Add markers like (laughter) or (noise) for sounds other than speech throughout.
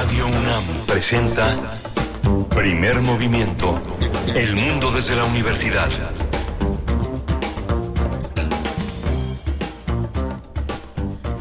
Radio UNAM presenta Primer Movimiento. El mundo desde la universidad.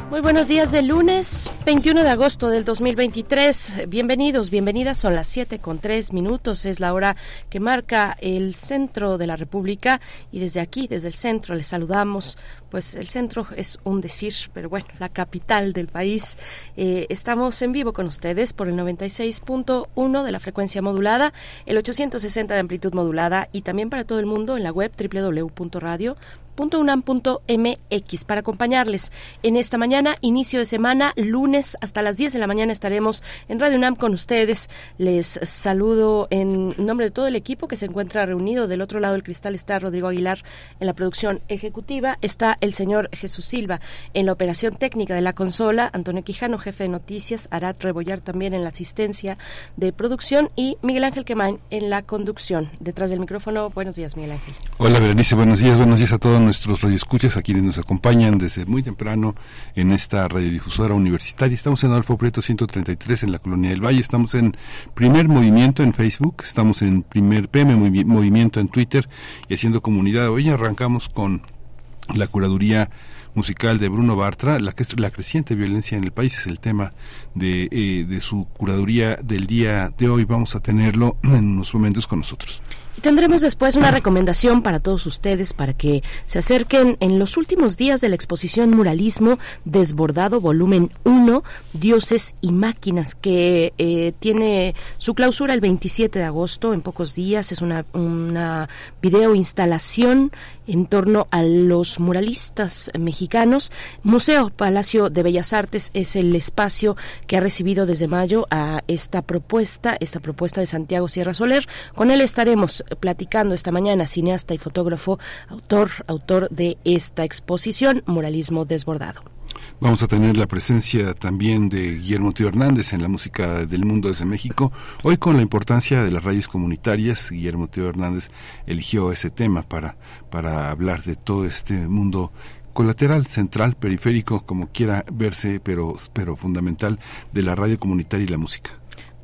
Muy buenos días de lunes 21 de agosto del 2023. Bienvenidos, bienvenidas. Son las 7 con 3 minutos. Es la hora que marca el centro de la República y desde aquí, desde el centro, les saludamos. Pues el centro es un decir, pero bueno, la capital del país. Eh, estamos en vivo con ustedes por el 96.1 de la frecuencia modulada, el 860 de amplitud modulada y también para todo el mundo en la web www.radio unam.mx para acompañarles en esta mañana, inicio de semana, lunes hasta las 10 de la mañana estaremos en Radio UNAM con ustedes. Les saludo en nombre de todo el equipo que se encuentra reunido. Del otro lado del cristal está Rodrigo Aguilar en la producción ejecutiva, está el señor Jesús Silva en la operación técnica de la consola, Antonio Quijano, jefe de noticias, Arat Rebollar también en la asistencia de producción y Miguel Ángel Quemain en la conducción. Detrás del micrófono, buenos días Miguel Ángel. Hola Berenice, buenos días, buenos días a todos nuestros radioescuchas, a quienes nos acompañan desde muy temprano en esta radiodifusora universitaria. Estamos en Adolfo Prieto 133 en la Colonia del Valle, estamos en Primer Movimiento en Facebook, estamos en Primer PM Movimiento en Twitter y haciendo comunidad. Hoy arrancamos con la curaduría musical de Bruno Bartra, la, la creciente violencia en el país es el tema eh, de su curaduría del día de hoy. Vamos a tenerlo en unos momentos con nosotros. Y tendremos después una recomendación para todos ustedes para que se acerquen en los últimos días de la exposición Muralismo Desbordado Volumen 1, Dioses y Máquinas, que eh, tiene su clausura el 27 de agosto, en pocos días. Es una, una video instalación en torno a los muralistas mexicanos. Museo Palacio de Bellas Artes es el espacio que ha recibido desde mayo a esta propuesta, esta propuesta de Santiago Sierra Soler. Con él estaremos platicando esta mañana, cineasta y fotógrafo, autor, autor de esta exposición, Muralismo Desbordado. Vamos a tener la presencia también de Guillermo Tío Hernández en la música del mundo desde México. Hoy con la importancia de las raíces comunitarias, Guillermo Tío Hernández eligió ese tema para, para hablar de todo este mundo colateral, central, periférico, como quiera verse, pero, pero fundamental de la radio comunitaria y la música.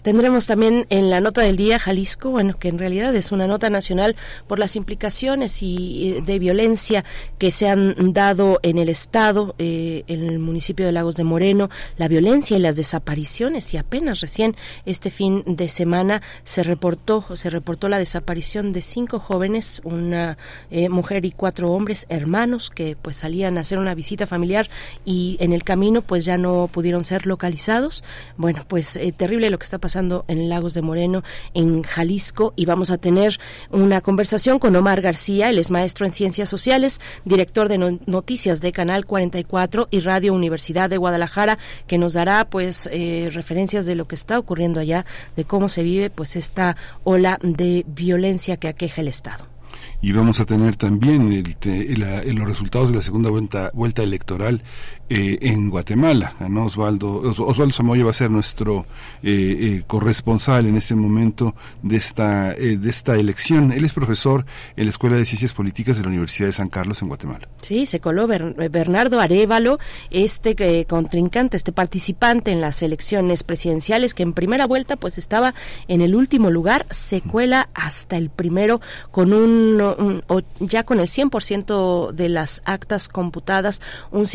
Tendremos también en la nota del día Jalisco, bueno, que en realidad es una nota nacional por las implicaciones y eh, de violencia que se han dado en el estado, eh, en el municipio de Lagos de Moreno, la violencia y las desapariciones y apenas recién este fin de semana se reportó se reportó la desaparición de cinco jóvenes, una eh, mujer y cuatro hombres hermanos que pues salían a hacer una visita familiar y en el camino pues ya no pudieron ser localizados. Bueno, pues terrible lo que está pasando en Lagos de Moreno, en Jalisco, y vamos a tener una conversación con Omar García, él es maestro en Ciencias Sociales, director de Noticias de Canal 44 y Radio Universidad de Guadalajara, que nos dará pues eh, referencias de lo que está ocurriendo allá, de cómo se vive pues esta ola de violencia que aqueja el Estado. Y vamos a tener también el, los resultados de la segunda vuelta, vuelta electoral eh, en Guatemala. ¿no? Osvaldo, Osvaldo Samoya va a ser nuestro eh, eh, corresponsal en este momento de esta, de esta elección. Él es profesor en la Escuela de Ciencias Políticas de la Universidad de San Carlos en Guatemala. Sí, se coló Bernardo Arevalo, este contrincante, este participante en las elecciones presidenciales que en primera vuelta pues estaba en el último lugar, se cuela hasta el primero con un, ya con el 100% de las actas computadas, un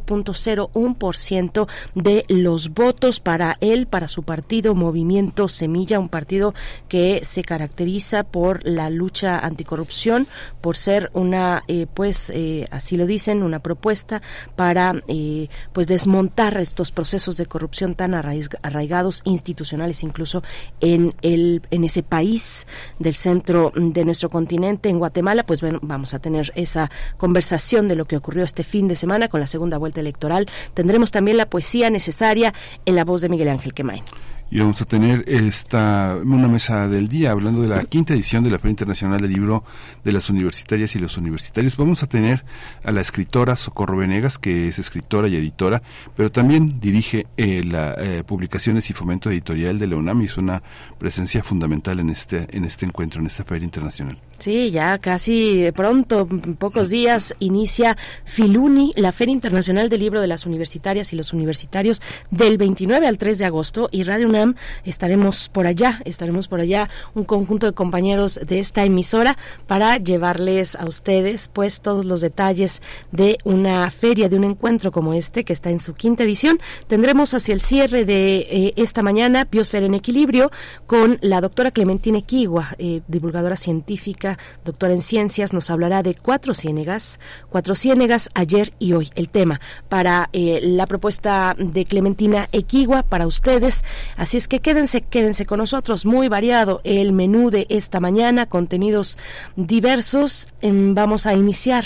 58.01% de los votos para él, para su partido Movimiento Semilla, un partido que se caracteriza por la lucha anticorrupción, por ser una, eh, pues eh, así lo dicen, una propuesta para eh, pues desmontar estos procesos de corrupción tan arraigados institucionales incluso en el en ese país del centro de nuestro continente, en Guatemala, pues bueno, vamos a tener esa conversación de lo que ocurrió este fin de semana con la segunda vuelta electoral. Tendremos también la poesía necesaria en la voz de Miguel Ángel Quemain y vamos a tener esta una mesa del día hablando de la quinta edición de la Feria Internacional del Libro de las Universitarias y los Universitarios. Vamos a tener a la escritora Socorro Venegas, que es escritora y editora, pero también dirige eh, las eh, publicaciones y fomento editorial de la UNAM y es una presencia fundamental en este, en este encuentro, en esta Feria Internacional. Sí, ya casi pronto, pocos días, inicia Filuni, la Feria Internacional del Libro de las Universitarias y los Universitarios, del 29 al 3 de agosto. Y Radio UNAM estaremos por allá, estaremos por allá, un conjunto de compañeros de esta emisora, para llevarles a ustedes, pues, todos los detalles de una feria, de un encuentro como este, que está en su quinta edición. Tendremos hacia el cierre de eh, esta mañana Biosfera en Equilibrio con la doctora Clementina Equigua, eh, divulgadora científica doctora en ciencias, nos hablará de cuatro ciénegas, cuatro ciénegas ayer y hoy. El tema para eh, la propuesta de Clementina Equigua para ustedes. Así es que quédense, quédense con nosotros. Muy variado el menú de esta mañana, contenidos diversos. Em, vamos a iniciar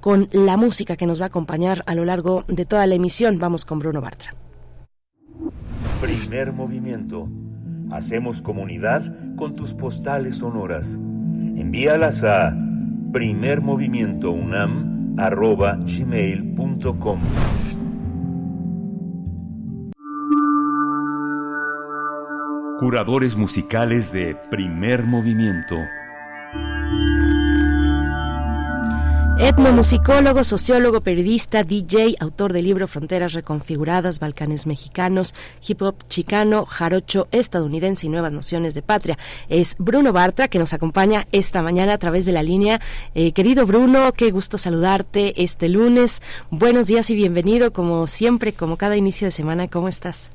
con la música que nos va a acompañar a lo largo de toda la emisión. Vamos con Bruno Bartra. Primer movimiento. Hacemos comunidad con tus postales sonoras Envíalas a primermovimientounam.gmail.com Curadores musicales de Primer Movimiento Etnomusicólogo, sociólogo, periodista, DJ, autor del libro Fronteras Reconfiguradas, Balcanes Mexicanos, Hip Hop Chicano, Jarocho Estadounidense y Nuevas Nociones de Patria. Es Bruno Bartra que nos acompaña esta mañana a través de la línea. Eh, querido Bruno, qué gusto saludarte este lunes. Buenos días y bienvenido como siempre, como cada inicio de semana. ¿Cómo estás?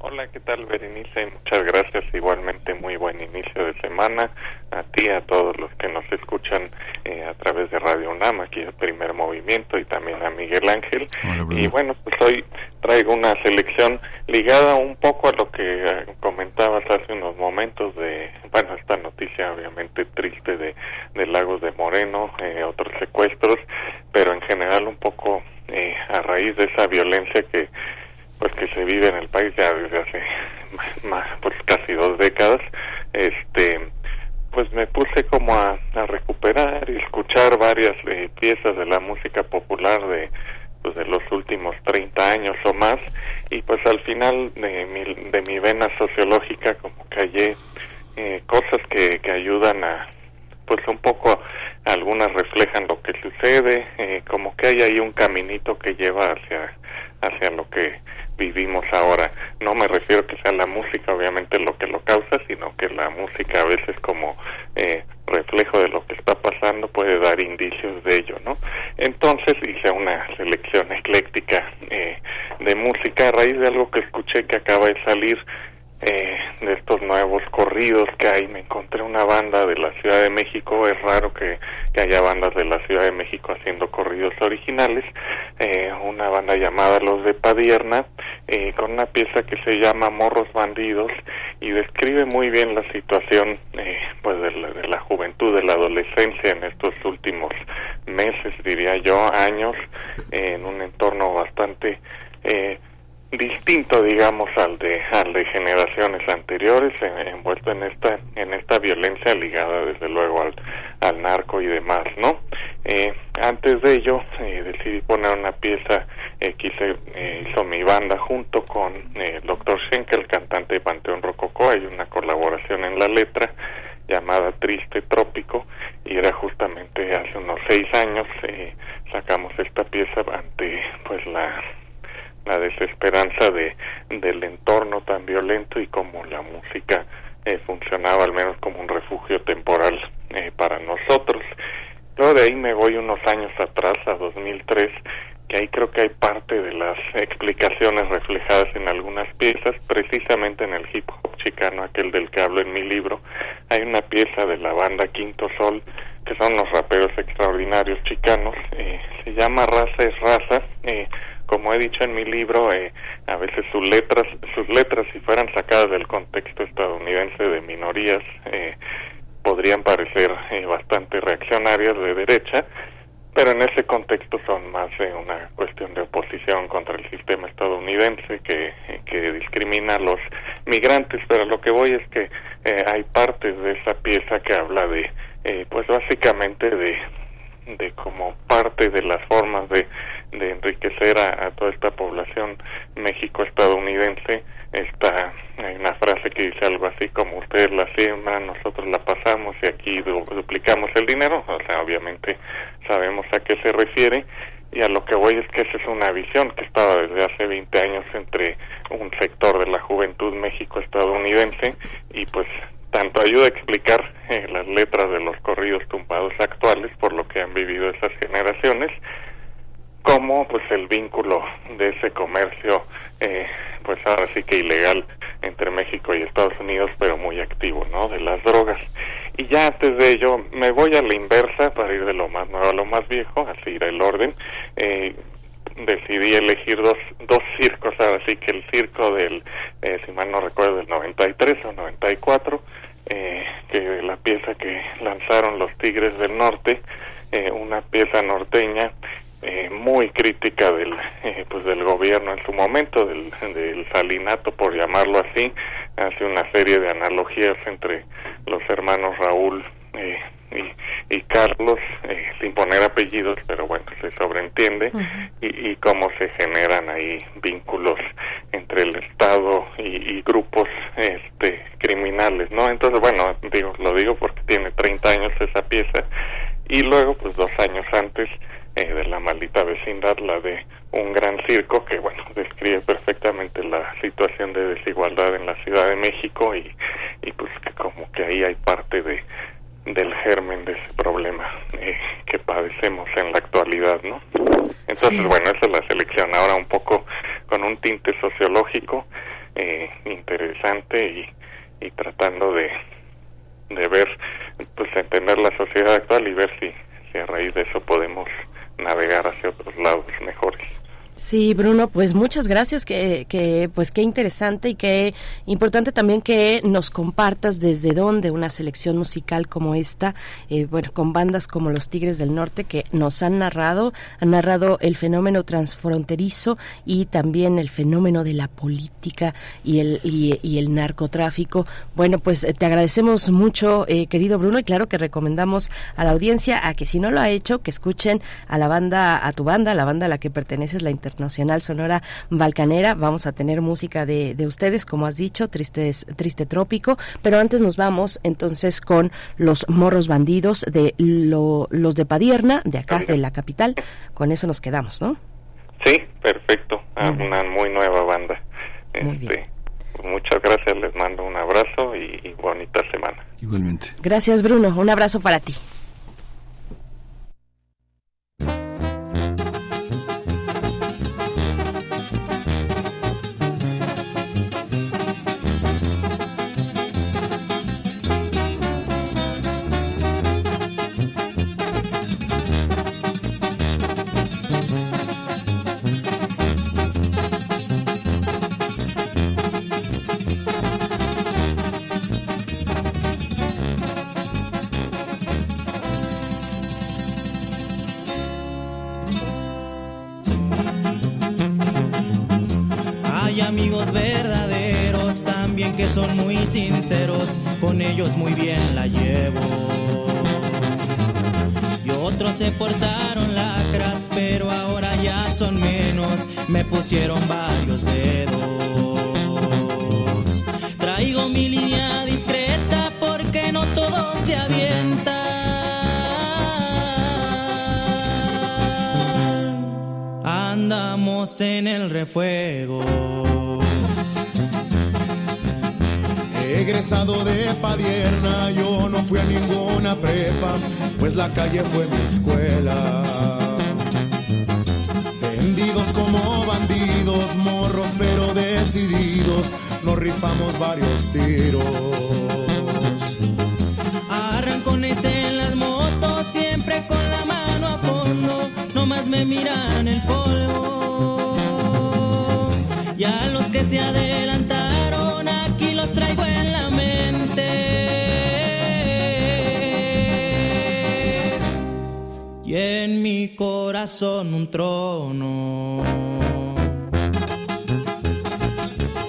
Hola, ¿qué tal Berenice? Muchas gracias, igualmente muy buen inicio de semana a ti, a todos los que nos escuchan eh, a través de Radio UNAM, aquí el primer movimiento y también a Miguel Ángel. y bueno, pues hoy traigo una selección ligada un poco a lo que eh, comentabas hace unos momentos de, bueno, esta noticia obviamente triste de, de Lagos de Moreno, eh, otros secuestros, pero en general un poco a raíz de esa violencia que pues que se vive en el país ya desde hace (laughs) más pues casi dos décadas este pues me puse como a, recuperar y escuchar varias eh, piezas de la música popular de pues de los últimos 30 años o más y pues al final de mi, de mi vena sociológica como que hallé eh, cosas que, que ayudan a pues un poco algunas reflejan lo que sucede eh, como que hay ahí un caminito que lleva hacia hacia lo que vivimos ahora. No me refiero que sea la música obviamente lo que lo causa, sino que la música a veces como eh, reflejo de lo que está pasando puede dar indicios de ello, ¿no? Entonces hice una selección ecléctica eh, de música a raíz de algo que escuché que acaba de salir eh, de estos nuevos corridos que hay. Me encontré una banda de la Ciudad de México. Es raro que, haya bandas de la Ciudad de México haciendo corridos originales. Eh, una banda llamada Los de Padierna, eh, con una pieza que se llama Morros Bandidos y describe muy bien la situación eh, pues de la, de la juventud, de la adolescencia en estos últimos meses, diría yo, años, en un entorno bastante eh, distinto digamos al de al de generaciones anteriores envuelto en esta en esta violencia ligada desde luego al, al narco y demás no eh, antes de ello eh, decidí poner una pieza eh, que eh, hizo mi banda junto con el doctor Schenkel cantante de Panteón Rococó. Hay una colaboración en la letra llamada Triste Trópico y era justamente hace unos seis años sacamos esta pieza ante pues la la desesperanza de del entorno tan violento y como la música eh, funcionaba al menos como un refugio temporal eh, para nosotros. Luego de ahí me voy unos años atrás, a 2003, que ahí creo que hay parte de las explicaciones reflejadas en algunas piezas, precisamente en el hip hop chicano, aquel del que hablo en mi libro, hay una pieza de la banda Quinto Sol, que son los raperos extraordinarios chicanos, eh, se llama Raza es Raza, eh, como he dicho en mi libro, eh, a veces sus letras, sus letras si fueran sacadas del contexto estadounidense de minorías, eh, podrían parecer eh, bastante reaccionarias de derecha, pero en ese contexto son más una cuestión de oposición contra el sistema estadounidense que, que discrimina a los migrantes, pero lo que voy es que hay partes de esa pieza que habla de, pues básicamente de, de como parte de las formas de de enriquecer a, toda esta población México-estadounidense. Está, una frase que dice algo así como ustedes la siembran, nosotros la pasamos y aquí duplicamos el dinero. O sea, obviamente sabemos a qué se refiere y a lo que voy es que esa es una visión que estaba desde hace 20 años entre un sector de la juventud México-estadounidense y pues tanto ayuda a explicar eh, las letras de los corridos tumbados actuales por lo que han vivido esas generaciones como pues el vínculo de ese comercio eh, pues ahora sí que ilegal entre México y Estados Unidos pero muy activo no de las drogas. Y ya antes de ello me voy a la inversa para ir de lo más nuevo a lo más viejo así ir el orden. Eh, decidí elegir dos, dos circos, ahora sí que el circo del, eh, si mal no recuerdo, del 93 o 94, eh, que la pieza que lanzaron los Tigres del Norte, eh, una pieza norteña eh, muy crítica del eh, pues del gobierno en su momento del, del salinato por llamarlo así hace una serie de analogías entre los hermanos Raúl eh, y, y Carlos, eh, sin poner apellidos, pero bueno, se sobreentiende, y, y, cómo se generan ahí vínculos entre el Estado y, grupos este, criminales, ¿no? Entonces, bueno, digo, lo digo porque tiene 30 años esa pieza, y luego, pues dos años antes, eh, de la maldita vecindad, la de un gran circo que, bueno, (laughs) describe perfectamente la situación de desigualdad en la Ciudad de México y, y pues que como que ahí hay parte de del germen de ese problema eh, que padecemos en la actualidad, ¿no? Entonces, bueno, esa es la selección. Ahora un poco con un tinte sociológico eh, interesante y, y tratando de, de ver, pues entender la sociedad actual y ver si, si a raíz de eso podemos navegar hacia otros lados mejores. Sí, Bruno, pues muchas gracias, que, que pues qué interesante y qué importante también que nos compartas desde dónde una selección musical como esta, eh, bueno, con bandas como los Tigres del Norte que nos han narrado, han narrado el fenómeno transfronterizo y también el fenómeno de la política y el, y, el narcotráfico. Bueno, pues te agradecemos mucho, eh, querido Bruno, y claro que recomendamos a la audiencia a que si no lo ha hecho, que escuchen a la banda, a tu banda, la banda a la que perteneces, la Internacional Sonora Balcanera. Vamos a tener música de, de ustedes, como has dicho, Triste, Triste Trópico. Pero antes nos vamos entonces con los morros bandidos de los de Padierna, de acá, de la capital. Con eso nos quedamos, ¿no? Sí, perfecto. Una muy nueva banda. Este, muchas gracias, les mando un abrazo y bonita semana. Igualmente. Gracias, Bruno. Un abrazo para ti. Con ellos muy bien la llevo. Y otros se portaron lacras, pero ahora ya son menos, me pusieron varios dedos. Traigo mi línea discreta porque no todo se avienta. Andamos en el refuego. Egresado de Padierna, yo no fui a ninguna prepa, pues la calle fue mi escuela. Tendidos como bandidos, morros pero decididos, nos rifamos varios tiros. Arrancones en las motos, siempre con la mano a fondo, nomás me miran el polvo. Y a los que se adelantaron, corazón un trono.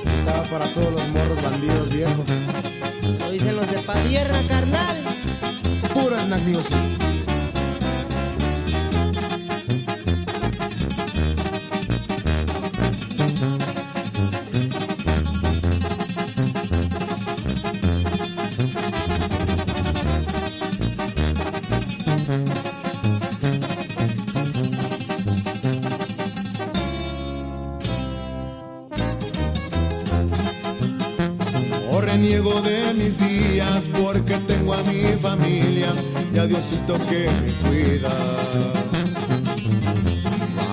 Estaba para todos los morros bandidos viejos. Lo dicen los de Padierna, carnal. Pura Snack y a Diosito que me cuida.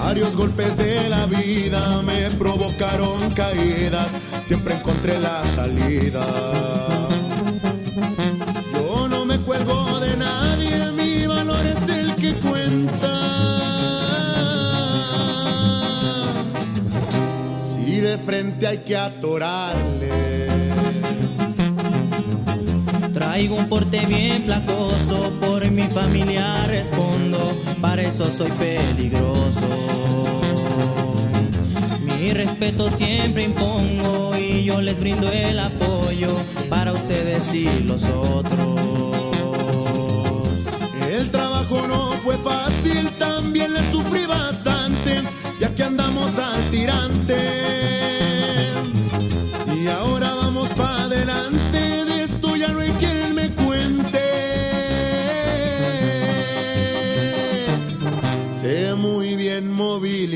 Varios golpes de la vida me provocaron caídas, siempre encontré la salida. Yo no me cuelgo de nadie, mi valor es el que cuenta. Si de frente hay que atorarle. Porte bien placoso, por mi familia respondo, para eso soy peligroso. Mi respeto siempre impongo y yo les brindo el apoyo para ustedes y los otros. El trabajo no fue fácil, también le sufrí bastante, ya que andamos al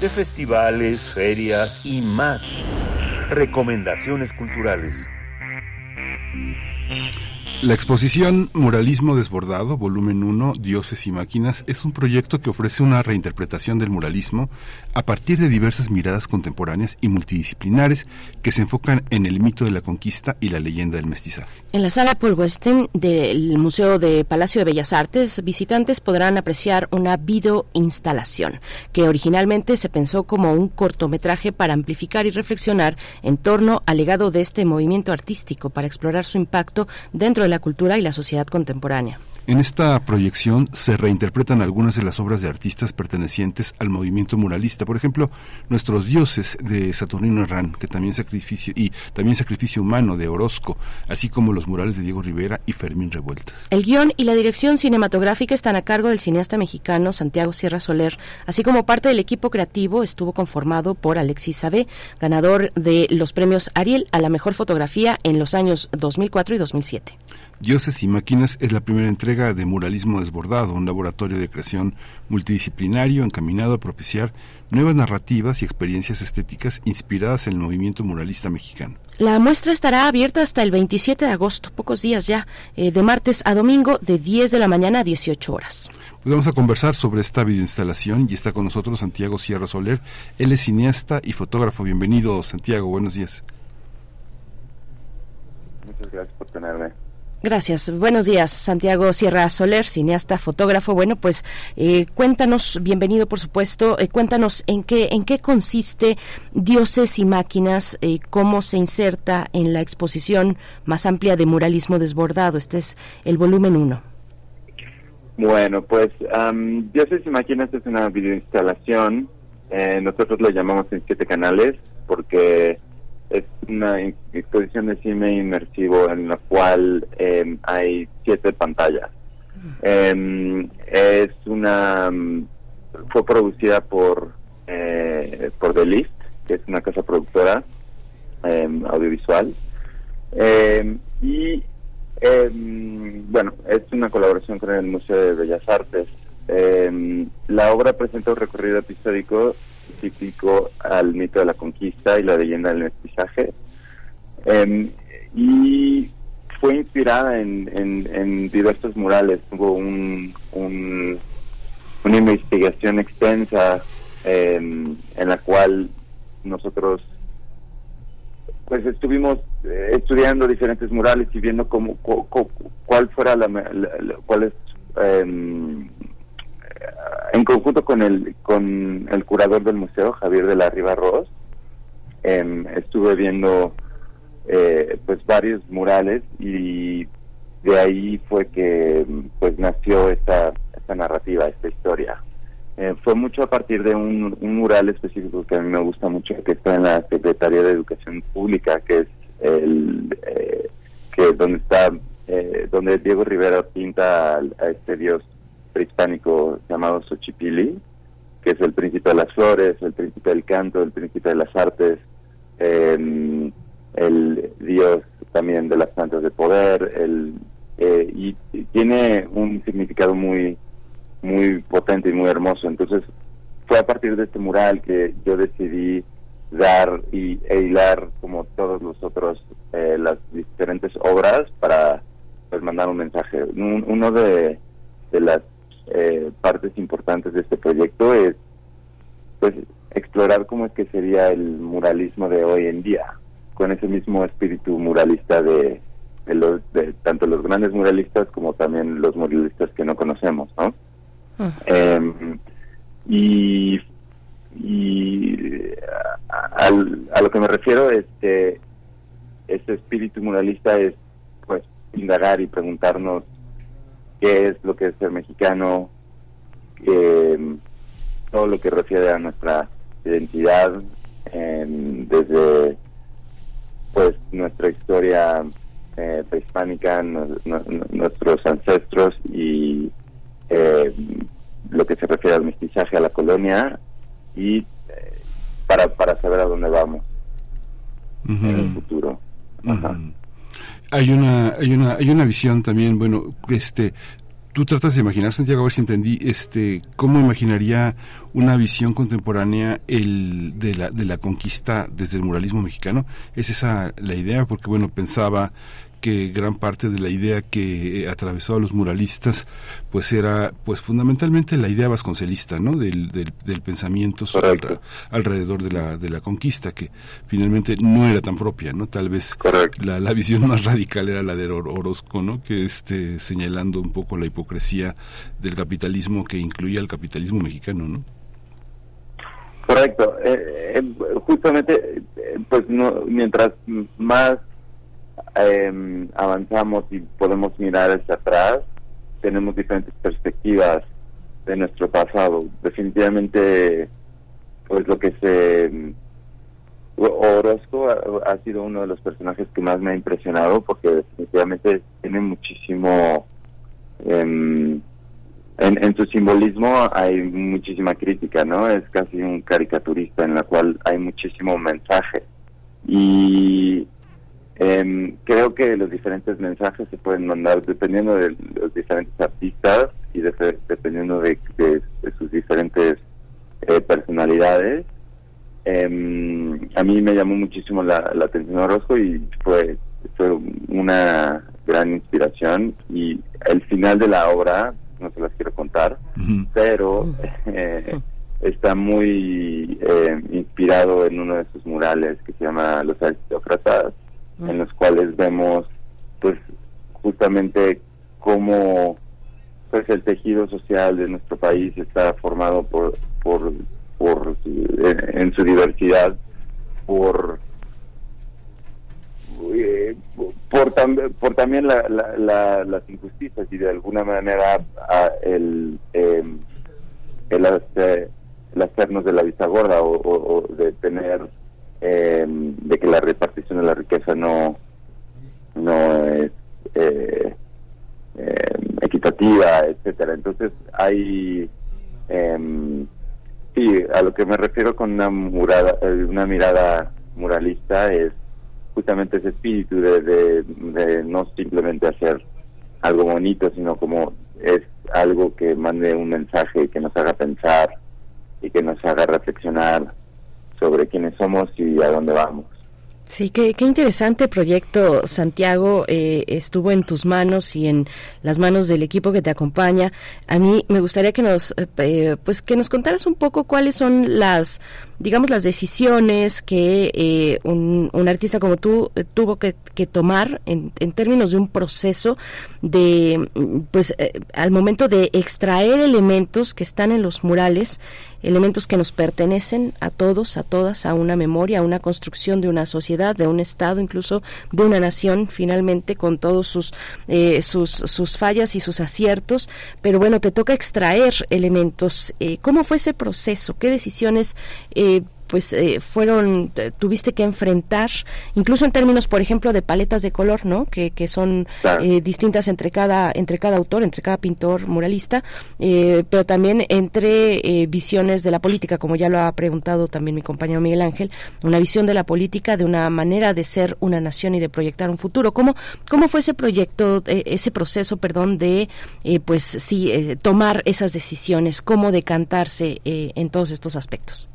De festivales, ferias y más. Recomendaciones culturales. La exposición Muralismo Desbordado, volumen 1, Dioses y Máquinas, es un proyecto que ofrece una reinterpretación del muralismo a partir de diversas miradas contemporáneas y multidisciplinares que se enfocan en el mito de la conquista y la leyenda del mestizaje. En la sala Paul Weston del Museo de Palacio de Bellas Artes, visitantes podrán apreciar una videoinstalación que originalmente se pensó como un cortometraje para amplificar y reflexionar en torno al legado de este movimiento artístico para explorar su impacto dentro de la cultura y la sociedad contemporánea. En esta proyección se reinterpretan algunas de las obras de artistas pertenecientes al movimiento muralista. Por ejemplo, Nuestros dioses de Saturnino Herrán, que también sacrificio y también Sacrificio humano de Orozco, así como los murales de Diego Rivera y Fermín Revueltas. El guion y la dirección cinematográfica están a cargo del cineasta mexicano Santiago Sierra Soler, así como parte del equipo creativo estuvo conformado por Alexis Sabé, ganador de los premios Ariel a la mejor fotografía en los años 2004 y 2007. Dioses y Máquinas es la primera entrega de Muralismo Desbordado, un laboratorio de creación multidisciplinario encaminado a propiciar nuevas narrativas y experiencias estéticas inspiradas en el movimiento muralista mexicano. La muestra estará abierta hasta el 27 de agosto, pocos días ya, eh, de martes a domingo, de 10 de la mañana a 18 horas. Pues vamos a conversar sobre esta videoinstalación y está con nosotros Santiago Sierra Soler. Él es cineasta y fotógrafo. Bienvenido, Santiago. Buenos días. Muchas gracias por tenerme. Gracias. Buenos días, Santiago Sierra Soler, cineasta, fotógrafo. Bueno, pues eh, cuéntanos, bienvenido por supuesto, eh, cuéntanos en qué, en qué consiste Dioses y Máquinas, eh, cómo se inserta en la exposición más amplia de muralismo desbordado. Este es el volumen 1. Bueno, pues um, Dioses y Máquinas es una videoinstalación. Eh, nosotros la llamamos en siete canales porque es una exposición de cine inmersivo en la cual eh, hay siete pantallas. Eh, es una fue producida por eh, por The List, que es una casa productora audiovisual y bueno es una colaboración con el Museo de Bellas Artes. la obra presenta un recorrido episódico típico al mito de la conquista y la leyenda del mestizaje. Eh, y fue inspirada en, en, diversos murales. Hubo un, una investigación extensa en la cual nosotros pues estuvimos eh, estudiando diferentes murales y viendo cómo, cuál fuera la, cuál es em, en conjunto con el con el curador del museo Javier de la Riva Ross em, estuve viendo eh, pues varios murales y de ahí fue que pues nació esta esta narrativa esta historia. Eh, fue mucho a partir de un, mural específico que a mí me gusta mucho, que está en la Secretaría de Educación Pública, que es el eh, que donde está eh, donde Diego Rivera pinta a, este dios prehispánico llamado Xochipili, que es el príncipe de las flores, el príncipe del canto, el príncipe de las artes, em, el dios también de las plantas de poder, el, y tiene un significado muy muy potente y muy hermoso. Entonces fue a partir de este mural que yo decidí dar y, e hilar como todos los otros eh, las diferentes obras para pues, mandar un mensaje. uno de las eh, partes importantes de este proyecto es pues explorar cómo es que sería el muralismo de hoy en día con ese mismo espíritu muralista de, de, los, de tanto los grandes muralistas como también los muralistas que no conocemos, ¿no? Em, y y a, a, lo que me refiero es que ese espíritu muralista es pues indagar y preguntarnos qué es lo que es ser mexicano, em, todo lo que refiere a nuestra identidad em, desde pues nuestra historia eh, prehispánica, nuestros ancestros y eh, lo que se refiere al mestizaje a la colonia y eh, para, para saber a dónde vamos en el futuro. Hay una, hay una, hay una visión también, bueno, este, tú tratas de imaginar, Santiago, a ver si entendí, este, cómo imaginaría una visión contemporánea el de la, de la conquista desde el muralismo mexicano. ¿Es esa la idea? Porque, bueno, pensaba que gran parte de la idea que atravesó a los muralistas pues era pues fundamentalmente la idea vasconcelista no del, del, pensamiento alrededor de la de la conquista que finalmente no era tan propia no tal vez la, la, visión más radical era la de Orozco no que este señalando un poco la hipocresía del capitalismo que incluía el capitalismo mexicano no correcto. Eh, eh, justamente eh, pues no, mientras más eh, avanzamos y podemos mirar hacia atrás, tenemos diferentes perspectivas de nuestro pasado. Definitivamente, pues lo que se... Orozco ha, sido uno de los personajes que más me ha impresionado porque definitivamente tiene muchísimo... Em, en, en, su simbolismo hay muchísima crítica, ¿no? Es casi un caricaturista en la cual hay muchísimo mensaje. Y Em, creo que los diferentes mensajes se pueden mandar dependiendo de los diferentes artistas y dependiendo de, sus diferentes eh, personalidades. Em, a mí me llamó muchísimo la, atención Orozco y fue, fue una gran inspiración. Y el final de la obra, no se las quiero contar, pero eh, está muy eh, inspirado en uno de sus murales que se llama Los en los cuales vemos pues justamente cómo pues el tejido social de nuestro país está formado por por por en, su diversidad por eh, por, por también la, las injusticias y de alguna manera el em, el, hacernos de la vista gorda o de tener eh, de que la repartición de la riqueza no, no es eh, eh, equitativa, etcétera. Entonces hay, eh, sí, a lo que me refiero con una murada, eh, una mirada muralista es justamente ese espíritu de, de, no simplemente hacer algo bonito, sino como es algo que mande un mensaje que nos haga pensar y que nos haga reflexionar sobre quiénes somos y a dónde vamos. Sí, qué, qué interesante proyecto, Santiago. Eh, estuvo en tus manos y en las manos del equipo que te acompaña. A mí me gustaría que nos, eh, pues, que nos contaras un poco cuáles son las digamos, las decisiones que eh, un, artista como tú eh, tuvo que, tomar en, en, términos de un proceso de, pues, al momento de extraer elementos que están en los murales elementos que nos pertenecen a todos, a todas, a una memoria, a una construcción de una sociedad, de un Estado, incluso de una nación, finalmente, con todos sus, eh, sus, sus fallas y sus aciertos. Pero bueno, te toca extraer elementos. Eh, ¿Cómo fue ese proceso? ¿Qué decisiones eh, pues eh, fueron tuviste que enfrentar incluso en términos por ejemplo de paletas de color no que, que son eh, distintas entre cada entre cada autor entre cada pintor muralista eh, pero también entre visiones de la política como ya lo ha preguntado también mi compañero Miguel Ángel una visión de la política de una manera de ser una nación y de proyectar un futuro. Cómo cómo fue ese proyecto ese proceso perdón de pues sí tomar esas decisiones cómo decantarse en todos estos aspectos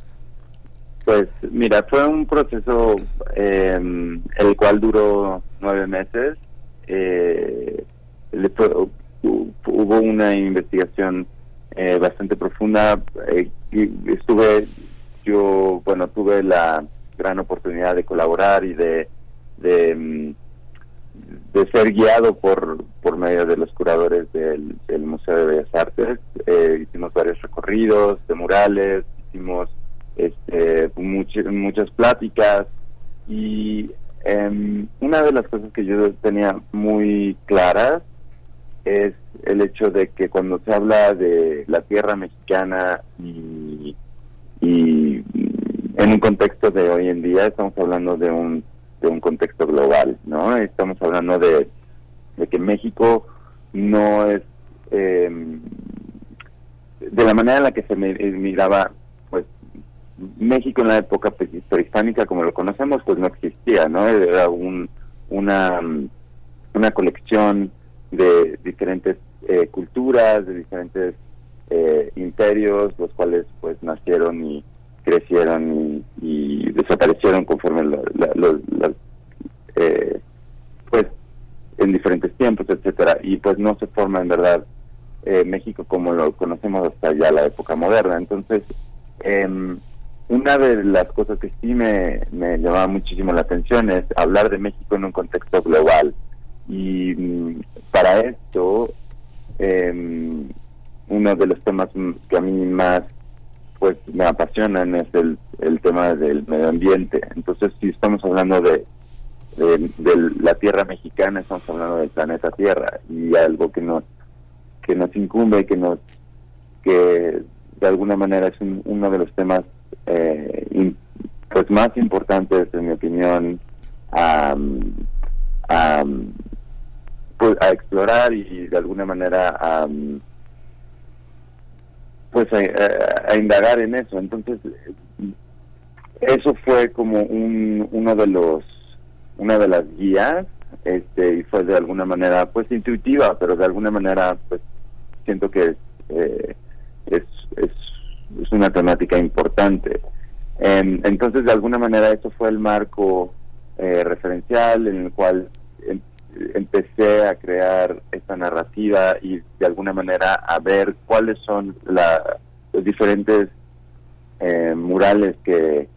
pues mira, fue un proceso eh, el cual duró nueve meses. Eh, hubo una investigación eh, bastante profunda. Eh, estuve, yo, bueno, tuve la gran oportunidad de colaborar y de, de, mm, de ser guiado por, por medio de los curadores del, del Museo de Bellas Artes. hicimos varios recorridos de murales, hicimos este, muchas pláticas y em, una de las cosas que yo tenía muy claras es el hecho de que cuando se habla de la tierra mexicana y, y en un contexto de hoy en día estamos hablando de un de un contexto global, ¿no? Estamos hablando de, de que México no es em, de la manera en la que se miraba México en la época prehispánica, como lo conocemos, pues no existía, ¿no? Era un, una, una colección de diferentes eh, culturas, de diferentes eh, imperios, los cuales pues nacieron y crecieron y, desaparecieron conforme los, eh, pues en diferentes tiempos, etcétera, y pues no se forma en verdad México como lo conocemos hasta ya la época moderna. Entonces, eh, una de las cosas que sí me, llamaba muchísimo la atención es hablar de México en un contexto global. Y mm, para esto, em, uno de los temas que a mí más pues me apasionan es el, el tema del medio ambiente. Entonces, si estamos hablando de, de, la tierra mexicana, estamos hablando del planeta Tierra y algo que nos que nos incumbe, que nos que de alguna manera es uno de los temas eh, pues más importantes, en mi opinión, a, pues a explorar y de alguna manera a, pues a, indagar en eso. Entonces, eso fue como un, uno de los, una de las guías, este, y fue de alguna manera, pues intuitiva, pero de alguna manera, pues siento que eh, es, es es una temática importante. Em, entonces, de alguna manera, eso fue el marco eh, referencial en el cual em, empecé a crear esta narrativa y de alguna manera a ver cuáles son los diferentes eh, murales que,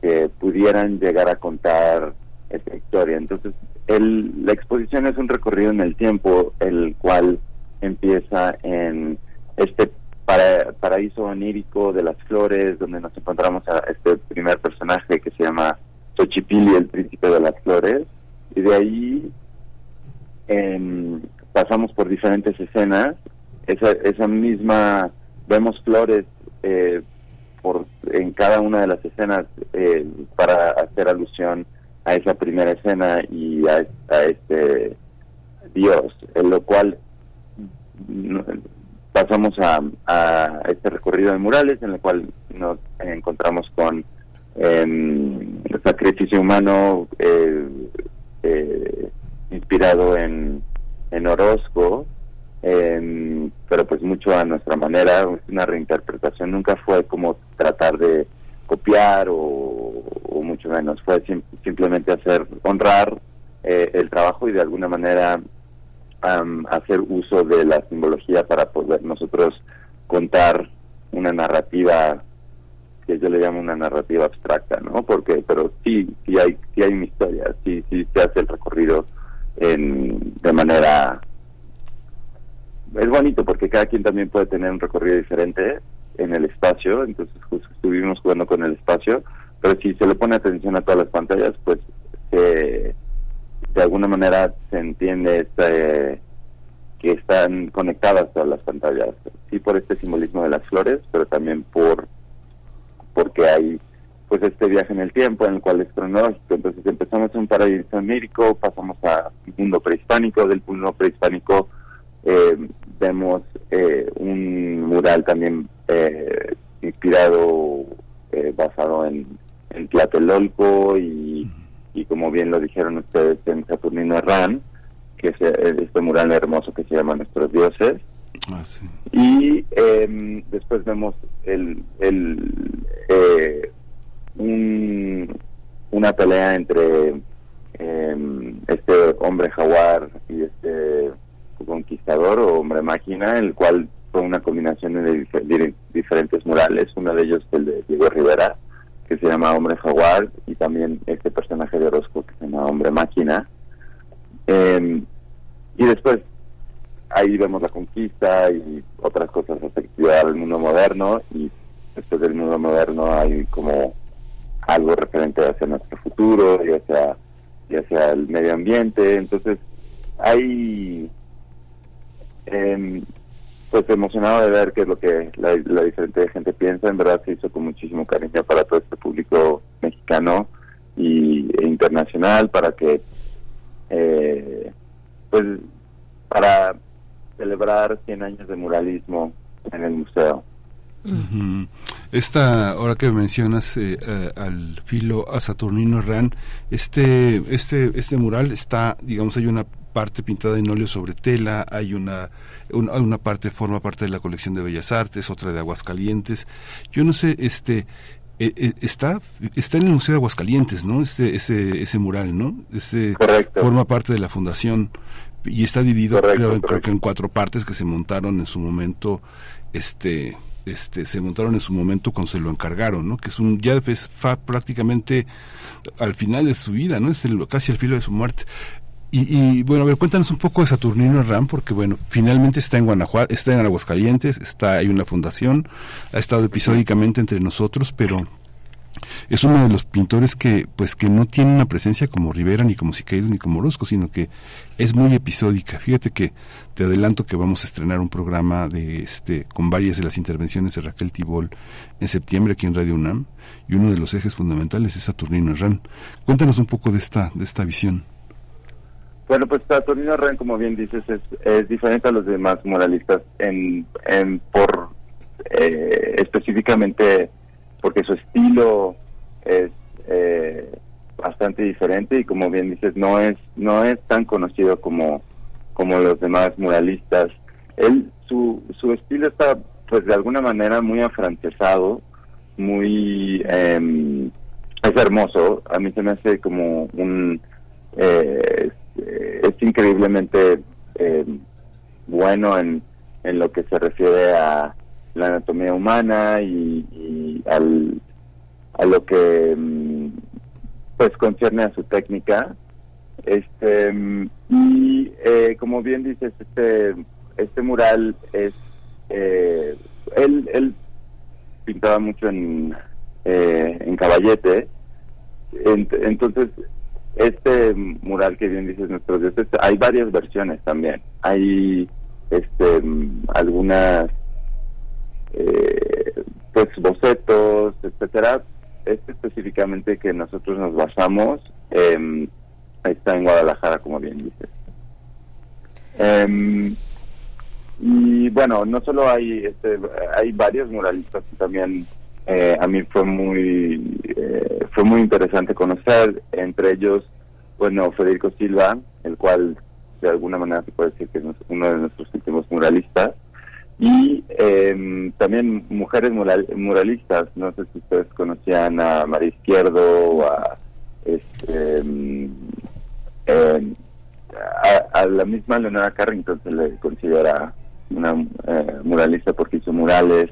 que pudieran llegar a contar esta historia. Entonces, el, la exposición es un recorrido en el tiempo, el cual empieza en este para, paraíso onírico de las flores, donde nos encontramos a este primer personaje que se llama Xochipilli, el príncipe de las flores, y de ahí em, pasamos por diferentes escenas, esa, esa misma, vemos flores eh, por, en cada una de las escenas eh, para hacer alusión a esa primera escena y a, a este Dios, en lo cual pasamos a, este recorrido de murales en el cual nos encontramos con el sacrificio humano eh, eh, inspirado en, en Orozco, pero pues mucho a nuestra manera, una reinterpretación, nunca fue como tratar de copiar o, mucho menos, fue simplemente hacer, honrar eh, el trabajo y de alguna manera hacer uso de la simbología para poder nosotros contar una narrativa que yo le llamo una narrativa abstracta, ¿no? Porque, pero sí, sí hay, sí hay una historia, sí, sí se hace el recorrido en, de manera es bonito porque cada quien también puede tener un recorrido diferente en el espacio, entonces justo estuvimos jugando con el espacio, pero si se le pone atención a todas las pantallas, pues de alguna manera se entiende este, que están conectadas todas las pantallas, sí por este simbolismo de las flores, pero también por porque hay pues este viaje en el tiempo en el cual es cronológico. Entonces empezamos en un paraíso onírico, pasamos a un mundo prehispánico, del mundo prehispánico eh, vemos eh, un mural también eh, inspirado, eh, basado en, en Tlatelolco y, y como bien lo dijeron ustedes en Saturnino Herrán, que es este mural hermoso que se llama Nuestros Dioses. Ah, y em, después vemos el, el un, una pelea entre em, este hombre jaguar y este conquistador o hombre máquina, el cual fue una combinación de, diferentes murales, uno de ellos el de Diego Rivera, que se llama Hombre Jaguar, y también este personaje de Orozco que se llama Hombre Máquina. Em, y después ahí vemos la conquista y otras cosas respectivas al mundo moderno, y después del mundo moderno hay como algo referente hacia nuestro futuro y hacia, y hacia el medio ambiente, entonces hay eh, pues emocionado de ver qué es lo que la, diferente gente piensa. En verdad se hizo con muchísimo cariño para todo este público mexicano y, e internacional para que, eh, pues, para celebrar 100 años de muralismo en el museo. Esta, ahora que mencionas eh, eh, al filo a Saturnino Herrán, este, este, este mural está, digamos, hay una parte pintada en óleo sobre tela, hay una, una, parte forma parte de la colección de Bellas Artes, otra de Aguascalientes. Yo no sé, este eh, eh, está está en el Museo de Aguascalientes, ¿no? Este ese ese mural, ¿no? Ese forma parte de la fundación y está dividido creo, que en cuatro partes que se montaron en su momento este este se montaron en su momento cuando se lo encargaron, ¿no? Que es un ya es prácticamente al final de su vida, ¿no? Es el, casi al filo de su muerte. Y, bueno, a ver, cuéntanos un poco de Saturnino Ram, porque bueno, finalmente está en Guanajuato, está en Aguascalientes, está hay una fundación, ha estado episódicamente entre nosotros, pero es uno de los pintores que pues que no tiene una presencia como Rivera ni como Siqueiros ni como Orozco sino que es muy episódica. Fíjate que te adelanto que vamos a estrenar un programa de este con varias de las intervenciones de Raquel Tibol en septiembre aquí en Radio UNAM y uno de los ejes fundamentales es Saturnino Herrán. Cuéntanos un poco de esta de esta visión bueno, pues Saturnino Ren, como bien dices, es, diferente a los demás muralistas en, en por eh, específicamente porque su estilo es eh, bastante diferente y como bien dices no es no es tan conocido como como los demás muralistas. Él su su estilo está pues de alguna manera muy afrancesado, muy eh, es hermoso. A mí se me hace como un eh, es increíblemente eh, bueno en, en lo que se refiere a la anatomía humana y, al, a lo que mm, pues concierne a su técnica. Este y eh, como bien dices este este mural es él él pintaba mucho en en caballete. Entonces este mural que bien dices nuestros dioses, hay varias versiones también. Hay este algunas eh, pues bocetos, etcétera. Este específicamente que nosotros nos basamos eh, está en Guadalajara, como bien dices. Em, y bueno, no solo hay este, hay varios muralistas también eh, a mí fue muy eh, fue muy interesante conocer. Entre ellos bueno Federico Silva el cual de alguna manera se puede decir que es uno de nuestros últimos muralistas. Y em, también mujeres muralistas. No sé si ustedes conocían a María Izquierdo o a este em, em, a, la misma Leonora Carrington se le considera una eh, muralista porque hizo murales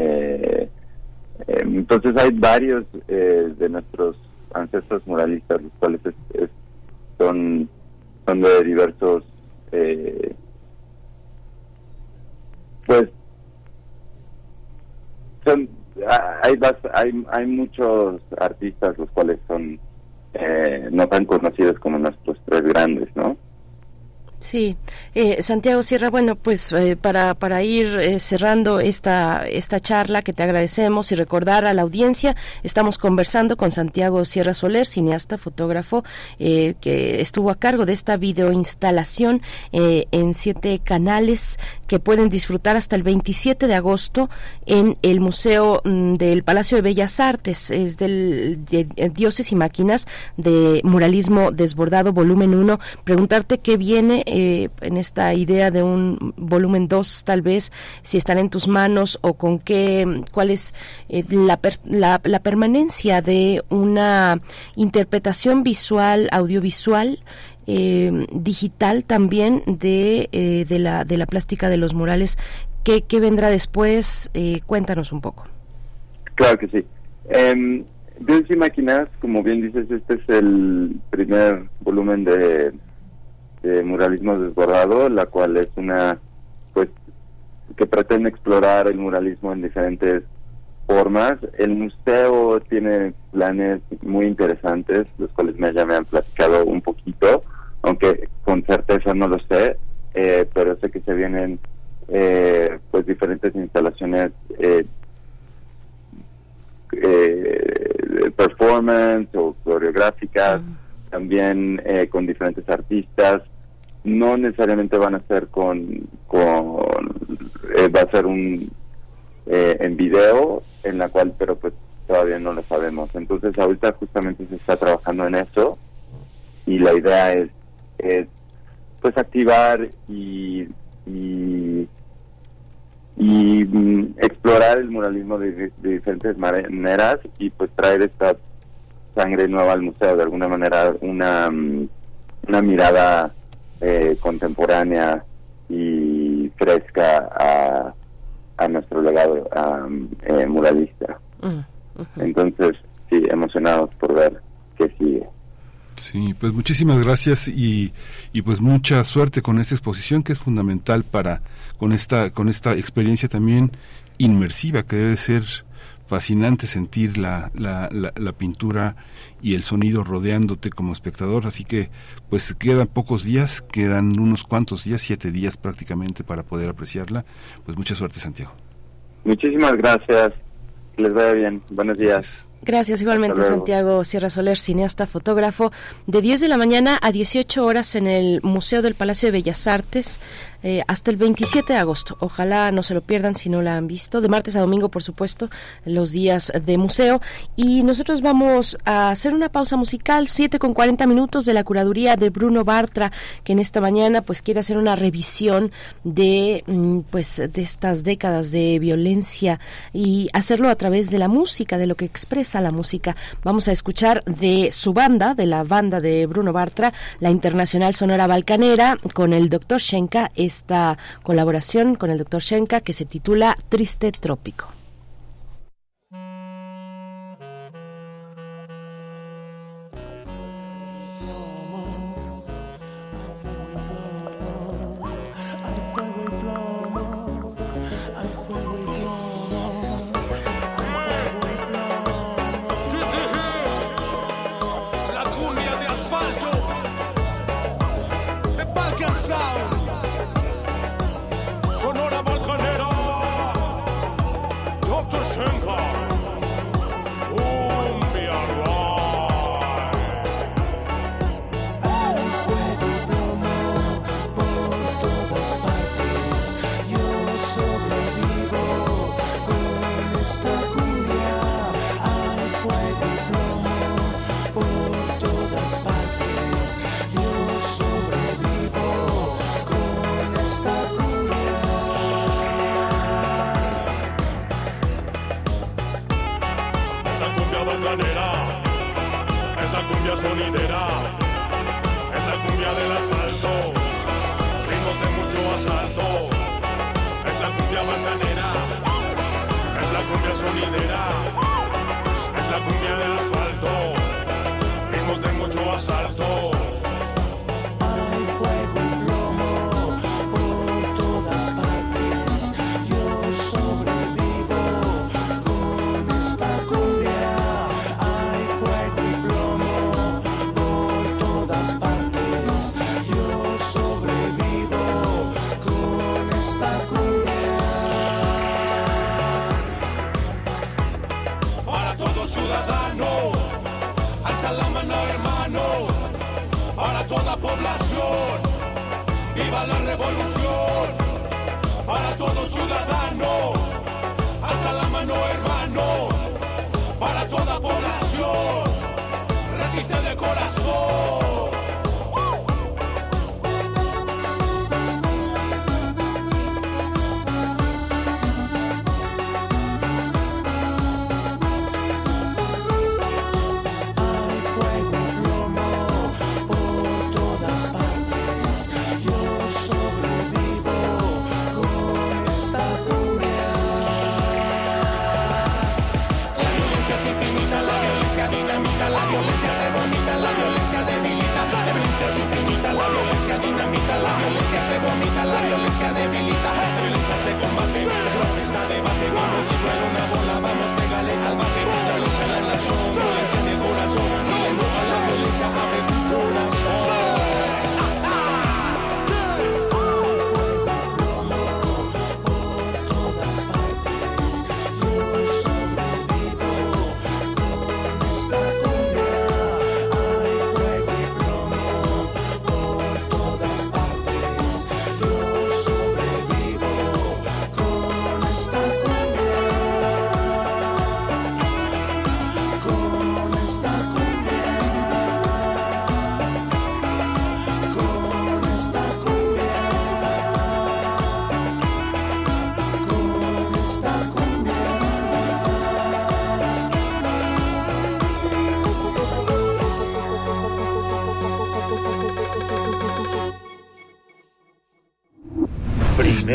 eh, Eh, entonces hay varios eh, de nuestros ancestros muralistas, los cuales son, son de diversos, eh, pues, son, hay, hay, hay muchos artistas los cuales son no tan conocidos como nuestros tres grandes, ¿no? Sí, eh, Santiago Sierra, bueno, pues eh, para, para ir eh, cerrando esta, esta charla que te agradecemos y recordar a la audiencia, estamos conversando con Santiago Sierra Soler, cineasta, fotógrafo, que estuvo a cargo de esta videoinstalación en siete canales que pueden disfrutar hasta el 27 de agosto en el Museo mm, del Palacio de Bellas Artes, es del de Dioses y Máquinas de Muralismo Desbordado, volumen 1. Preguntarte qué viene eh, en esta idea de un volumen 2 tal vez, si están en tus manos o con qué, cuál es eh, la, la, permanencia de una interpretación visual, audiovisual, eh, digital también de, de, la, de la plástica de los murales. ¿Qué, qué vendrá después? cuéntanos un poco. Claro que sí. Eh, y Máquinas, como bien dices, este es el primer volumen de de muralismo desbordado, la cual es una, pues, que pretende explorar el muralismo en diferentes formas. El museo tiene planes muy interesantes, los cuales me, ya me han platicado un poquito, aunque con certeza no lo sé, eh, pero sé que se vienen eh, pues diferentes instalaciones eh, eh performance o coreográficas, también con diferentes artistas. No necesariamente van a ser con, con eh, va a ser un eh, en video en la cual pero pues todavía no lo sabemos. Entonces ahorita justamente se está trabajando en eso y la idea es, pues activar y y, mm, explorar el muralismo de, diferentes maneras y pues traer esta sangre nueva al museo de alguna manera una mm, una mirada eh, contemporánea y fresca a, a nuestro legado eh, muralista. Entonces, sí, emocionados por ver qué sigue. Sí, pues muchísimas gracias y, y pues mucha suerte con esta exposición que es fundamental para con esta con esta experiencia también inmersiva que debe ser fascinante sentir la, la, la, pintura y el sonido rodeándote como espectador, así que pues quedan pocos días, quedan unos cuantos días, siete días prácticamente para poder apreciarla, pues mucha suerte Santiago. Muchísimas gracias, les vaya bien, buenos días. Gracias igualmente Santiago Sierra Soler, cineasta, fotógrafo, de 10 de la mañana a 18 horas en el Museo del Palacio de Bellas Artes. Eh, hasta el 27 de agosto. Ojalá no se lo pierdan si no la han visto. De martes a domingo, por supuesto, los días de museo. Y nosotros vamos a hacer una pausa musical, 7 con 40 minutos de la curaduría de Bruno Bartra, que en esta mañana pues quiere hacer una revisión de mm, pues de estas décadas de violencia y hacerlo a través de la música, de lo que expresa la música. Vamos a escuchar de su banda, de la banda de Bruno Bartra, la Internacional Sonora Balcanera, con el doctor Shenka esta colaboración con el doctor Shenka que se titula Triste Trópico.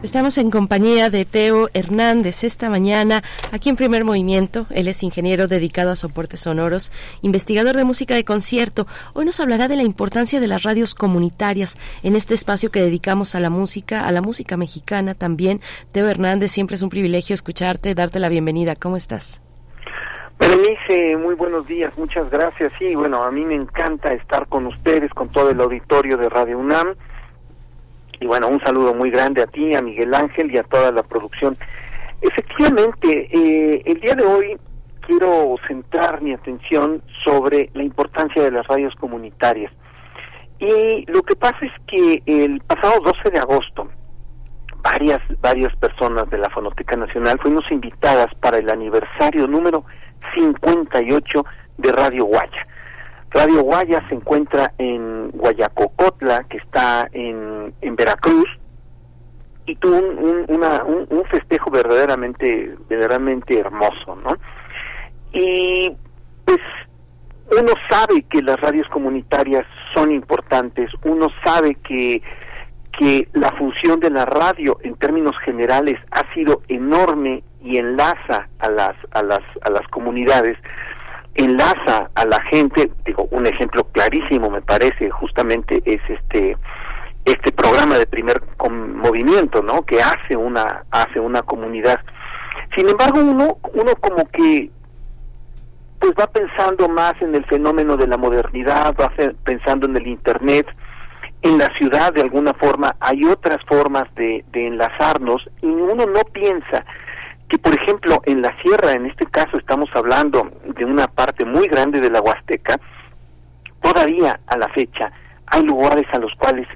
Estamos en compañía de Teo Hernández esta mañana aquí en Primer Movimiento. Él es ingeniero dedicado a soportes sonoros, investigador de música de concierto. Hoy nos hablará de la importancia de las radios comunitarias en este espacio que dedicamos a la música, a la música mexicana también. Teo Hernández, siempre es un privilegio escucharte, darte la bienvenida. ¿Cómo estás? Berenice, muy buenos días, muchas gracias. Sí, bueno, a mí me encanta estar con ustedes, con todo el auditorio de Radio UNAM. Y bueno, un saludo muy grande a ti, a Miguel Ángel y a toda la producción. Efectivamente, eh, el día de hoy quiero centrar mi atención sobre la importancia de las radios comunitarias. Y lo que pasa es que el pasado 12 de agosto, varias, varias personas de la Fonoteca Nacional fuimos invitadas para el aniversario número 58 de Radio Guaya. Radio Guaya se encuentra en Guayacocotla, que está en, en Veracruz, y tuvo un, un, un festejo verdaderamente, verdaderamente hermoso, ¿no? Y pues uno sabe que las radios comunitarias son importantes, uno sabe que que la función de la radio en términos generales ha sido enorme y enlaza a las a las a las comunidades enlaza a la gente digo un ejemplo clarísimo me parece justamente es este este programa de primer movimiento no que hace una hace una comunidad. Sin embargo uno uno como que pues va pensando más en el fenómeno de la modernidad va pensando en el internet en la ciudad de alguna forma hay otras formas de, de enlazarnos y uno no piensa que por ejemplo en la sierra en este caso estamos hablando de una parte muy grande de la Huasteca todavía a la fecha hay lugares a los cuales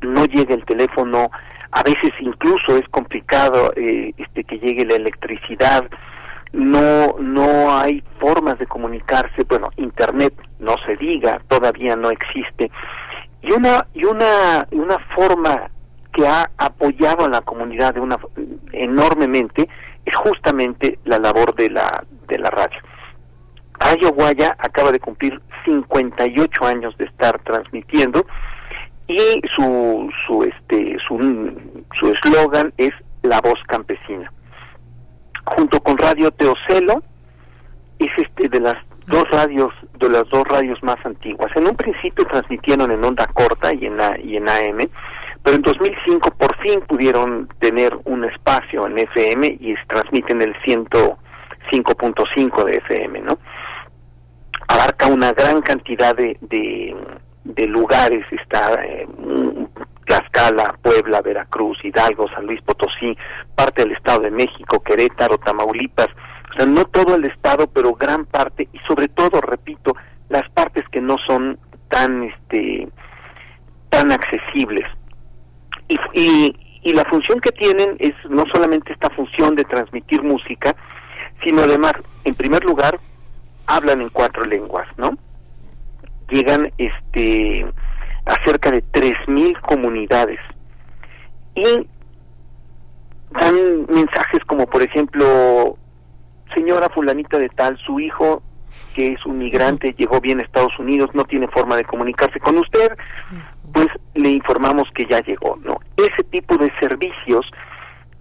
no llega el teléfono a veces incluso es complicado eh, este que llegue la electricidad no no hay formas de comunicarse bueno internet no se diga todavía no existe. Y una y una una forma apoyado a la comunidad de una enormemente es justamente la labor de la de la radio. Guaya acaba de cumplir 58 años de estar transmitiendo y su su este su su eslogan es la voz campesina. Junto con Radio Teocelo es este de las dos radios de las dos radios más antiguas. En un principio transmitieron en onda corta y en A- y en AM, Pero en 2005 por fin pudieron tener un espacio en FM y transmiten el 105.5 de FM, ¿no? Abarca una gran cantidad de, de, lugares, está eh, Tlaxcala, Puebla, Veracruz, Hidalgo, San Luis Potosí, parte del Estado de México, Querétaro, Tamaulipas, o sea, no todo el Estado, pero gran parte, y sobre todo, repito, las partes que no son tan, este, tan accesibles. Y, y, y la función que tienen es no solamente esta función de transmitir música, sino además, en primer lugar, hablan en cuatro lenguas, ¿no? Llegan este a cerca de 3.000 comunidades y dan mensajes como, por ejemplo, señora fulanita de tal, su hijo que es un migrante, llegó bien a Estados Unidos, no tiene forma de comunicarse con usted, pues le informamos que ya llegó, ¿no? Ese tipo de servicios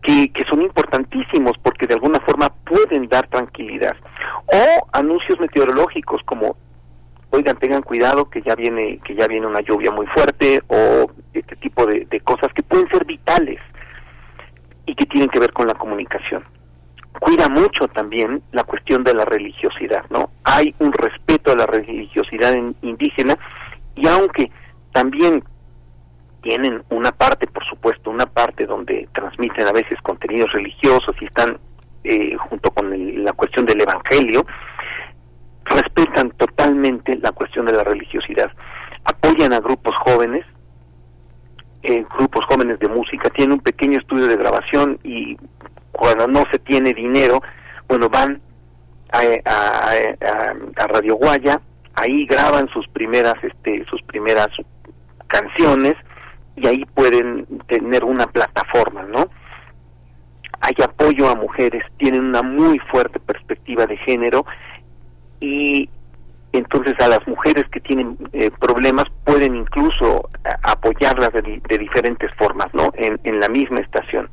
que, que son importantísimos porque de alguna forma pueden dar tranquilidad. O anuncios meteorológicos como oigan tengan cuidado que ya viene que ya viene una lluvia muy fuerte o este tipo de, de cosas que pueden ser vitales y que tienen que ver con la comunicación cuida mucho también la cuestión de la religiosidad, ¿no? Hay un respeto a la religiosidad in- indígena y aunque también tienen una parte, por supuesto, una parte donde transmiten a veces contenidos religiosos y están eh, junto con el- la cuestión del evangelio, respetan totalmente la cuestión de la religiosidad. Apoyan a grupos jóvenes, eh, grupos jóvenes de música, tienen un pequeño estudio de grabación y cuando no se tiene dinero, bueno, van a, a, Radio Guaya, ahí graban sus primeras, este, sus primeras canciones y ahí pueden tener una plataforma, ¿no? Hay apoyo a mujeres, tienen una muy fuerte perspectiva de género y entonces a las mujeres que tienen eh, problemas pueden incluso apoyarlas de, de diferentes formas, ¿no? En, en la misma estación.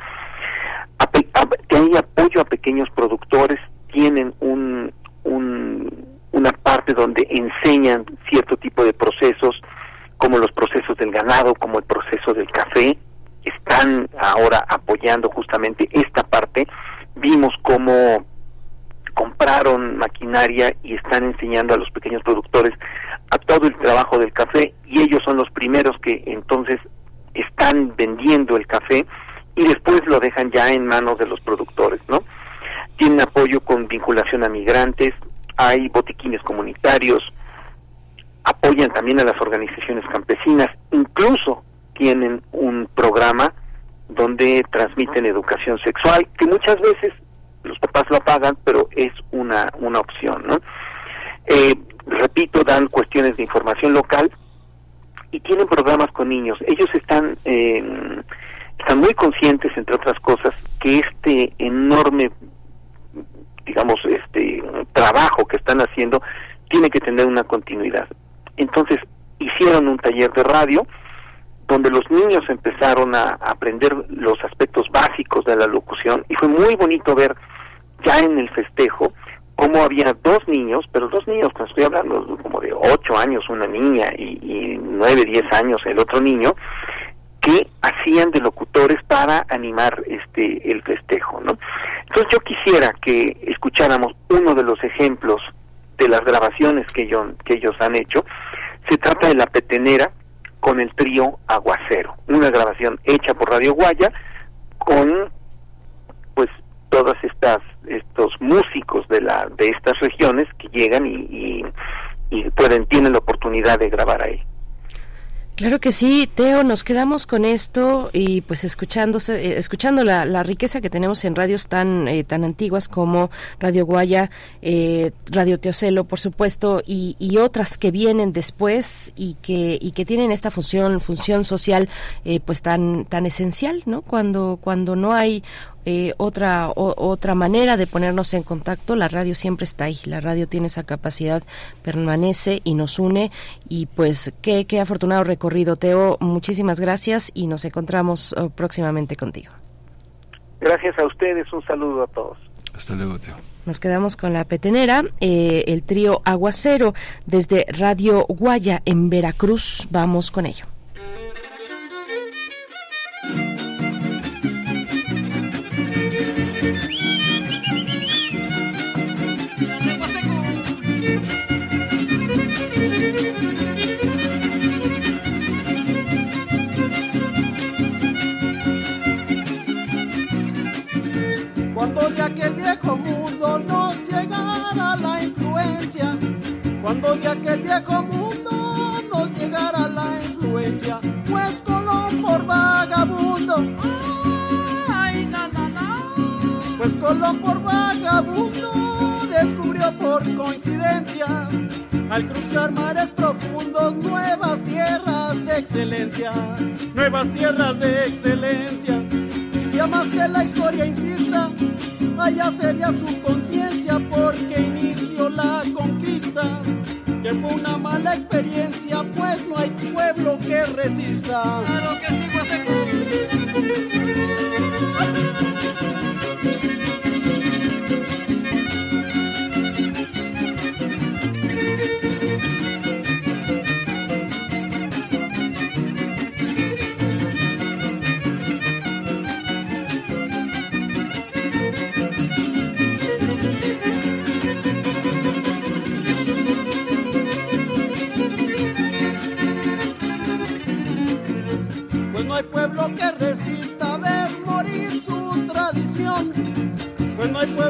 Que hay apoyo a pequeños productores, tienen un, un- una parte donde enseñan cierto tipo de procesos, como los procesos del ganado, como el proceso del café, están ahora apoyando justamente esta parte. Vimos cómo compraron maquinaria y están enseñando a los pequeños productores a todo el trabajo del café y ellos son los primeros que entonces están vendiendo el café y después lo dejan ya en manos de los productores, ¿no? Tienen apoyo con vinculación a migrantes, hay botiquines comunitarios, apoyan también a las organizaciones campesinas, incluso tienen un programa donde transmiten educación sexual, que muchas veces los papás lo pagan, pero es una, una opción, ¿no? Eh, repito, dan cuestiones de información local y tienen programas con niños. Ellos están, eh, están muy conscientes, entre otras cosas, que este enorme, digamos, este trabajo que están haciendo tiene que tener una continuidad. Entonces, hicieron un taller de radio donde los niños empezaron a aprender los aspectos básicos de la locución y fue muy bonito ver ya en el festejo cómo había dos niños, pero dos niños, cuando estoy hablando como de ocho años una niña y, y nueve, diez años el otro niño, que hacían de locutores para animar este el festejo, ¿no? Entonces yo quisiera que escucháramos uno de los ejemplos de las grabaciones que ellos, que ellos han hecho. Se trata de La Petenera con el trío Aguacero, una grabación hecha por Radio Guaya con pues todas estas estos músicos de la de estas regiones que llegan y, y, y pueden tienen la oportunidad de grabar ahí. Claro que sí, Teo, nos quedamos con esto y pues escuchándose, eh, escuchando la, la riqueza que tenemos en radios tan eh, tan antiguas como Radio Guaya, eh, Radio Teocelo, por supuesto, y, y otras que vienen después y que y que tienen esta función función social eh, pues tan tan esencial, ¿no? Cuando cuando no hay eh, otra o- otra manera de ponernos en contacto. La radio siempre está ahí. La radio tiene esa capacidad permanece y nos une. Y pues qué qué afortunado recorrido Teo. Muchísimas gracias y nos encontramos eh, próximamente contigo. Gracias a ustedes, un saludo a todos. Hasta luego, Teo. nos quedamos con la petenera eh, el trío Aguacero desde Radio Guaya en Veracruz. Vamos con ello tiempo de aquel viejo mundo nos llegara la influencia, pues Colón por vagabundo. Ay, na, na, na. Pues Colón por vagabundo descubrió por coincidencia, al cruzar mares profundos, nuevas tierras de excelencia, nuevas tierras de excelencia. Ya más que la historia insista, allá sería su conciencia porque inició la conquista que fue una mala experiencia, pues no hay pueblo que resista. Claro que sí,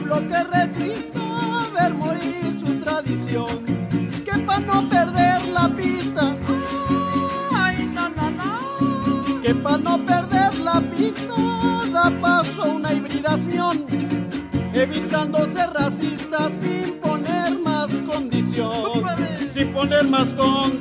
pueblo que resista ver morir su tradición, que para no perder la pista, ay, no, no, que para no perder la pista da paso una hibridación, evitando ser racista sin poner más condición, sin poner más condición.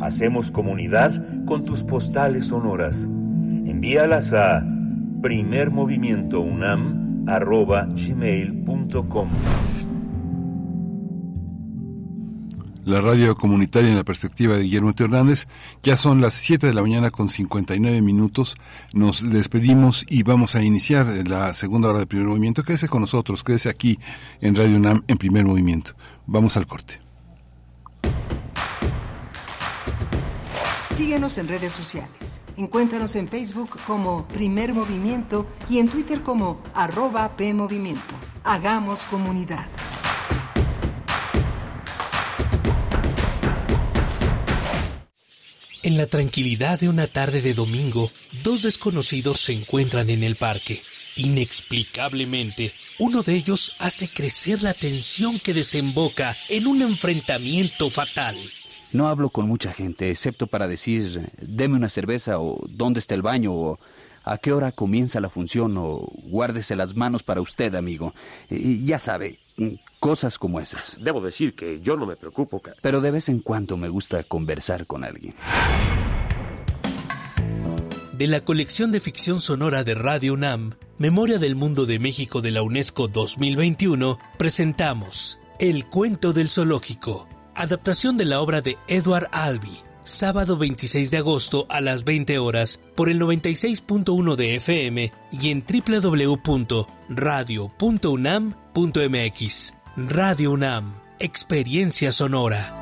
Hacemos comunidad con tus postales sonoras. Envíalas a primermovimientounam.gmail.com La radio comunitaria en la perspectiva de Guillermo T. Hernández. Ya son las 7 de la mañana con 59 minutos. Nos despedimos y vamos a iniciar la segunda hora de primer movimiento. Quédese con nosotros, quédese aquí en Radio UNAM en primer movimiento. Vamos al corte. Síguenos en redes sociales. Encuéntranos en Facebook como Primer Movimiento y en Twitter como arroba PMovimiento. Hagamos comunidad. En la tranquilidad de una tarde de domingo, dos desconocidos se encuentran en el parque. Inexplicablemente, uno de ellos hace crecer la tensión que desemboca en un enfrentamiento fatal. No hablo con mucha gente, excepto para decir, deme una cerveza o dónde está el baño o a qué hora comienza la función o guárdese las manos para usted, amigo. Y ya sabe, cosas como esas. Debo decir que yo no me preocupo. Pero de vez en cuando me gusta conversar con alguien. De la colección de ficción sonora de Radio UNAM, Memoria del Mundo de México de la UNESCO 2021, presentamos El cuento del zoológico, adaptación de la obra de Edward Albee, sábado 26 de agosto a las 20 horas por el 96.1 de FM y en www.radio.unam.mx. Radio UNAM, experiencia sonora.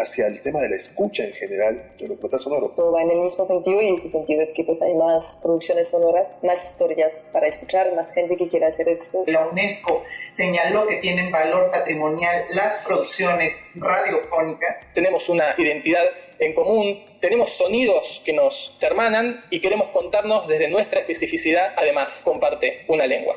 Hacia el tema de la escucha en general del documental sonoro. Todo va en el mismo sentido y en ese sentido es que pues hay más producciones sonoras, más historias para escuchar, más gente que quiera hacer eso. La UNESCO señaló que tienen valor patrimonial las producciones radiofónicas. Tenemos una identidad en común, tenemos sonidos que nos hermanan y queremos contarnos desde nuestra especificidad, además comparte una lengua.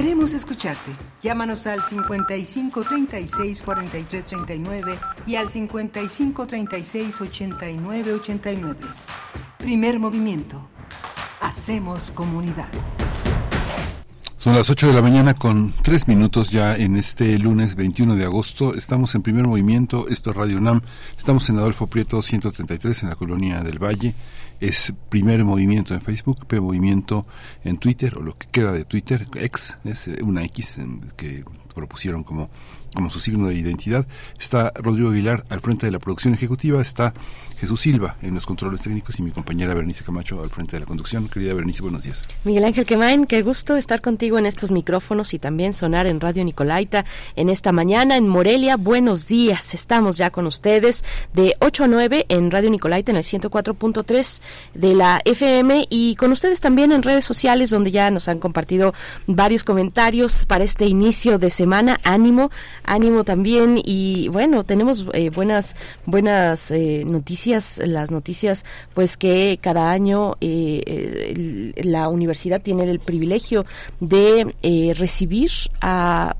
Queremos escucharte. Llámanos al 55 36 43 39 y al 55 36 89 89. Primer movimiento. Hacemos comunidad. Son las 8 de la mañana con 3 minutos ya en este lunes 21 de agosto. Estamos en primer movimiento, esto es Radio UNAM. Estamos en Adolfo Prieto 133 en la colonia del Valle. Es primer movimiento en Facebook, P movimiento en Twitter o lo que queda de Twitter, X, es una X que propusieron como como su signo de identidad. Está Rodrigo Aguilar al frente de la producción ejecutiva, está Jesús Silva en los controles técnicos y mi compañera Bernice Camacho al frente de la conducción. Querida Bernice, buenos días. Miguel Ángel Quemain, qué gusto estar contigo en estos micrófonos y también sonar en Radio Nicolaita en esta mañana en Morelia. Buenos días, estamos ya con ustedes de 8 a 9 en Radio Nicolaita en el 104.3 de la FM y con ustedes también en redes sociales donde ya nos han compartido varios comentarios para este inicio de semana. Ánimo, ánimo también y bueno, tenemos eh, buenas, buenas eh, noticias las noticias pues que cada año eh, la universidad tiene el privilegio de eh, recibir a,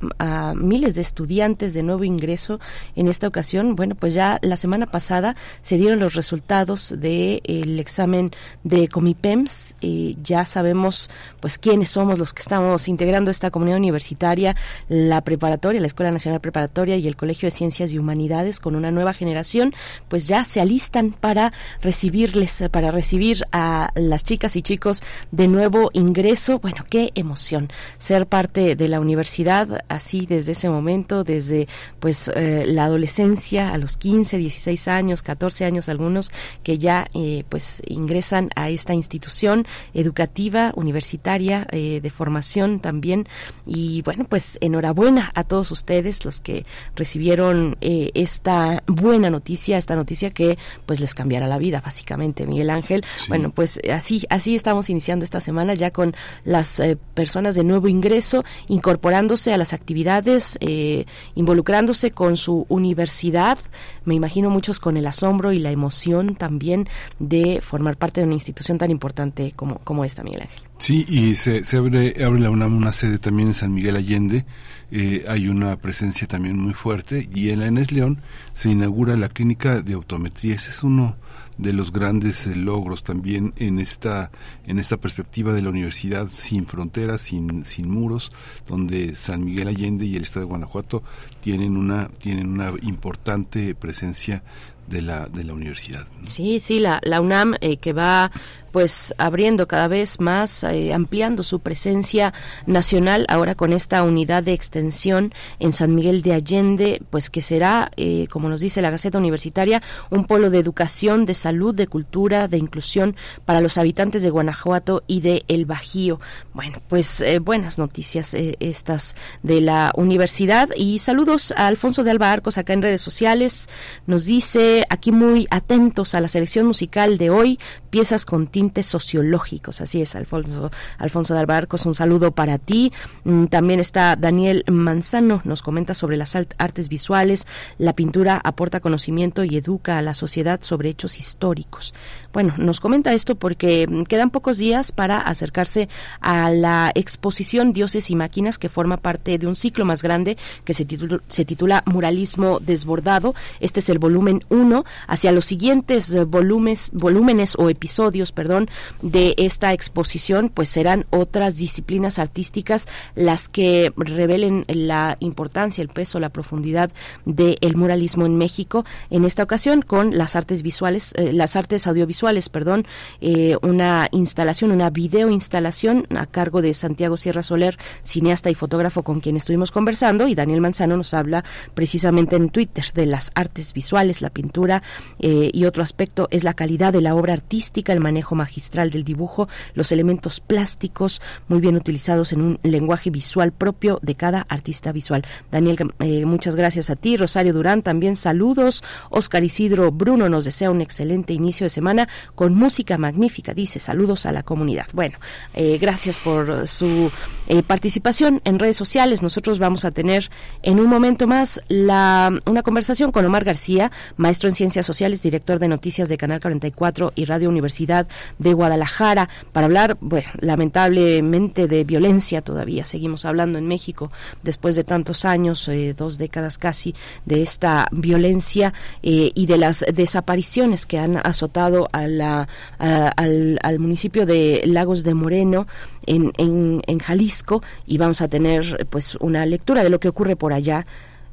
miles de estudiantes de nuevo ingreso en esta ocasión. Bueno, pues ya la semana pasada se dieron los resultados del examen de Comipems. y ya sabemos pues quiénes somos los que estamos integrando esta comunidad universitaria, la preparatoria, la Escuela Nacional Preparatoria y el Colegio de Ciencias y Humanidades con una nueva generación, pues ya se para recibirles, para recibir a las chicas y chicos de nuevo ingreso. Bueno, qué emoción ser parte de la universidad así desde ese momento, desde pues eh, la adolescencia a los 15, 16 años, 14 años algunos que ya eh, pues ingresan a esta institución educativa, universitaria, eh, de formación también. Y bueno, pues enhorabuena a todos ustedes los que recibieron esta buena noticia, esta noticia que pues les cambiará la vida, básicamente, Miguel Ángel. Bueno, pues así, así estamos iniciando esta semana ya con las eh, personas de nuevo ingreso, incorporándose a las actividades, eh, involucrándose con su universidad. Me imagino muchos con el asombro y la emoción también de formar parte de una institución tan importante como, como esta, Miguel Ángel. Sí, y se, se abre, abre la UNAM una sede también en San Miguel Allende. Eh, hay una presencia también muy fuerte y en la Enes León se inaugura la clínica de optometría. Ese es uno de los grandes eh, logros también en esta en esta perspectiva de la universidad sin fronteras, sin, sin muros, donde San Miguel Allende y el estado de Guanajuato tienen una tienen una importante presencia de la de la universidad. Sí, sí, la, la UNAM eh, que va pues abriendo cada vez más, eh, ampliando su presencia nacional ahora con esta unidad de extensión en San Miguel de Allende, pues que será, eh, como nos dice la Gaceta Universitaria, un polo de educación, de salud, de cultura, de inclusión para los habitantes de Guanajuato y de El Bajío. Bueno, pues eh, buenas noticias estas de la universidad y saludos a Alfonso de Alba Arcos acá en redes sociales. Nos dice aquí muy atentos a la selección musical de hoy, piezas continuas sociológicos. Así es, Alfonso, Alfonso de Albarcos, un saludo para ti. Mm, también está Daniel Manzano, nos comenta sobre las artes visuales. La pintura aporta conocimiento y educa a la sociedad sobre hechos históricos. Bueno, nos comenta esto porque quedan pocos días para acercarse a la exposición Dioses y Máquinas que forma parte de un ciclo más grande que se titula, Muralismo Desbordado. Este es el volumen 1. Hacia los siguientes volúmenes, volúmenes o episodios, perdón, de esta exposición, pues serán otras disciplinas artísticas las que revelen la importancia, el peso, la profundidad del muralismo en México. En esta ocasión con las artes visuales, eh, las artes audiovisuales, perdón, eh, una instalación, una video instalación a cargo de Santiago Sierra Soler, cineasta y fotógrafo con quien estuvimos conversando, y Daniel Manzano nos habla precisamente en Twitter de las artes visuales, la pintura eh, y otro aspecto es la calidad de la obra artística, el manejo magistral del dibujo, los elementos plásticos muy bien utilizados en un lenguaje visual propio de cada artista visual. Daniel, eh, muchas gracias a ti. Rosario Durán, también saludos. Oscar Isidro Bruno nos desea un excelente inicio de semana con música magnífica, dice saludos a la comunidad. Bueno, eh, gracias por su eh, participación en redes sociales. Nosotros vamos a tener en un momento más la, una conversación con Omar García, maestro en ciencias sociales, director de noticias de Canal 44 y Radio Universidad de Guadalajara para hablar, bueno, lamentablemente de violencia todavía. Seguimos hablando en México después de tantos años, eh, dos décadas casi, de esta violencia eh, y de las desapariciones que han azotado a al, al municipio de Lagos de Moreno en, en, en Jalisco y vamos a tener pues una lectura de lo que ocurre por allá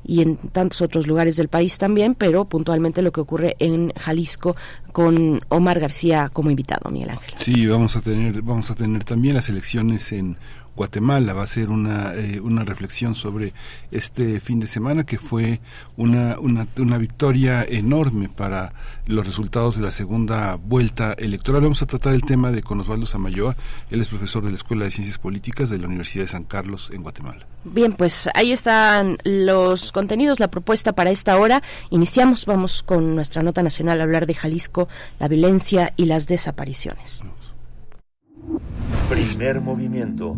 y en tantos otros lugares del país también, pero puntualmente lo que ocurre en Jalisco con Omar García como invitado, Miguel Ángel. Sí, vamos a tener, vamos a tener también las elecciones en Guatemala. Va a ser una, eh, una reflexión sobre este fin de semana que fue una, una, una victoria enorme para los resultados de la segunda vuelta electoral. Vamos a tratar el tema de con Osvaldo Samayoa. Él es profesor de la Escuela de Ciencias Políticas de la Universidad de San Carlos en Guatemala. Bien, pues ahí están los contenidos, la propuesta para esta hora. Iniciamos, vamos con nuestra nota nacional a hablar de Jalisco, la violencia y las desapariciones. Primer movimiento.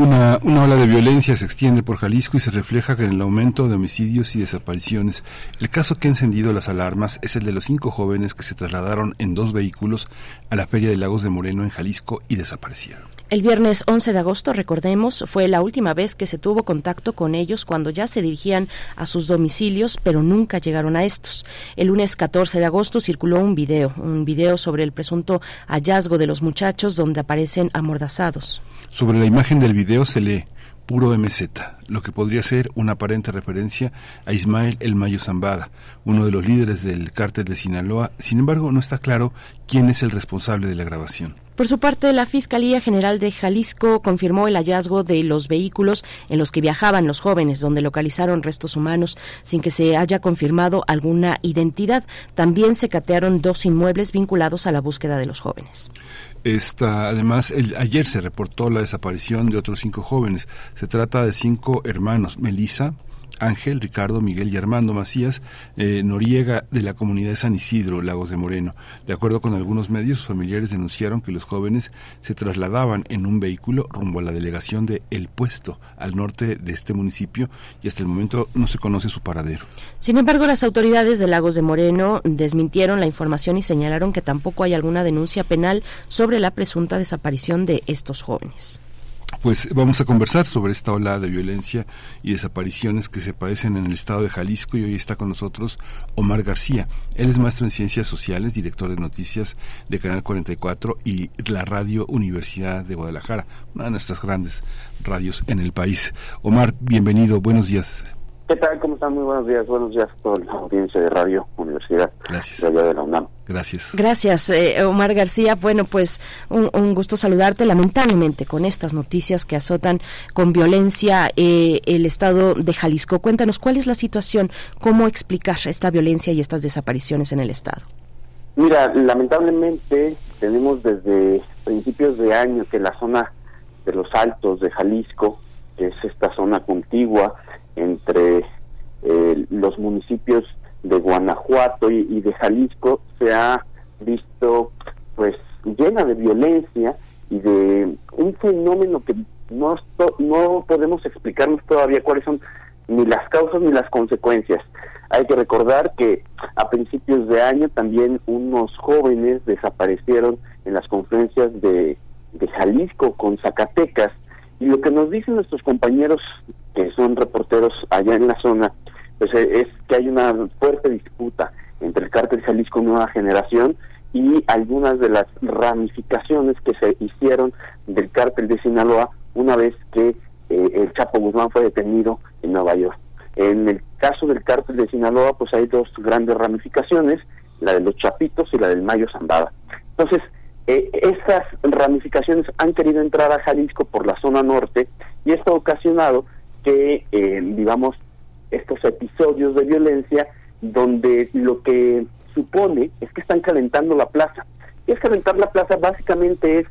Una, ola de violencia se extiende por Jalisco y se refleja en el aumento de homicidios y desapariciones. El caso que ha encendido las alarmas es el de los cinco jóvenes que se trasladaron en dos vehículos a la Feria de Lagos de Moreno en Jalisco y desaparecieron. El viernes 11 de agosto, recordemos, fue la última vez que se tuvo contacto con ellos cuando ya se dirigían a sus domicilios, pero nunca llegaron a estos. El lunes 14 de agosto circuló un video, un video sobre el presunto hallazgo de los muchachos donde aparecen amordazados. Sobre la imagen del video se lee puro MZ, lo que podría ser una aparente referencia a Ismael El Mayo Zambada, uno de los líderes del cártel de Sinaloa. Sin embargo, no está claro quién es el responsable de la grabación. Por su parte, la Fiscalía General de Jalisco confirmó el hallazgo de los vehículos en los que viajaban los jóvenes, donde localizaron restos humanos sin que se haya confirmado alguna identidad. También se catearon dos inmuebles vinculados a la búsqueda de los jóvenes. Esta, además, el- ayer se reportó la desaparición de otros cinco jóvenes. Se trata de cinco hermanos, Melissa, Ángel, Ricardo, Miguel y Armando Macías eh, Noriega de la comunidad de San Isidro, Lagos de Moreno. De acuerdo con algunos medios, sus familiares denunciaron que los jóvenes se trasladaban en un vehículo rumbo a la delegación de El Puesto, al norte de este municipio, y hasta el momento no se conoce su paradero. Sin embargo, las autoridades de Lagos de Moreno desmintieron la información y señalaron que tampoco hay alguna denuncia penal sobre la presunta desaparición de estos jóvenes. Pues vamos a conversar sobre esta ola de violencia y desapariciones que se padecen en el estado de Jalisco y hoy está con nosotros Omar García. Él es maestro en ciencias sociales, director de noticias de Canal 44 y la Radio Universidad de Guadalajara, una de nuestras grandes radios en el país. Omar, bienvenido, buenos días. ¿Qué tal? ¿Cómo están? Muy buenos días. Buenos días a toda la audiencia de Radio Universidad Gracias. de allá de la UNAM. Gracias. Gracias, eh, Omar García. Bueno, pues un, un gusto saludarte. Lamentablemente, con estas noticias que azotan con violencia eh, el estado de Jalisco, cuéntanos cuál es la situación, cómo explicar esta violencia y estas desapariciones en el estado. Mira, lamentablemente tenemos desde principios de año que la zona de los Altos de Jalisco, que es esta zona contigua entre eh, los municipios de Guanajuato y, de Jalisco, se ha visto pues llena de violencia y de un fenómeno que no, no podemos explicarnos todavía cuáles son ni las causas ni las consecuencias. Hay que recordar que a principios de año también unos jóvenes desaparecieron en las confluencias de, de Jalisco con Zacatecas y lo que nos dicen nuestros compañeros que son reporteros allá en la zona pues eh, es que hay una fuerte disputa entre el cártel Jalisco Nueva Generación y algunas de las ramificaciones que se hicieron del cártel de Sinaloa una vez que eh, el Chapo Guzmán fue detenido en Nueva York. En el caso del cártel de Sinaloa, pues hay dos grandes ramificaciones, la de los Chapitos y la del Mayo Zambada. Entonces, eh, estas ramificaciones han querido entrar a Jalisco por la zona norte y esto ha ocasionado que, eh, digamos, estos episodios de violencia donde lo que supone es que están calentando la plaza. Y es calentar la plaza básicamente es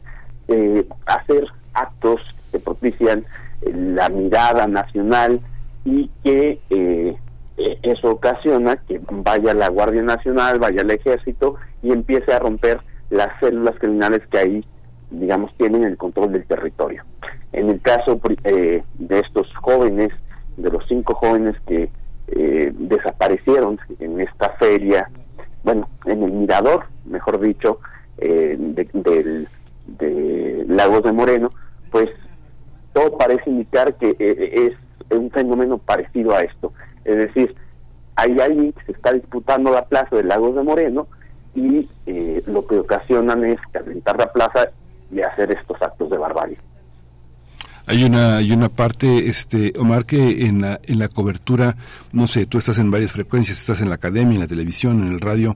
eh, hacer actos que propician eh, la mirada nacional y que eh, eh, eso ocasiona que vaya la Guardia Nacional, vaya el Ejército y empiece a romper las células criminales que ahí, digamos, tienen el control del territorio. En el caso eh, de estos jóvenes, de los cinco jóvenes que eh, desaparecieron en esta feria, bueno, en el mirador, mejor dicho, eh, del de Lagos de Moreno, pues todo parece indicar que es un fenómeno parecido a esto. Es decir, hay alguien que se está disputando la plaza de Lagos de Moreno y eh, lo que ocasionan es calentar la plaza y hacer estos actos de barbarie. Hay una, hay una parte, este, Omar, que en la, en la cobertura, no sé, tú estás en varias frecuencias, estás en la academia, en la televisión, en el radio,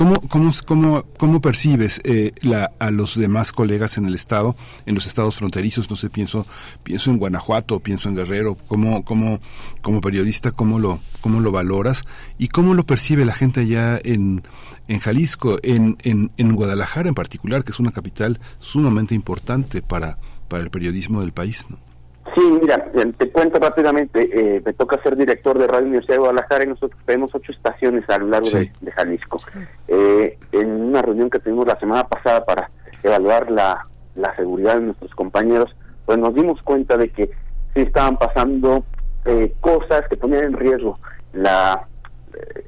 ¿Cómo, cómo, cómo, cómo percibes eh, la, a los demás colegas en el Estado, en los estados fronterizos? No sé, pienso, pienso en Guanajuato, pienso en Guerrero. ¿Cómo, cómo, como periodista, cómo lo, cómo lo valoras? ¿Y cómo lo percibe la gente allá en, en Jalisco, en, en, en Guadalajara en particular, que es una capital sumamente importante para, para el periodismo del país? ¿no? Sí, mira, te cuento rápidamente, eh, me toca ser director de Radio Universidad de Guadalajara y nosotros tenemos ocho estaciones a lo largo de, de, Jalisco. Eh, en una reunión que tuvimos la semana pasada para evaluar la, la seguridad de nuestros compañeros, pues nos dimos cuenta de que sí estaban pasando eh, cosas que ponían en riesgo la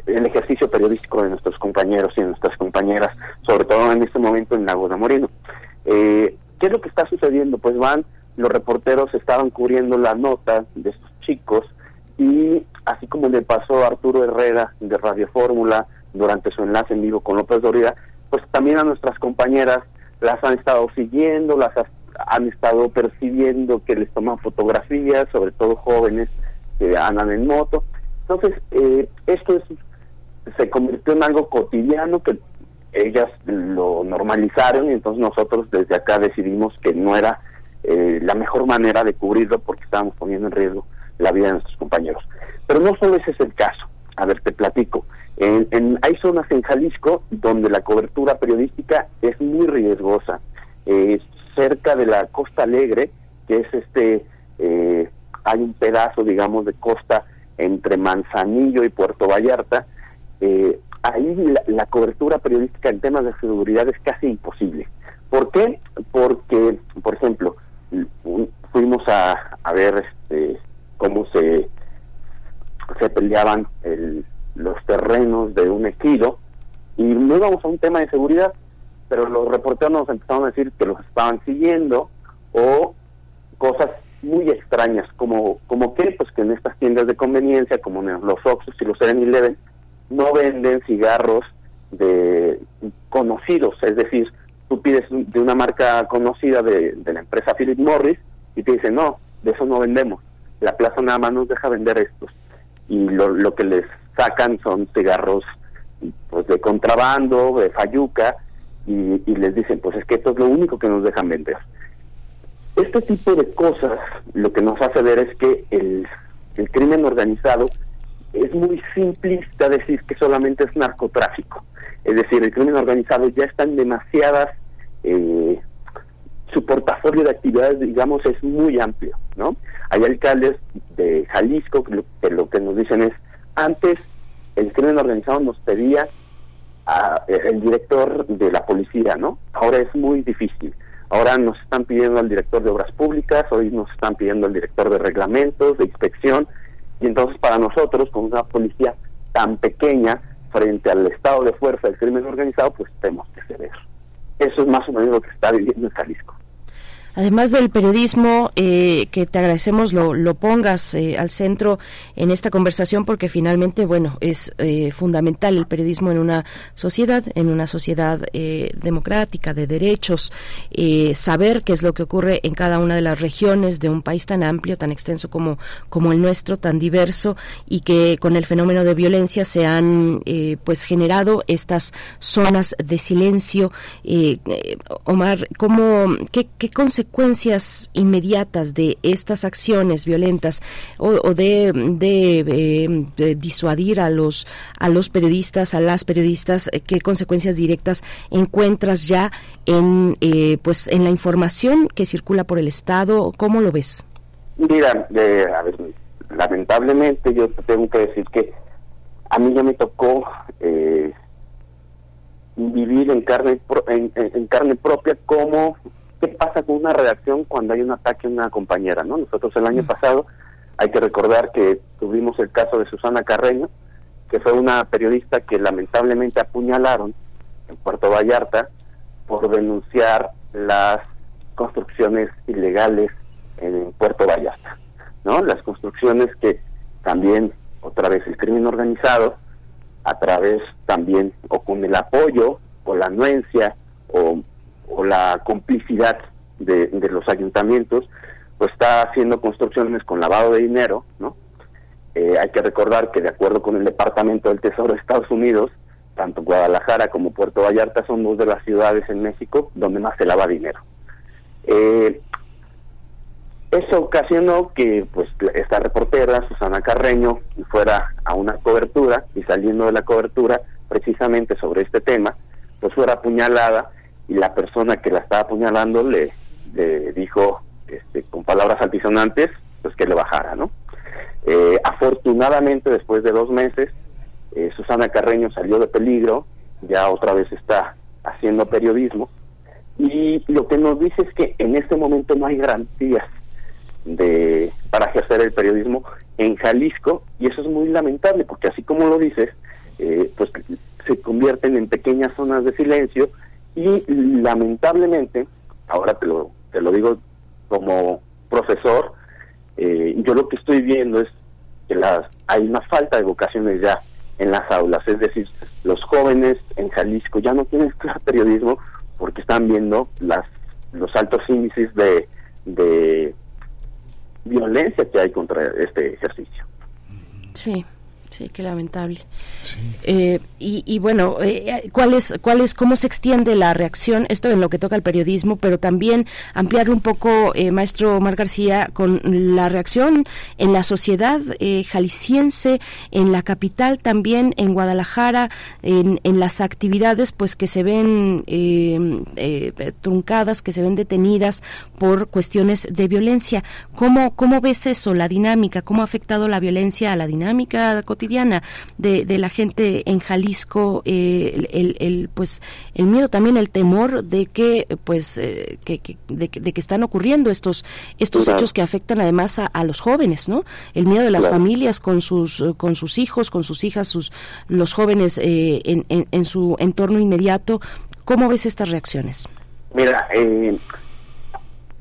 el ejercicio periodístico de nuestros compañeros y de nuestras compañeras, sobre todo en este momento en Lago de Moreno. ¿Qué es lo que está sucediendo? Pues van los reporteros estaban cubriendo la nota de estos chicos y así como le pasó a Arturo Herrera de Radio Fórmula durante su enlace en vivo con López Dóriga, pues también a nuestras compañeras las han estado siguiendo, las han estado percibiendo que les toman fotografías, sobre todo jóvenes que andan en moto. Entonces, eh, esto es, se convirtió en algo cotidiano que ellas lo normalizaron y entonces nosotros desde acá decidimos que no era eh, la mejor manera de cubrirlo porque estábamos poniendo en riesgo la vida de nuestros compañeros. Pero no solo ese es el caso. A ver, te platico. En, en, hay zonas en Jalisco donde la cobertura periodística es muy riesgosa. Eh, cerca de la Costa Alegre, que es este, eh, hay un pedazo, digamos, de costa entre Manzanillo y Puerto Vallarta. Eh, ahí la, la cobertura periodística en temas de seguridad es casi imposible. ¿Por qué? Porque, ver este, cómo se, se peleaban el, los terrenos de un ejido. Y no íbamos a un tema de seguridad, pero los reporteros nos empezaron a decir que los estaban siguiendo o cosas muy extrañas, como, como que, pues que en estas tiendas de conveniencia, como en los Oxxos y los 7-Eleven, no venden cigarros de conocidos, es decir, tú pides de una marca conocida de la empresa Philip Morris y te dicen, no, de eso no vendemos, la plaza nada más nos deja vender estos. Y lo, lo que les sacan son cigarros pues de contrabando, de fayuca, y, les dicen, pues es que esto es lo único que nos dejan vender. Este tipo de cosas lo que nos hace ver es que el, el crimen organizado es muy simplista decir que solamente es narcotráfico. Es decir, el crimen organizado ya está en demasiadas, eh, su portafolio de actividades, digamos, es muy amplio, ¿no? Hay alcaldes de Jalisco que lo, que lo que nos dicen es, antes el crimen organizado nos pedía a, el director de la policía, ¿no? Ahora es muy difícil. Ahora nos están pidiendo al director de obras públicas, hoy nos están pidiendo al director de reglamentos, de inspección, y entonces para nosotros, con una policía tan pequeña, frente al estado de fuerza del crimen organizado, pues tenemos que ceder. Eso es más o menos lo que está viviendo en Jalisco. Además del periodismo, eh, que te agradecemos lo, lo pongas eh, al centro en esta conversación porque finalmente, bueno, es eh, fundamental el periodismo en una sociedad, en una sociedad eh, democrática, de derechos, eh, saber qué es lo que ocurre en cada una de las regiones de un país tan amplio, tan extenso como, como el nuestro, tan diverso y que con el fenómeno de violencia se han pues generado estas zonas de silencio. Omar, ¿cómo, qué, qué consecuencias consecuencias inmediatas de estas acciones violentas o, de, eh, de, disuadir a los a los periodistas, a las periodistas, eh, qué consecuencias directas encuentras ya en eh, pues en la información que circula por el Estado, ¿cómo lo ves? Mira, eh, a ver, lamentablemente yo tengo que decir que a mí ya me tocó eh, vivir en carne en- en carne propia cómo qué pasa con una reacción cuando hay un ataque a una compañera no nosotros el año pasado hay que recordar que tuvimos el caso de Susana Carreño que fue una periodista que lamentablemente apuñalaron en Puerto Vallarta por denunciar las construcciones ilegales en Puerto Vallarta no las construcciones que también otra vez el crimen organizado a través también o con el apoyo o la anuencia o, o la complicidad de, de los ayuntamientos, pues está haciendo construcciones con lavado de dinero, ¿no? Eh, hay que recordar que de acuerdo con el Departamento del Tesoro de Estados Unidos, tanto Guadalajara como Puerto Vallarta son dos de las ciudades en México donde más se lava dinero. Eh, eso ocasionó que pues esta reportera, Susana Carreño, fuera a una cobertura y saliendo de la cobertura precisamente sobre este tema, pues fuera apuñalada y la persona que la estaba apuñalando le, dijo este, con palabras altisonantes pues que le bajara, ¿no? Eh, afortunadamente después de dos meses eh, Susana Carreño salió de peligro, ya otra vez está haciendo periodismo y lo que nos dice es que en este momento no hay garantías de para ejercer el periodismo en Jalisco y eso es muy lamentable porque así como lo dices eh, pues se convierten en pequeñas zonas de silencio y lamentablemente ahora te lo te lo digo como profesor eh, yo lo que estoy viendo es que las hay una falta de vocaciones ya en las aulas es decir los jóvenes en Jalisco ya no quieren estudiar (laughs) periodismo porque están viendo las los altos índices de, de violencia que hay contra este ejercicio. Sí, sí, qué lamentable. Eh, y, y bueno, eh, ¿cuál es, ¿cuál es, cómo se extiende la reacción? Esto en lo que toca al periodismo, pero también ampliarlo un poco, eh, maestro Omar García, con la reacción en la sociedad eh, jalisciense, en la capital también, en Guadalajara, en, en las actividades pues que se ven eh, eh, truncadas, que se ven detenidas por cuestiones de violencia. ¿Cómo, ¿Cómo ves eso, la dinámica? ¿Cómo ha afectado la violencia a la dinámica cotidiana de, de la gente en Jalisco? eh, el, el- el, pues el miedo también, el temor de que pues eh, que, que- de, que- de que están ocurriendo estos estos Claro. hechos que afectan además a, a los jóvenes, ¿no? El miedo de las Claro. familias con sus con sus hijos, con sus hijas, sus los jóvenes eh, en, en, en su entorno inmediato. ¿Cómo ves estas reacciones? Mira, eh,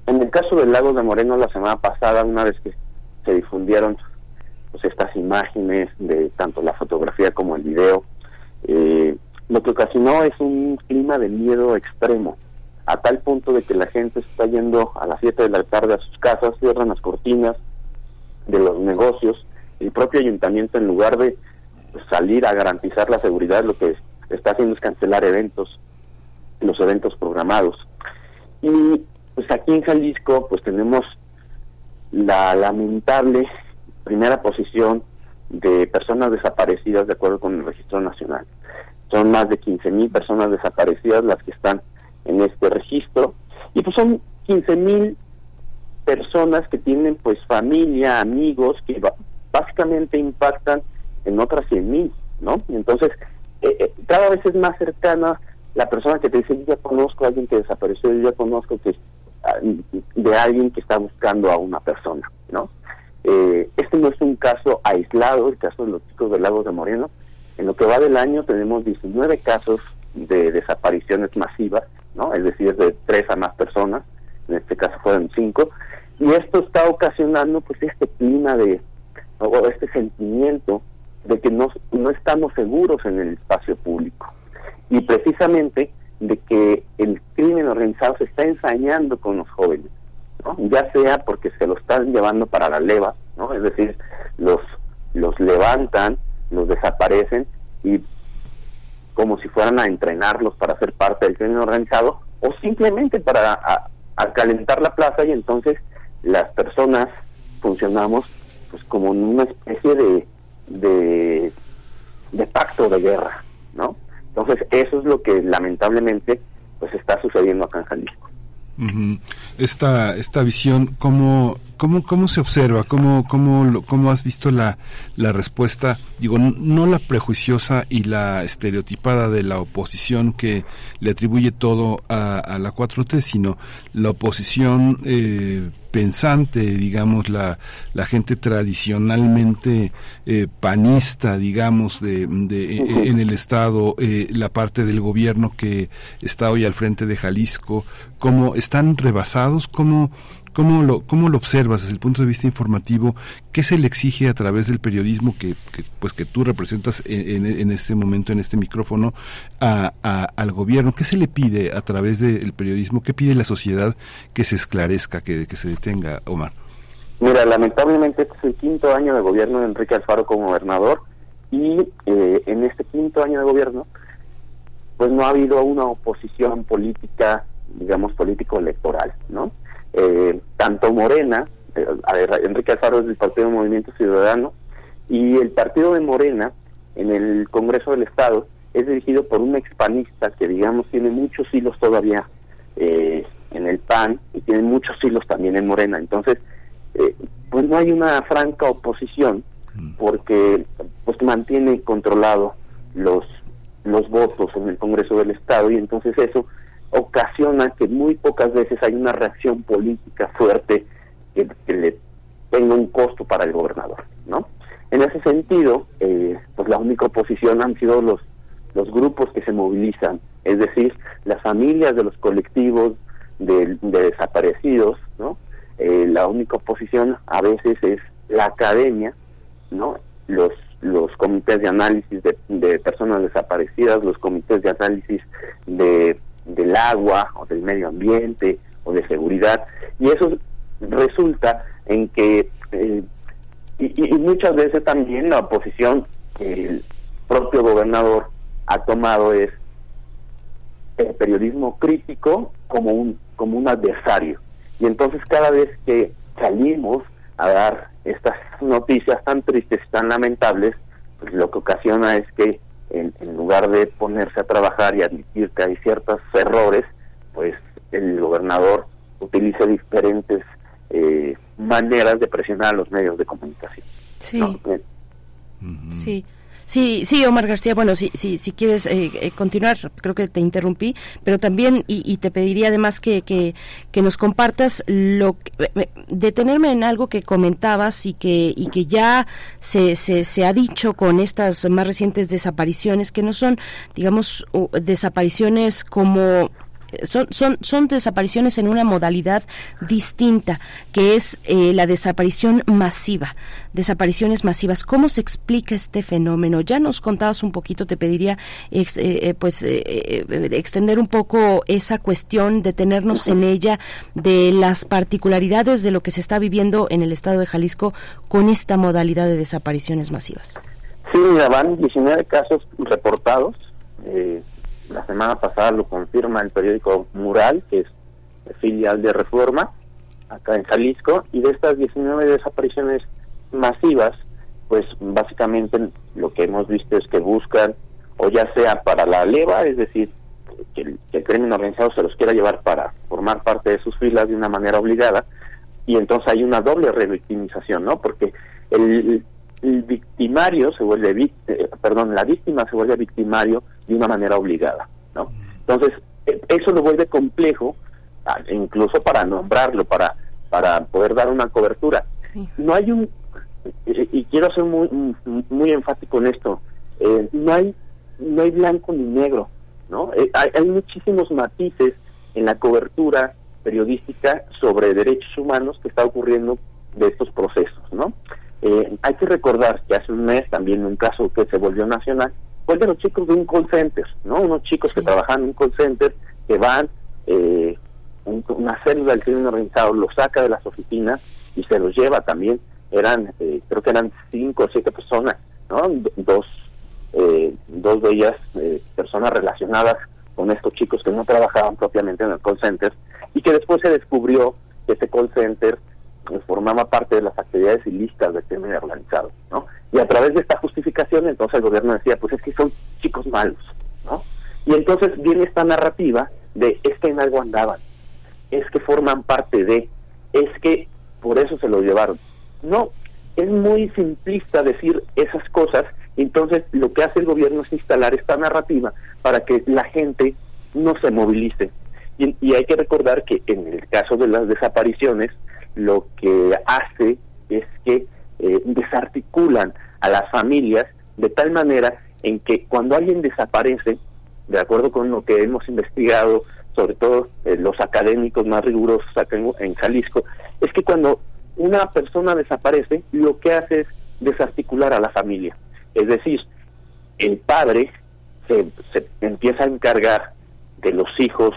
en el caso del lago de Moreno la semana pasada, una vez que se difundieron pues estas imágenes de tanto la fotografía como el video, eh, lo que ocasionó es un clima de miedo extremo, a tal punto de que la gente está yendo a las 7 de la tarde a sus casas, cierran las cortinas de los negocios, el propio ayuntamiento en lugar de salir a garantizar la seguridad, lo que está haciendo es cancelar eventos, los eventos programados. Y pues aquí en Jalisco pues tenemos la lamentable primera posición de personas desaparecidas de acuerdo con el registro nacional. Son más de 15 mil personas desaparecidas las que están en este registro y pues son 15 mil personas que tienen pues familia, amigos que básicamente impactan en otras 100 mil, ¿no? Entonces eh, eh, cada vez es más cercana la persona que te dice yo ya conozco a alguien que desapareció, yo ya conozco que ah, de alguien que está buscando a una persona, ¿no? Eh, este no es un caso aislado, el caso de los chicos del lago de Moreno. En lo que va del año tenemos 19 casos de desapariciones masivas, ¿no? Es decir, de tres a más personas. En este caso fueron cinco. Y esto está ocasionando, pues, este clima de, o este sentimiento de que no, no estamos seguros en el espacio público. Y precisamente de que el crimen organizado se está ensañando con los jóvenes. ¿No? ya sea porque se lo están llevando para la leva, ¿no? es decir, los, los levantan, los desaparecen y como si fueran a entrenarlos para ser parte del crimen organizado o simplemente para a- calentar la plaza y entonces las personas funcionamos pues como en una especie de, de, de pacto de guerra, ¿no? Entonces eso es lo que lamentablemente pues está sucediendo acá en Jalisco. Esta, esta visión, ¿cómo, cómo, cómo se observa? ¿Cómo, cómo, cómo has visto la, la respuesta? Digo, no la prejuiciosa y la estereotipada de la oposición que le atribuye todo a, a la 4T, sino la oposición eh, pensante, digamos, la, la gente tradicionalmente eh, panista, digamos, de, de- Ujú. en el Estado, eh, la parte del gobierno que está hoy al frente de Jalisco, cómo están rebasados, cómo, cómo, lo, cómo lo observas desde el punto de vista informativo, qué se le exige a través del periodismo que, pues que tú representas en, en- este momento, en este micrófono, a- al gobierno, qué se le pide a través del periodismo, qué pide la sociedad que se esclarezca, que, que se detenga, Omar. Mira, lamentablemente este es el quinto año de gobierno de Enrique Alfaro como gobernador y eh, en este quinto año de gobierno pues no ha habido una oposición política, digamos político-electoral, ¿no? Eh, tanto Morena, eh, a ver, Enrique Alfaro es del Partido de Movimiento Ciudadano y el partido de Morena en el Congreso del Estado es dirigido por un expanista que digamos tiene muchos hilos todavía eh, en el PAN y tiene muchos hilos también en Morena. Entonces, eh, pues no hay una franca oposición porque pues mantiene controlado los los votos en el Congreso del Estado y entonces eso ocasiona que muy pocas veces hay una reacción política fuerte que, le tenga un costo para el gobernador, ¿no? En ese sentido, eh, pues la única oposición han sido los los grupos que se movilizan, es decir, las familias de los colectivos de, de desaparecidos, ¿no? Eh, la única oposición a veces es la academia, ¿no? Los los comités de análisis de, de personas desaparecidas, los comités de análisis de del agua o del medio ambiente o de seguridad y eso resulta en que eh, y, y- muchas veces también la oposición que el propio gobernador ha tomado es el periodismo crítico como un como un adversario. Y entonces cada vez que salimos a dar estas noticias tan tristes tan lamentables pues lo que ocasiona es que en, en lugar de ponerse a trabajar y admitir que hay ciertos errores pues el gobernador utiliza diferentes eh, maneras de presionar a los medios de comunicación Sí. ¿no? Eh, Sí. Sí, sí, Omar García, bueno, si, si, si quieres eh, eh, continuar, creo que te interrumpí, pero también, y, y te pediría además que, que, que nos compartas lo que- eh, detenerme en algo que comentabas y que, y que ya se, se, se ha dicho con estas más recientes desapariciones, que no son, digamos, desapariciones como son, son, son desapariciones en una modalidad distinta, que es eh, la desaparición masiva, desapariciones masivas. ¿Cómo se explica este fenómeno? Ya nos contabas un poquito, te pediría eh, eh, pues extender un poco esa cuestión, detenernos en ella, de las particularidades de lo que se está viviendo en el estado de Jalisco con esta modalidad de desapariciones masivas. Sí, mira, van 19 casos reportados. La semana pasada lo confirma el periódico Mural, que es filial de Reforma, acá en Jalisco, y de estas 19 desapariciones masivas, pues básicamente lo que hemos visto es que buscan, o ya sea para la leva, es decir, que el, que el crimen organizado se los quiera llevar para formar parte de sus filas de una manera obligada, y entonces hay una doble revictimización, ¿no? Porque el, victimario se vuelve, eh, perdón, la víctima se vuelve victimario de una manera obligada, ¿no? Entonces, eh, eso lo vuelve complejo, ah, incluso para nombrarlo, para, para poder dar una cobertura. No hay un, y, y quiero ser muy, muy enfático en esto, eh, no hay, no hay blanco ni negro, ¿no? Eh, hay, hay muchísimos matices en la cobertura periodística sobre derechos humanos que está ocurriendo de estos procesos, ¿no? Eh, hay que recordar que hace un mes también un caso que se volvió nacional fue el de los chicos de un call center, ¿no? Unos chicos que trabajan en un call center que van, eh, un- una célula del crimen organizado los saca de las oficinas y se los lleva también. Eran, eh, creo que eran cinco o siete personas, ¿no? Do- Dos, eh, dos de ellas eh, personas relacionadas con estos chicos que no trabajaban propiamente en el call center y que después se descubrió que ese call center formaba parte de las actividades ilícitas del crimen organizado, ¿no? Y a través de esta justificación, entonces el gobierno decía, pues es que son chicos malos, ¿no? Y entonces viene esta narrativa de es que en algo andaban. es que forman parte de, es que por eso se lo llevaron. No, es muy simplista decir esas cosas, entonces lo que hace el gobierno es instalar esta narrativa para que la gente no se movilice. Y, y hay que recordar que en el caso de las desapariciones, lo que hace es que eh, desarticulan a las familias de tal manera en que cuando alguien desaparece, de acuerdo con lo que hemos investigado, sobre todo eh, los académicos más rigurosos acá en, en Jalisco, es que cuando una persona desaparece, lo que hace es desarticular a la familia. Es decir, el padre se, se empieza a encargar de los hijos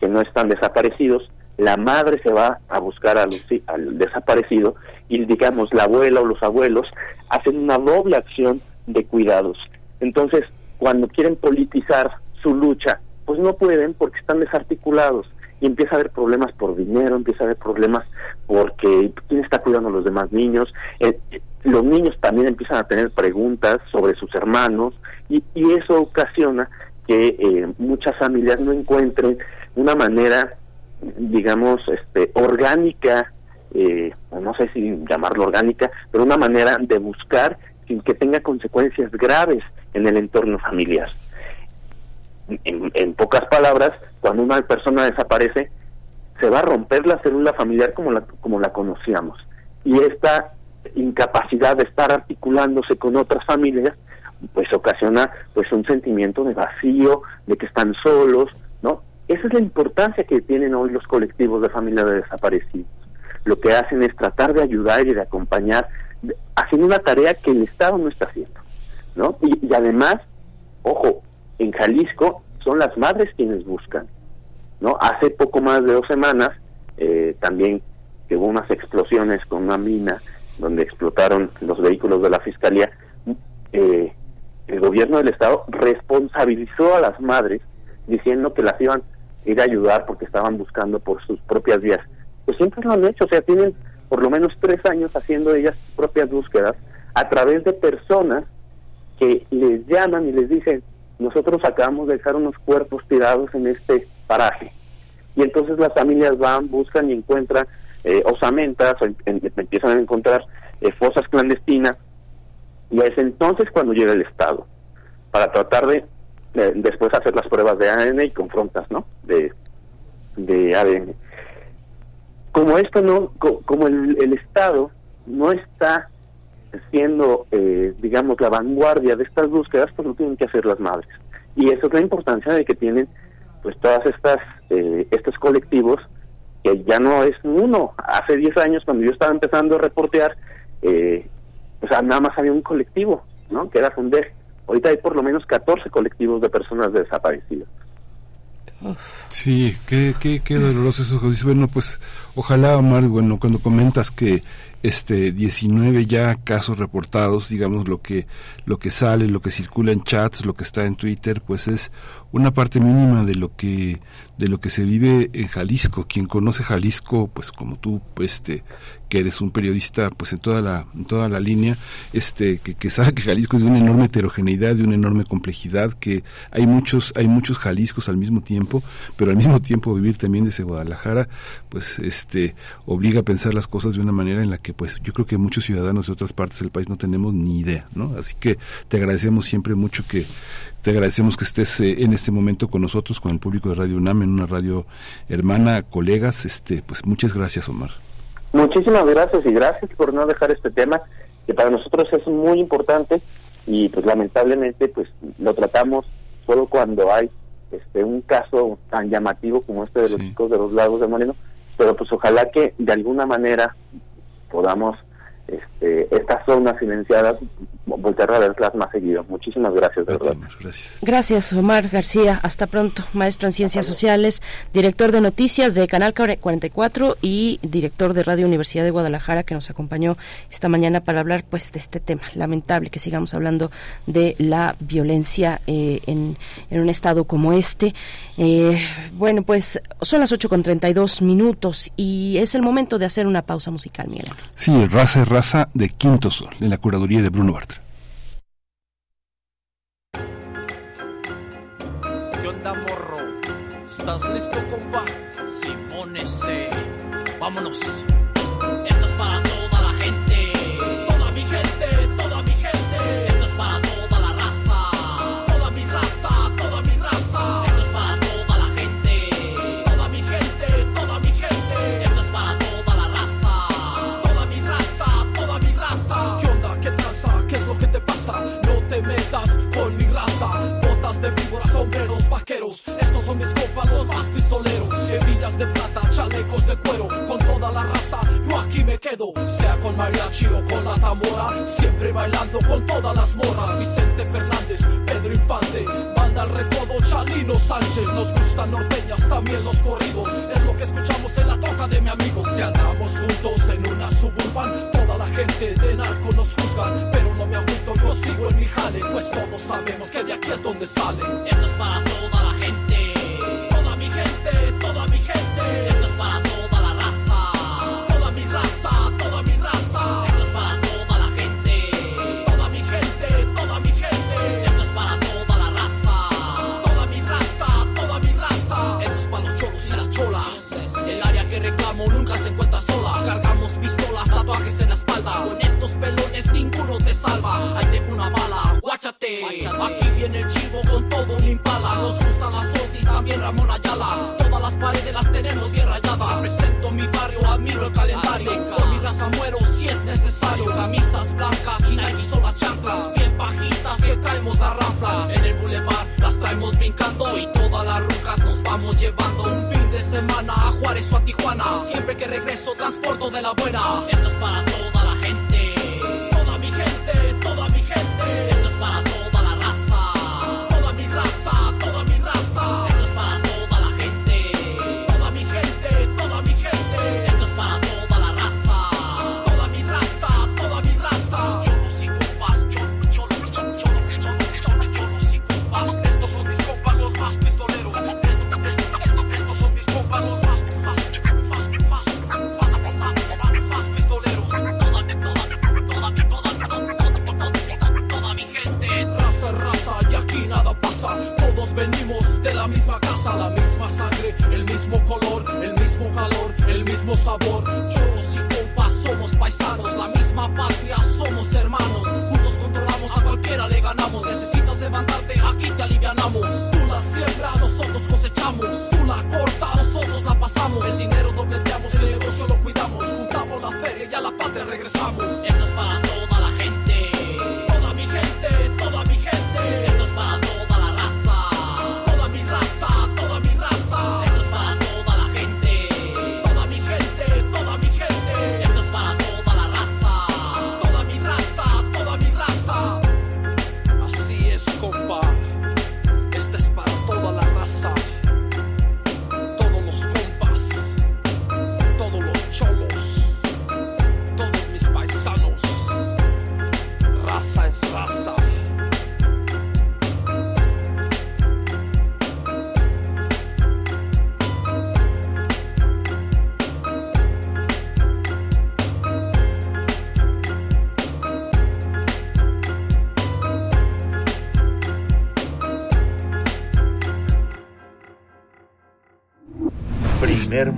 que no están desaparecidos, la madre se va a buscar a los hi- al desaparecido y digamos la abuela o los abuelos hacen una doble acción de cuidados. Entonces, cuando quieren politizar su lucha, pues no pueden porque están desarticulados y empieza a haber problemas por dinero, empieza a haber problemas porque quién está cuidando a los demás niños. Eh, eh, los niños también empiezan a tener preguntas sobre sus hermanos y, y eso ocasiona que eh, muchas familias no encuentren una manera, digamos, este, orgánica, eh, no sé si llamarlo orgánica, pero una manera de buscar sin que tenga consecuencias graves en el entorno familiar. En, en pocas palabras, cuando una persona desaparece, se va a romper la célula familiar como la, como la conocíamos. Y esta incapacidad de estar articulándose con otras familias, pues ocasiona pues un sentimiento de vacío, de que están solos. Esa es la importancia que tienen hoy los colectivos de familias de desaparecidos. Lo que hacen es tratar de ayudar y de acompañar, haciendo una tarea que el Estado no está haciendo, ¿no? Y, además, ojo, en Jalisco son las madres quienes buscan, ¿no? Hace poco más de dos semanas eh, también hubo unas explosiones con una mina donde explotaron los vehículos de la fiscalía. eh, el gobierno del estado responsabilizó a las madres diciendo que las iban ir a ayudar porque estaban buscando por sus propias vías. Pues siempre lo han hecho, o sea, tienen por lo menos tres años haciendo ellas sus propias búsquedas a través de personas que les llaman y les dicen, nosotros acabamos de dejar unos cuerpos tirados en este paraje. Y entonces las familias van, buscan y encuentran eh, osamentas, o em- em- empiezan a encontrar eh, fosas clandestinas, y es entonces cuando llega el Estado, para tratar de eh, después hacer las pruebas de ADN y confrontas, ¿no? De, ADN. Como esto no, co- como el, el Estado no está siendo, eh, digamos, la vanguardia de estas búsquedas, pues lo tienen que hacer las madres. Y esa es la importancia de que tienen, pues, todas estas, eh, estos colectivos, que ya no es uno. Hace 10 años, cuando yo estaba empezando a reportear, eh, o sea, nada más había un colectivo, ¿no? Que era Funde. Ahorita hay por lo menos 14 colectivos de personas desaparecidas. Sí, qué, qué, qué doloroso eso que dices. Bueno, pues ojalá, Omar, bueno, cuando comentas que este 19 ya casos reportados, digamos lo que lo que sale, lo que circula en chats, lo que está en Twitter, pues es una parte mínima de lo que de lo que se vive en Jalisco. Quien conoce Jalisco, pues como tú, pues, este que eres un periodista pues en toda la en toda la línea este que, que sabe que Jalisco es de una enorme heterogeneidad de una enorme complejidad que hay muchos hay muchos Jaliscos al mismo tiempo pero al mismo tiempo vivir también desde Guadalajara pues este obliga a pensar las cosas de una manera en la que pues yo creo que muchos ciudadanos de otras partes del país no tenemos ni idea no así que te agradecemos siempre mucho que te agradecemos que estés eh, en este momento con nosotros con el público de Radio UNAM en una radio hermana colegas este pues muchas gracias Omar Muchísimas gracias y gracias por no dejar este tema que para nosotros es muy importante y pues lamentablemente pues lo tratamos solo cuando hay este un caso tan llamativo como este de los chicos de los lagos de Moreno, pero pues ojalá que de alguna manera podamos este, estas zonas silenciadas volver a verlas más seguido. Muchísimas gracias, de verdad. Gracias, Omar García. Hasta pronto, maestro en Ciencias Sociales, director de Noticias de Canal 44 y director de Radio Universidad de Guadalajara, que nos acompañó esta mañana para hablar pues de este tema. Lamentable que sigamos hablando de la violencia eh, en, en un estado como este. Eh, bueno, pues son las 8 con 32 minutos y es el momento de hacer una pausa musical, Miguel. Sí, Raza es Raza de Quinto Sol, en la curaduría de Bruno Bartra. ¿Estás listo, compa? Simone C. Vámonos. Esto es para sombreros vaqueros. Estos son mis Hebillas de plata, chalecos de cuero. Con toda la raza, yo aquí me quedo. Sea con mariachi o con la tambora. Siempre bailando con todas las morras. Vicente Fernández, Pedro Infante. Banda al recodo, Chalino Sánchez. Nos gustan norteñas, también los corridos. Es lo que escuchamos en la toca de mi amigo. Si andamos juntos en una suburban, toda la gente de narco nos juzgan. Pero no me agüito, yo sigo en mi jale. Pues todos sabemos que de aquí es donde sale. Esto es para toda la gente. Aquí viene el chivo con todo un impala. Nos gustan las también Ramón Ayala. Todas las paredes las tenemos bien rayadas. Presento mi barrio, admiro el calendario. Por mi raza muero si es necesario. Camisas blancas y Nike son las chanclas. Bien bajitas que traemos las ramplas. En el boulevard las traemos brincando. Y todas las rucas nos vamos llevando. Un fin de semana a Juárez o a Tijuana. Siempre que regreso transporto de la buena. Esto es para toda mismo sabor. Cholos y compas somos paisanos, la misma patria somos hermanos. Juntos controlamos a cualquiera, le ganamos. Necesitas levantarte, aquí te alivianamos. Tú la siembras, nosotros cosechamos.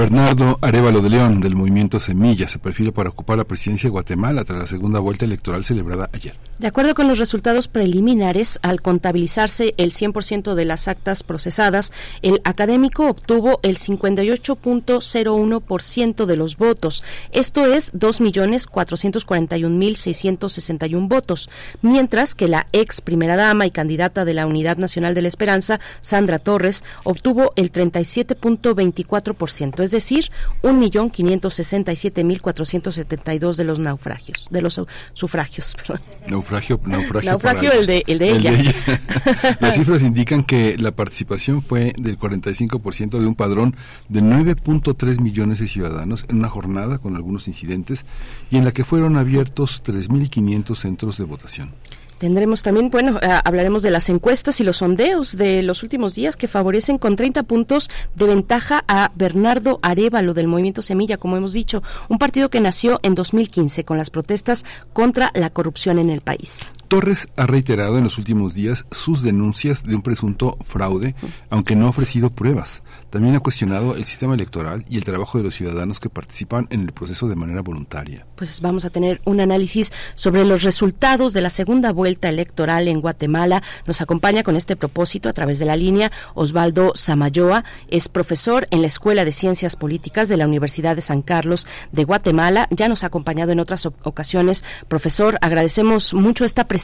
Bernardo Arevalo de León, del movimiento Semilla, se perfila para ocupar la presidencia de Guatemala tras la segunda vuelta electoral celebrada ayer. De acuerdo con los resultados preliminares, al contabilizarse el 100% de las actas procesadas, el académico obtuvo el 58.01% de los votos. Esto es 2.441.661 votos, mientras que la ex primera dama y candidata de la Unidad Nacional de la Esperanza, Sandra Torres, obtuvo el 37.24%, es decir, 1.567.472 de los naufragios, de los sufragios, (laughs) perdón. Naufragio, naufragio, Naufragio, para- el de- el de ella. (laughs) Las cifras indican que la participación fue del 45% de un padrón de 9.3 millones de ciudadanos en una jornada con algunos incidentes y en la que fueron abiertos 3.500 centros de votación. Tendremos también, bueno, eh, hablaremos de las encuestas y los sondeos de los últimos días que favorecen con 30 puntos de ventaja a Bernardo Arevalo del Movimiento Semilla, como hemos dicho, un partido que nació en 2015 con las protestas contra la corrupción en el país. Torres ha reiterado en los últimos días sus denuncias de un presunto fraude, aunque no ha ofrecido pruebas. También ha cuestionado el sistema electoral y el trabajo de los ciudadanos que participan en el proceso de manera voluntaria. Pues vamos a tener un análisis sobre los resultados de la segunda vuelta electoral en Guatemala. Nos acompaña con este propósito a través de la línea Osvaldo Samayoa, es profesor en la Escuela de Ciencias Políticas de la Universidad de San Carlos de Guatemala. Ya nos ha acompañado en otras ocasiones. Profesor, agradecemos mucho esta presencia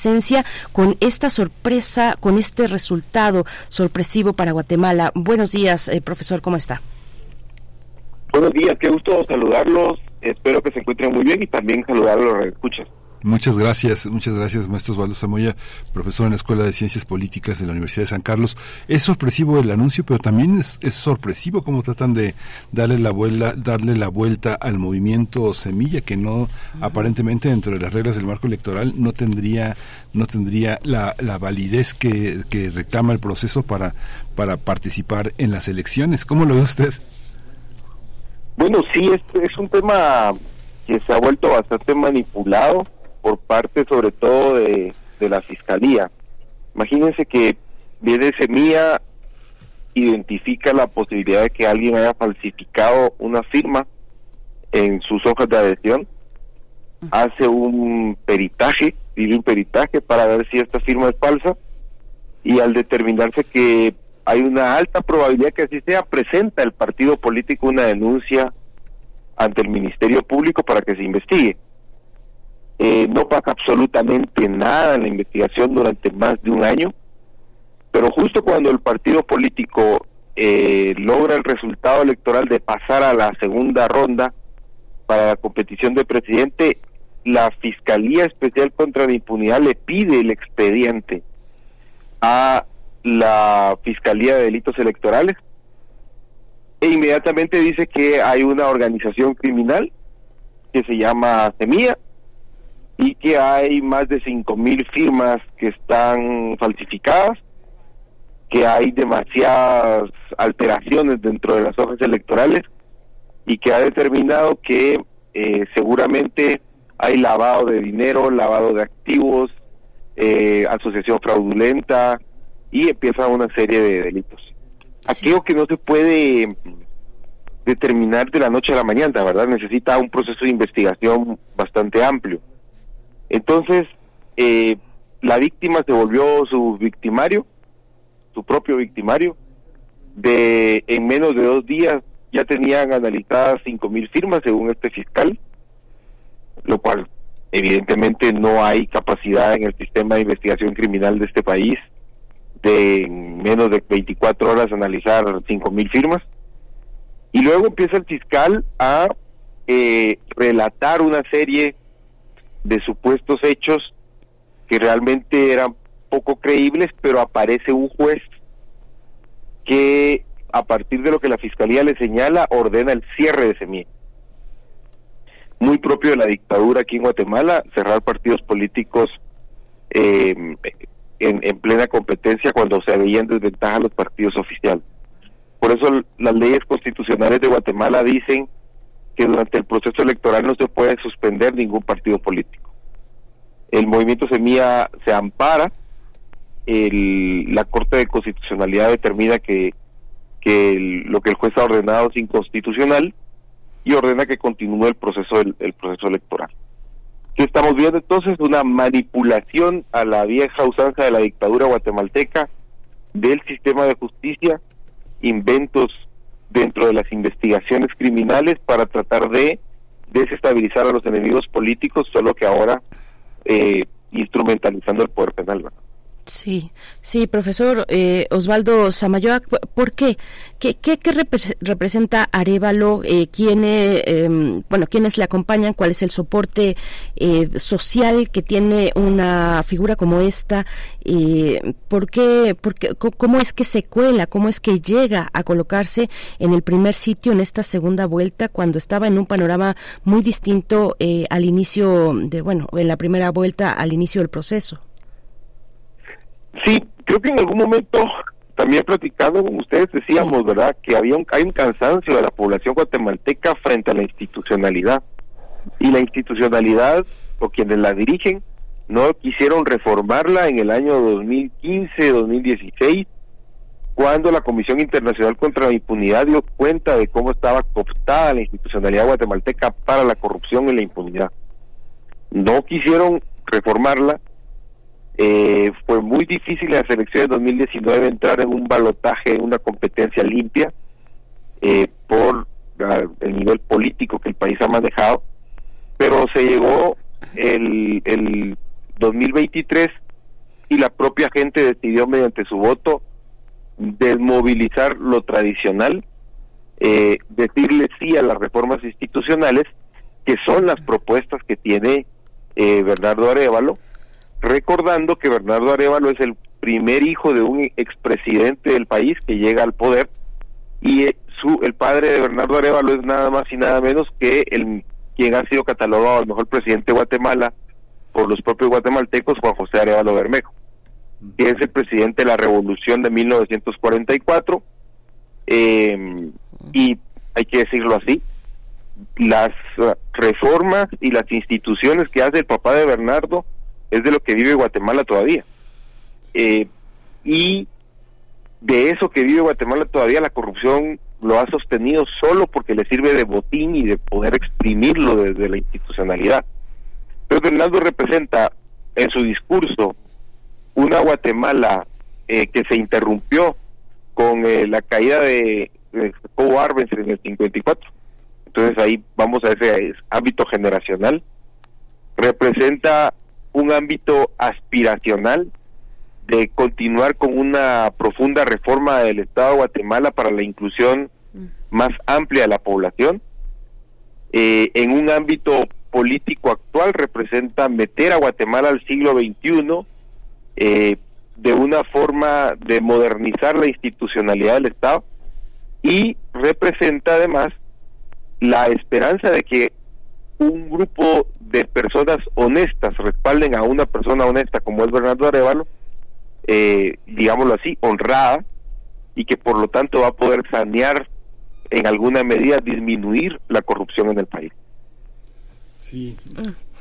con esta sorpresa, con este resultado sorpresivo para Guatemala. Buenos días, eh, profesor, ¿cómo está? Buenos días, qué gusto saludarlos. Espero que se encuentren muy bien y también saludar a los que escuchan. Muchas gracias, muchas gracias, maestro Osvaldo Samoya, profesor en la Escuela de Ciencias Políticas de la Universidad de San Carlos. Es sorpresivo el anuncio, pero también es, es sorpresivo cómo tratan de darle la, vuela, darle la vuelta al movimiento Semilla, que no, aparentemente dentro de las reglas del marco electoral, no tendría, no tendría la, la validez que, que reclama el proceso para, para participar en las elecciones. ¿Cómo lo ve usted? Bueno, sí, es, es un tema que se ha vuelto bastante manipulado por parte sobre todo de, de la fiscalía. Imagínense que viene Semilla identifica la posibilidad de que alguien haya falsificado una firma en sus hojas de adhesión, hace un peritaje, pide un peritaje para ver si esta firma es falsa y al determinarse que hay una alta probabilidad que así sea, presenta el partido político una denuncia ante el Ministerio Público para que se investigue. Eh, no pasa absolutamente nada en la investigación durante más de un año, pero justo cuando el partido político eh, logra el resultado electoral de pasar a la segunda ronda para la competición de presidente, la Fiscalía Especial contra la Impunidad le pide el expediente a la Fiscalía de Delitos Electorales e inmediatamente dice que hay una organización criminal que se llama Semilla y que hay más de cinco mil firmas que están falsificadas, que hay demasiadas alteraciones dentro de las hojas electorales y que ha determinado que eh, seguramente hay lavado de dinero, lavado de activos, eh, asociación fraudulenta y empieza una serie de delitos. Aquello que no se puede determinar de la noche a la mañana, ¿verdad? Necesita un proceso de investigación bastante amplio. Entonces, eh, la víctima se volvió su victimario, su propio victimario. De en menos de dos días ya tenían analizadas cinco mil firmas según este fiscal, lo cual evidentemente no hay capacidad en el sistema de investigación criminal de este país de en menos de 24 horas analizar cinco mil firmas. Y luego empieza el fiscal a eh, relatar una serie de supuestos hechos que realmente eran poco creíbles, pero aparece un juez que a partir de lo que la fiscalía le señala ordena el cierre de semilla. Muy propio de la dictadura aquí en Guatemala, cerrar partidos políticos eh, en, en plena competencia cuando se veían desventaja los partidos oficiales. Por eso las leyes constitucionales de Guatemala dicen que durante el proceso electoral no se puede suspender ningún partido político. El movimiento Semilla se ampara, el, la Corte de Constitucionalidad determina que, que lo que el juez ha ordenado es inconstitucional y ordena que continúe el proceso el, el proceso electoral. ¿Qué estamos viendo entonces? Una manipulación a la vieja usanza de la dictadura guatemalteca del sistema de justicia, inventos dentro de las investigaciones criminales para tratar de desestabilizar a los enemigos políticos, solo que ahora eh, instrumentalizando el poder penal. ¿verdad? Sí, sí, profesor eh, Osvaldo Samayoa, ¿cu- ¿por qué? ¿Qué, qué, qué repres- representa Arevalo? Eh, ¿quién, em, bueno, ¿Quiénes le acompañan? ¿Cuál es el soporte eh, social que tiene una figura como esta? Eh, ¿por qué, por qué- ¿Cómo es que se cuela? ¿Cómo es que llega a colocarse en el primer sitio en esta segunda vuelta cuando estaba en un panorama muy distinto eh, al inicio de, bueno, en la primera vuelta al inicio del proceso? Sí, creo que en algún momento también platicando con ustedes decíamos, ¿verdad?, que había un, hay un cansancio de la población guatemalteca frente a la institucionalidad. Y la institucionalidad, o quienes la dirigen, no quisieron reformarla en el año 2015, 2016, cuando la Comisión Internacional contra la Impunidad dio cuenta de cómo estaba cooptada la institucionalidad guatemalteca para la corrupción y la impunidad. No quisieron reformarla. Eh, fue muy difícil en las elecciones de 2019 entrar en un balotaje, en una competencia limpia, eh, por la- el nivel político que el país ha manejado, pero se llegó el, el 2023 y la propia gente decidió mediante su voto desmovilizar lo tradicional, eh, decirle sí a las reformas institucionales, que son las propuestas que tiene eh, Bernardo Arevalo, recordando que Bernardo Arevalo es el primer hijo de un expresidente del país que llega al poder y eh, su el padre de Bernardo Arevalo es nada más y nada menos que el quien ha sido catalogado el mejor presidente de Guatemala por los propios guatemaltecos Juan José Arevalo Bermejo que es el presidente de la revolución de 1944 eh, y hay que decirlo así las eh, reformas y las instituciones que hace el papá de Bernardo es de lo que vive Guatemala todavía Eh, y de eso que vive Guatemala todavía la corrupción lo ha sostenido solo porque le sirve de botín y de poder exprimirlo desde la institucionalidad. Pero Bernardo representa en su discurso una Guatemala eh, que se interrumpió con eh, la caída de, de Arbenz en el 54. Entonces ahí vamos a ese ámbito generacional. Representa un ámbito aspiracional de continuar con una profunda reforma del Estado de Guatemala para la inclusión más amplia de la población. Eh, en un ámbito político actual representa meter a Guatemala al siglo XXI eh, de una forma de modernizar la institucionalidad del Estado y representa además la esperanza de que un grupo de personas honestas respalden a una persona honesta como es Bernardo Arevalo, eh, digámoslo así, honrada, y que por lo tanto va a poder sanear en alguna medida, disminuir la corrupción en el país. Sí.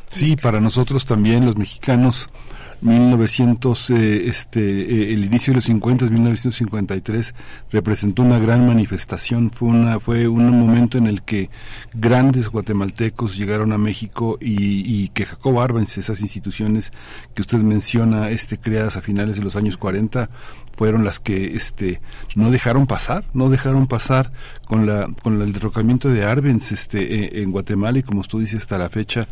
Sí, para nosotros también los mexicanos 1900 eh, este eh, el inicio de los 50 1953 representó una gran manifestación. Fue una fue un momento en el que grandes guatemaltecos llegaron a México y, y que Jacob Arbenz esas instituciones que usted menciona este creadas a finales de los años 40 fueron las que este no dejaron pasar, no dejaron pasar con la con el derrocamiento de Arbenz este en, en Guatemala y como tú dices hasta la fecha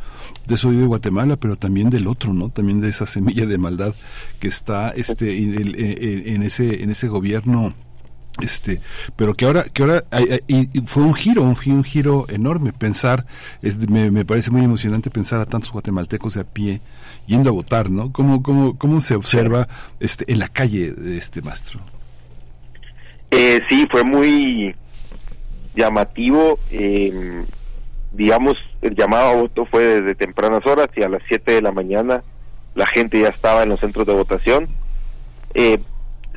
de eso vive Guatemala, pero también del otro, ¿no? También de esa semilla de maldad que está este en, en- en ese en ese gobierno este pero que ahora que ahora y- fue un giro un, gi- un giro enorme pensar es, me, me parece muy emocionante pensar a tantos guatemaltecos de a pie yendo a votar no cómo cómo cómo se observa este en la calle de este maestro Eh, sí, fue muy llamativo. eh, digamos, el llamado a voto fue desde tempranas horas y a las 7 de la mañana la gente ya estaba en los centros de votación. Eh,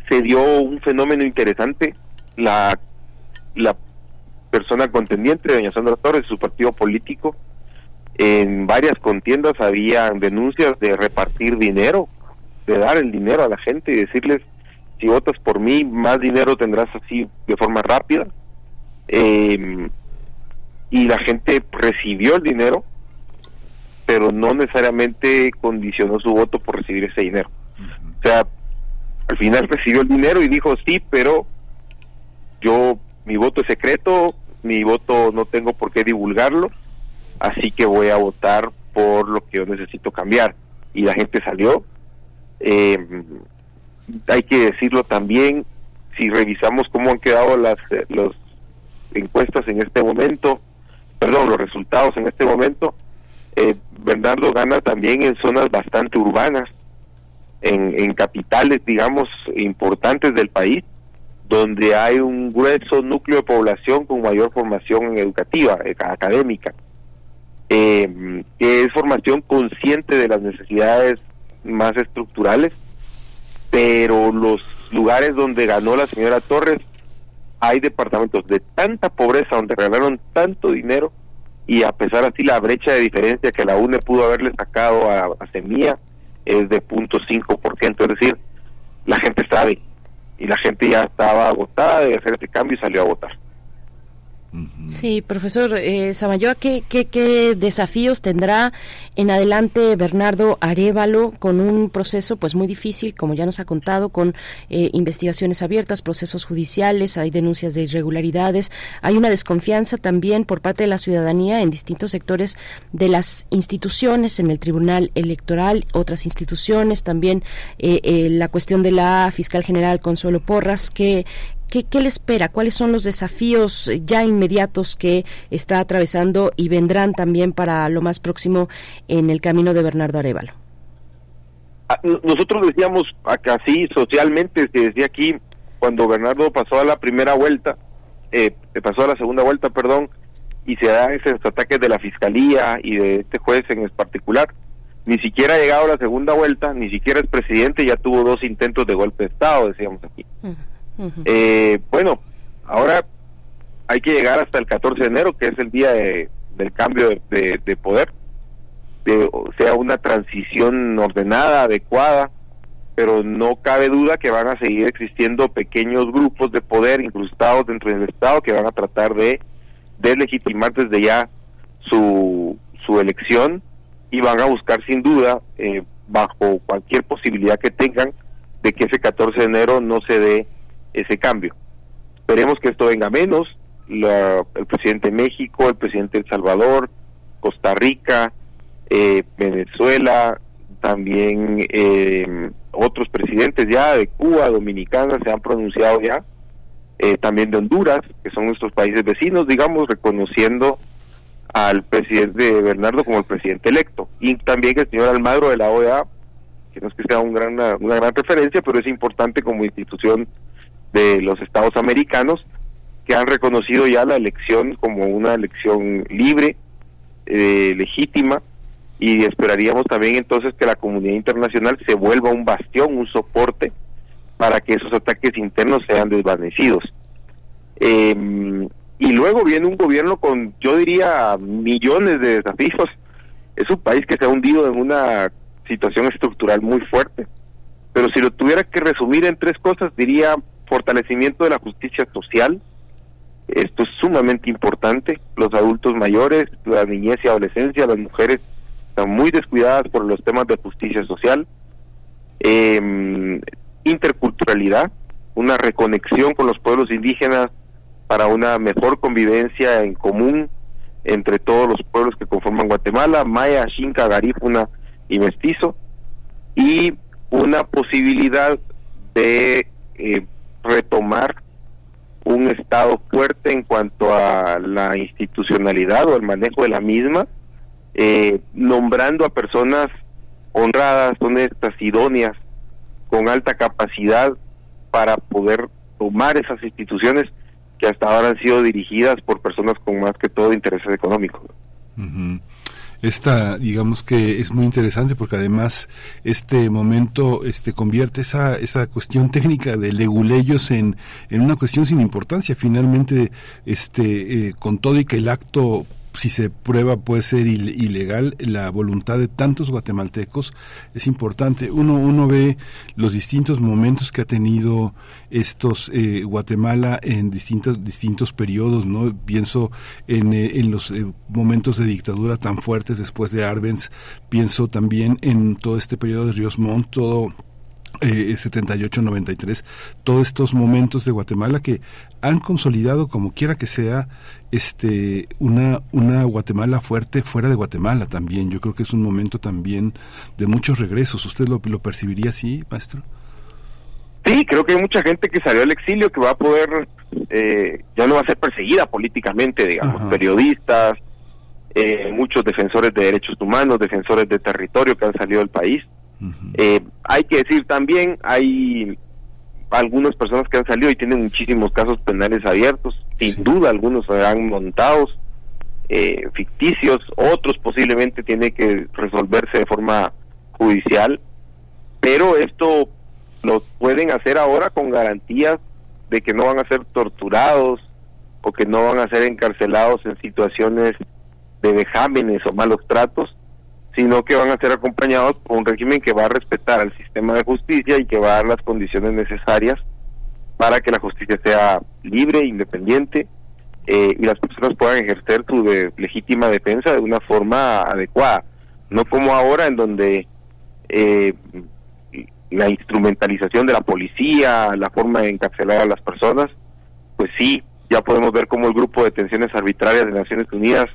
se dio un fenómeno interesante. La, la persona contendiente, doña Sandra Torres, su partido político, en varias contiendas habían denuncias de repartir dinero, de dar el dinero a la gente y decirles, si votas por mí, más dinero tendrás así de forma rápida. Eh, y la gente recibió el dinero, pero no necesariamente condicionó su voto por recibir ese dinero. O sea, al final recibió el dinero y dijo sí, pero yo, mi voto es secreto, mi voto no tengo por qué divulgarlo, así que voy a votar por lo que yo necesito cambiar. Y la gente salió. Eh, hay que decirlo también, si revisamos cómo han quedado las eh, los encuestas en este momento, perdón, los resultados en este momento, eh, Bernardo gana también en zonas bastante urbanas, en, en capitales, digamos, importantes del país, donde hay un grueso núcleo de población con mayor formación educativa, eh, académica, eh, que es formación consciente de las necesidades más estructurales pero los lugares donde ganó la señora Torres hay departamentos de tanta pobreza donde regalaron tanto dinero y a pesar así la brecha de diferencia que la UNE pudo haberle sacado a, a Semilla es de 0.5%, es decir, la gente sabe y la gente ya estaba agotada de hacer este cambio y salió a votar. Sí, profesor eh, Samayoa, ¿qué, qué, desafíos tendrá en adelante Bernardo Arevalo con un proceso pues muy difícil, como ya nos ha contado, con eh, investigaciones abiertas, procesos judiciales, hay denuncias de irregularidades, hay una desconfianza también por parte de la ciudadanía en distintos sectores de las instituciones, en el Tribunal Electoral, otras instituciones, también eh, eh, la cuestión de la fiscal general Consuelo Porras, que ¿Qué, ¿Qué, le espera? ¿Cuáles son los desafíos ya inmediatos que está atravesando y vendrán también para lo más próximo en el camino de Bernardo Arevalo? Ah, Nosotros decíamos acá así socialmente, decía aquí, cuando Bernardo pasó a la primera vuelta, eh, pasó a la segunda vuelta, perdón, y se da esos ataques de la fiscalía y de este juez en particular, ni siquiera ha llegado a la segunda vuelta, ni siquiera es presidente, ya tuvo dos intentos de golpe de Estado, decíamos aquí. Uh -huh. Eh, bueno, ahora hay que llegar hasta el 14 de enero, que es el día de, del cambio de, de, de poder, de, o sea, una transición ordenada, adecuada, pero no cabe duda que van a seguir existiendo pequeños grupos de poder incrustados dentro del Estado que van a tratar de deslegitimar desde ya su, su elección y van a buscar sin duda, eh, bajo cualquier posibilidad que tengan, de que ese 14 de enero no se dé ese cambio. Esperemos que esto venga menos. La, el presidente de México, el presidente de El Salvador, Costa Rica, eh, Venezuela, también eh, otros presidentes ya de Cuba, Dominicana, se han pronunciado ya, eh, también de Honduras, que son nuestros países vecinos, digamos, reconociendo al presidente Bernardo como el presidente electo. Y también el señor Almagro de la OEA, que no es que sea un gran, una, una gran referencia, pero es importante como institución de los estados americanos que han reconocido ya la elección como una elección libre, eh, legítima, y esperaríamos también entonces que la comunidad internacional se vuelva un bastión, un soporte para que esos ataques internos sean desvanecidos. Eh, y luego viene un gobierno con, yo diría, millones de desafíos. Es un país que se ha hundido en una situación estructural muy fuerte. Pero si lo tuviera que resumir en tres cosas, diría fortalecimiento de la justicia social. Esto es sumamente importante. Los adultos mayores, la niñez y adolescencia, las mujeres están muy descuidadas por los temas de justicia social. Eh, interculturalidad, una reconexión con los pueblos indígenas para una mejor convivencia en común entre todos los pueblos que conforman Guatemala, Maya, Xinca, Garífuna y Mestizo, y una posibilidad de eh, retomar un Estado fuerte en cuanto a la institucionalidad o el manejo de la misma, eh, nombrando a personas honradas, honestas, idóneas, con alta capacidad para poder tomar esas instituciones que hasta ahora han sido dirigidas por personas con más que todo intereses económicos. Uh esta digamos que es muy interesante porque además este momento este convierte esa esa cuestión técnica de leguleyos en, en una cuestión sin importancia. Finalmente este eh, con todo y que el acto si se prueba puede ser ilegal, la voluntad de tantos guatemaltecos es importante. Uno, uno ve los distintos momentos que ha tenido estos eh, Guatemala en distintos, distintos periodos, ¿no? Pienso en, eh, en los eh, momentos de dictadura tan fuertes después de Arbenz, pienso también en todo este periodo de Ríos Montt, todo eh, 78-93, todos estos momentos de Guatemala que han consolidado, como quiera que sea, este una, una Guatemala fuerte fuera de Guatemala también. Yo creo que es un momento también de muchos regresos. ¿Usted lo, lo percibiría así, maestro? Sí, creo que hay mucha gente que salió al exilio que va a poder, eh, ya no va a ser perseguida políticamente, digamos, Ajá. periodistas, eh, muchos defensores de derechos humanos, defensores de territorio que han salido del país. Uh -huh. eh, hay que decir también, hay algunas personas que han salido y tienen muchísimos casos penales abiertos, sin duda algunos serán montados, eh, ficticios, otros posiblemente tienen que resolverse de forma judicial, pero esto lo pueden hacer ahora con garantías de que no van a ser torturados o que no van a ser encarcelados en situaciones de vejámenes o malos tratos, sino que van a ser acompañados por un régimen que va a respetar al sistema de justicia y que va a dar las condiciones necesarias para que la justicia sea libre, independiente eh, y las personas puedan ejercer su de- legítima defensa de una forma adecuada, no como ahora en donde eh, la instrumentalización de la policía, la forma de encarcelar a las personas, pues sí, ya podemos ver cómo el grupo de detenciones arbitrarias de Naciones Unidas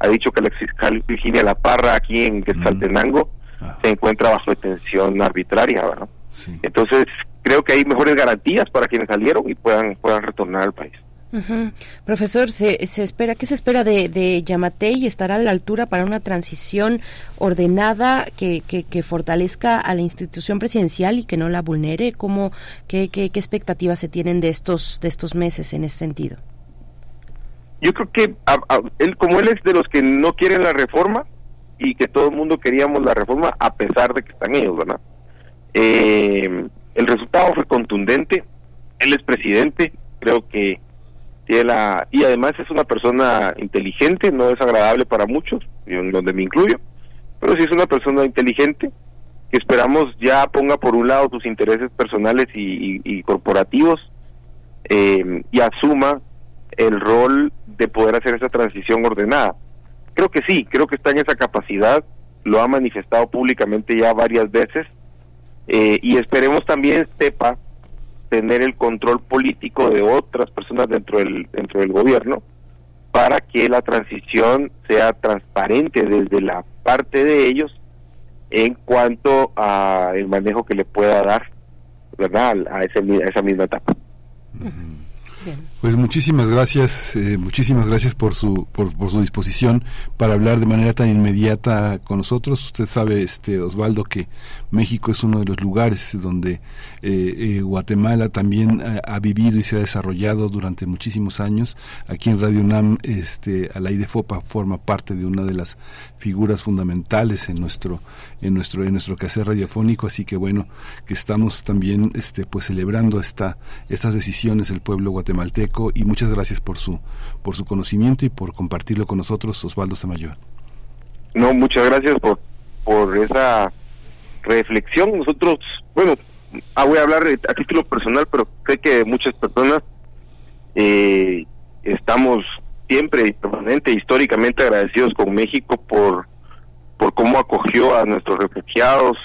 ha dicho que la fiscal Virginia La Parra aquí en Quetzaltenango se encuentra bajo detención arbitraria, ¿verdad? Entonces, creo que hay mejores garantías para quienes salieron y puedan puedan retornar al país. Profesor, ¿se, se espera qué se espera de, de Yamatei? ¿Estará a la altura para una transición ordenada que, que, que fortalezca a la institución presidencial y que no la vulnere? ¿Cómo, qué, qué, qué expectativas se tienen de estos de estos meses en ese sentido? Yo creo que a- a- él, como él es de los que no quieren la reforma y que todo el mundo queríamos la reforma a pesar de que están ellos, ¿verdad? Eh, el resultado fue contundente. Él es presidente, creo que tiene la y además es una persona inteligente, no es agradable para muchos, en donde me incluyo, pero sí es una persona inteligente que esperamos ya ponga por un lado sus intereses personales y, y- y corporativos eh, y asuma el rol de poder hacer esa transición ordenada. Creo que sí, creo que está en esa capacidad, lo ha manifestado públicamente ya varias veces eh, y esperemos también sepa tener el control político de otras personas dentro del dentro del gobierno para que la transición sea transparente desde la parte de ellos en cuanto a el manejo que le pueda dar verdad a, ese a esa misma etapa Pues muchísimas gracias, eh, muchísimas gracias por su por, su disposición para hablar de manera tan inmediata con nosotros. Usted sabe, este Osvaldo, que México es uno de los lugares donde eh, eh, Guatemala también ha, ha vivido y se ha desarrollado durante muchísimos años. Aquí en Radio UNAM, este Alaide Fopa forma parte de una de las figuras fundamentales en nuestro en nuestro en nuestro quehacer radiofónico, así que bueno que estamos también este pues celebrando esta estas decisiones del pueblo guatemalteco y muchas gracias por su por su conocimiento y por compartirlo con nosotros Osvaldo Samayoa. No, muchas gracias por, por esa reflexión. Nosotros, bueno, ah, voy a hablar a título personal, pero sé que muchas personas eh, estamos siempre y permanente, históricamente agradecidos con México por, por cómo acogió a nuestros refugiados,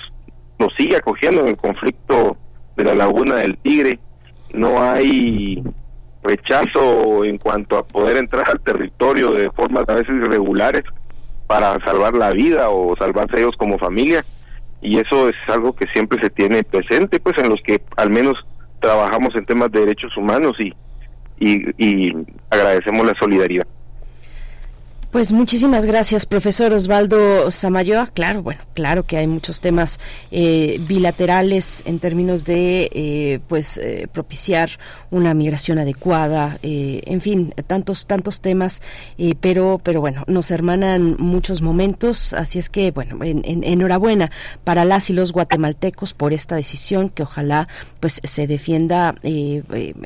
nos sigue acogiendo en el conflicto de la laguna del Tigre. No hay rechazo en cuanto a poder entrar al territorio de formas a veces irregulares para salvar la vida o salvarse ellos como familia. Y eso es algo que siempre se tiene presente pues en los que al menos trabajamos en temas de derechos humanos y y, y agradecemos la solidaridad Pues muchísimas gracias, profesor Osvaldo Samayoa. Claro, bueno, claro que hay muchos temas eh, bilaterales en términos de, eh, pues, eh, propiciar una migración adecuada, eh, en fin, tantos, tantos temas, eh, pero, pero bueno, nos hermanan muchos momentos, así es que, bueno, en- en- enhorabuena para las y los guatemaltecos por esta decisión que ojalá, pues, se defienda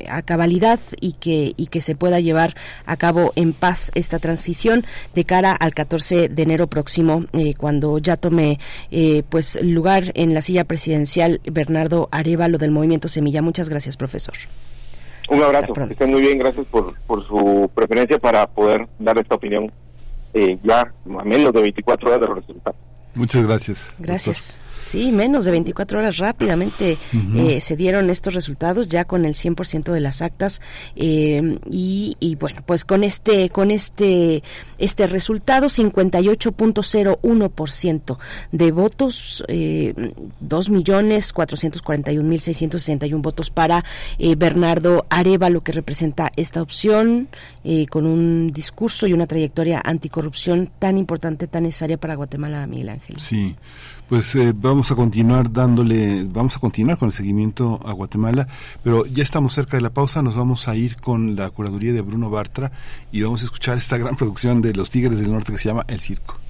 a cabalidad y que, y que se pueda llevar a cabo en paz esta transición de cara al 14 de enero próximo, eh, cuando ya tome eh, pues lugar en la silla presidencial Bernardo Arevalo del Movimiento Semilla. Muchas gracias, profesor. un abrazo que estén muy bien gracias por, por su preferencia para poder dar esta opinión eh, ya a menos de 24 horas de los resultados Muchas gracias. Gracias. Sí, menos de 24 horas rápidamente eh, se dieron estos resultados ya con el 100% de las actas eh, y, y bueno, pues con este con este este resultado 58.01% de votos, eh, 2.441.661 votos para eh, Bernardo Arevalo que representa esta opción eh, con un discurso y una trayectoria anticorrupción tan importante, tan necesaria para Guatemala, Miguel Ángel. Sí, pues eh, vamos a continuar dándole, vamos a continuar con el seguimiento a Guatemala, pero ya estamos cerca de la pausa, nos vamos a ir con la curaduría de Bruno Bartra y vamos a escuchar esta gran producción de los Tigres del Norte que se llama El Circo.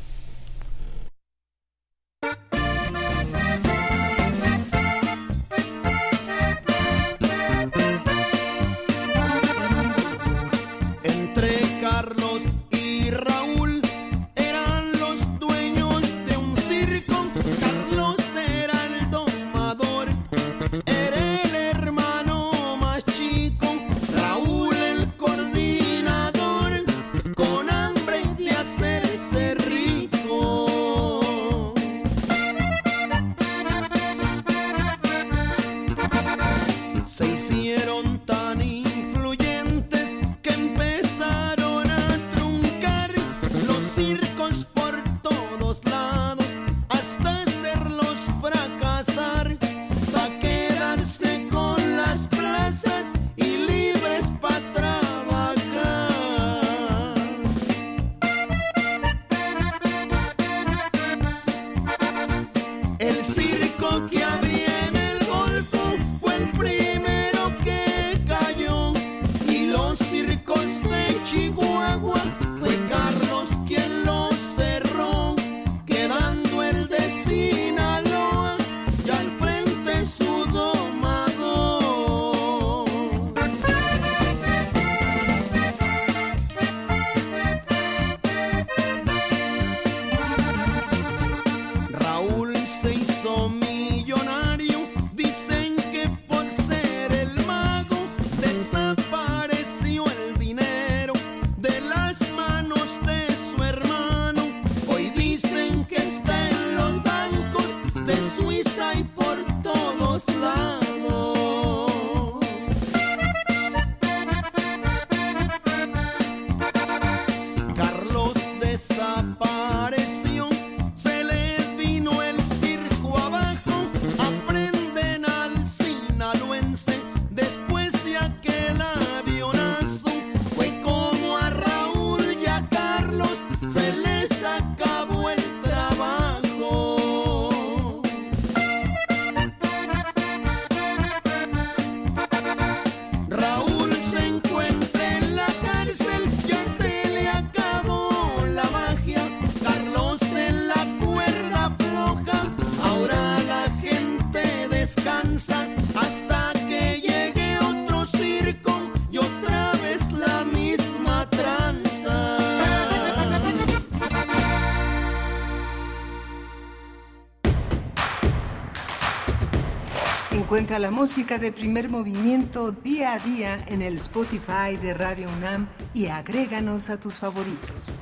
Encuentra la música de primer movimiento día a día en el Spotify de Radio UNAM y agréganos a tus favoritos.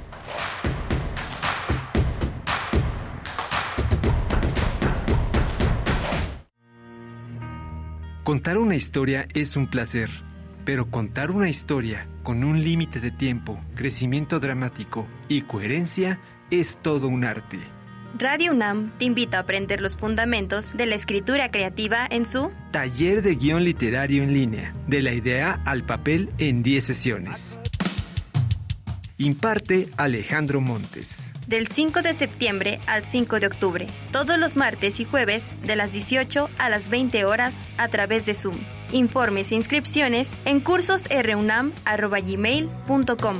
Contar una historia es un placer, pero contar una historia con un límite de tiempo, crecimiento dramático y coherencia es todo un arte. Radio UNAM te invita a aprender los fundamentos de la escritura creativa en su Taller de guion literario en línea, de la idea al papel en 10 sesiones. Imparte Alejandro Montes. del 5 de septiembre al 5 de octubre, todos los martes y jueves de las 18 a las 20 horas a través de Zoom. Informes e inscripciones en cursosrunam.gmail.com.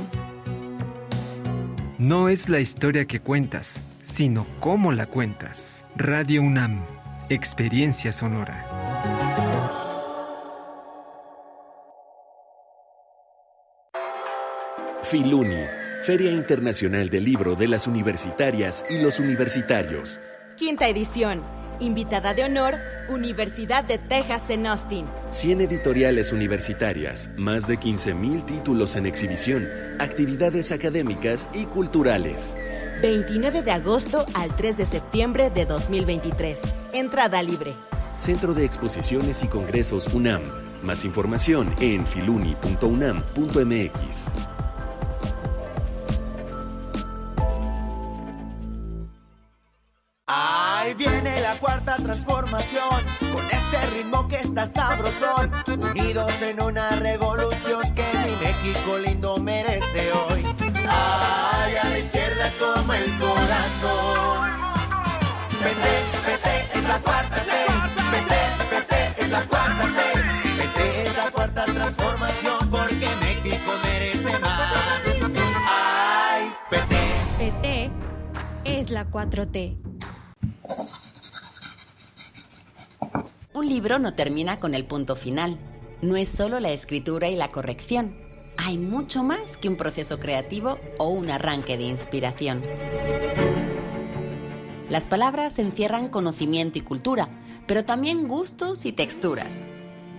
No es la historia que cuentas, sino cómo la cuentas. Radio UNAM, experiencia sonora. Filuni, Feria Internacional del Libro de las Universitarias y los Universitarios. Quinta edición. Invitada de honor, Universidad de Texas en Austin. 100 editoriales universitarias, más de 15.000 títulos en exhibición, actividades académicas y culturales. 29 de agosto al 3 de septiembre de 2023. Entrada libre. Centro de Exposiciones y Congresos UNAM. Más información en filuni.unam.mx. Ahí viene la cuarta transformación, con este ritmo que está sabrosón, unidos en una revolución transformación porque México merece más. Ay, PT. PT es la 4T. Un libro no termina con el punto final. No es solo la escritura y la corrección. Hay mucho más que un proceso creativo o un arranque de inspiración. Las palabras encierran conocimiento y cultura, pero también gustos y texturas.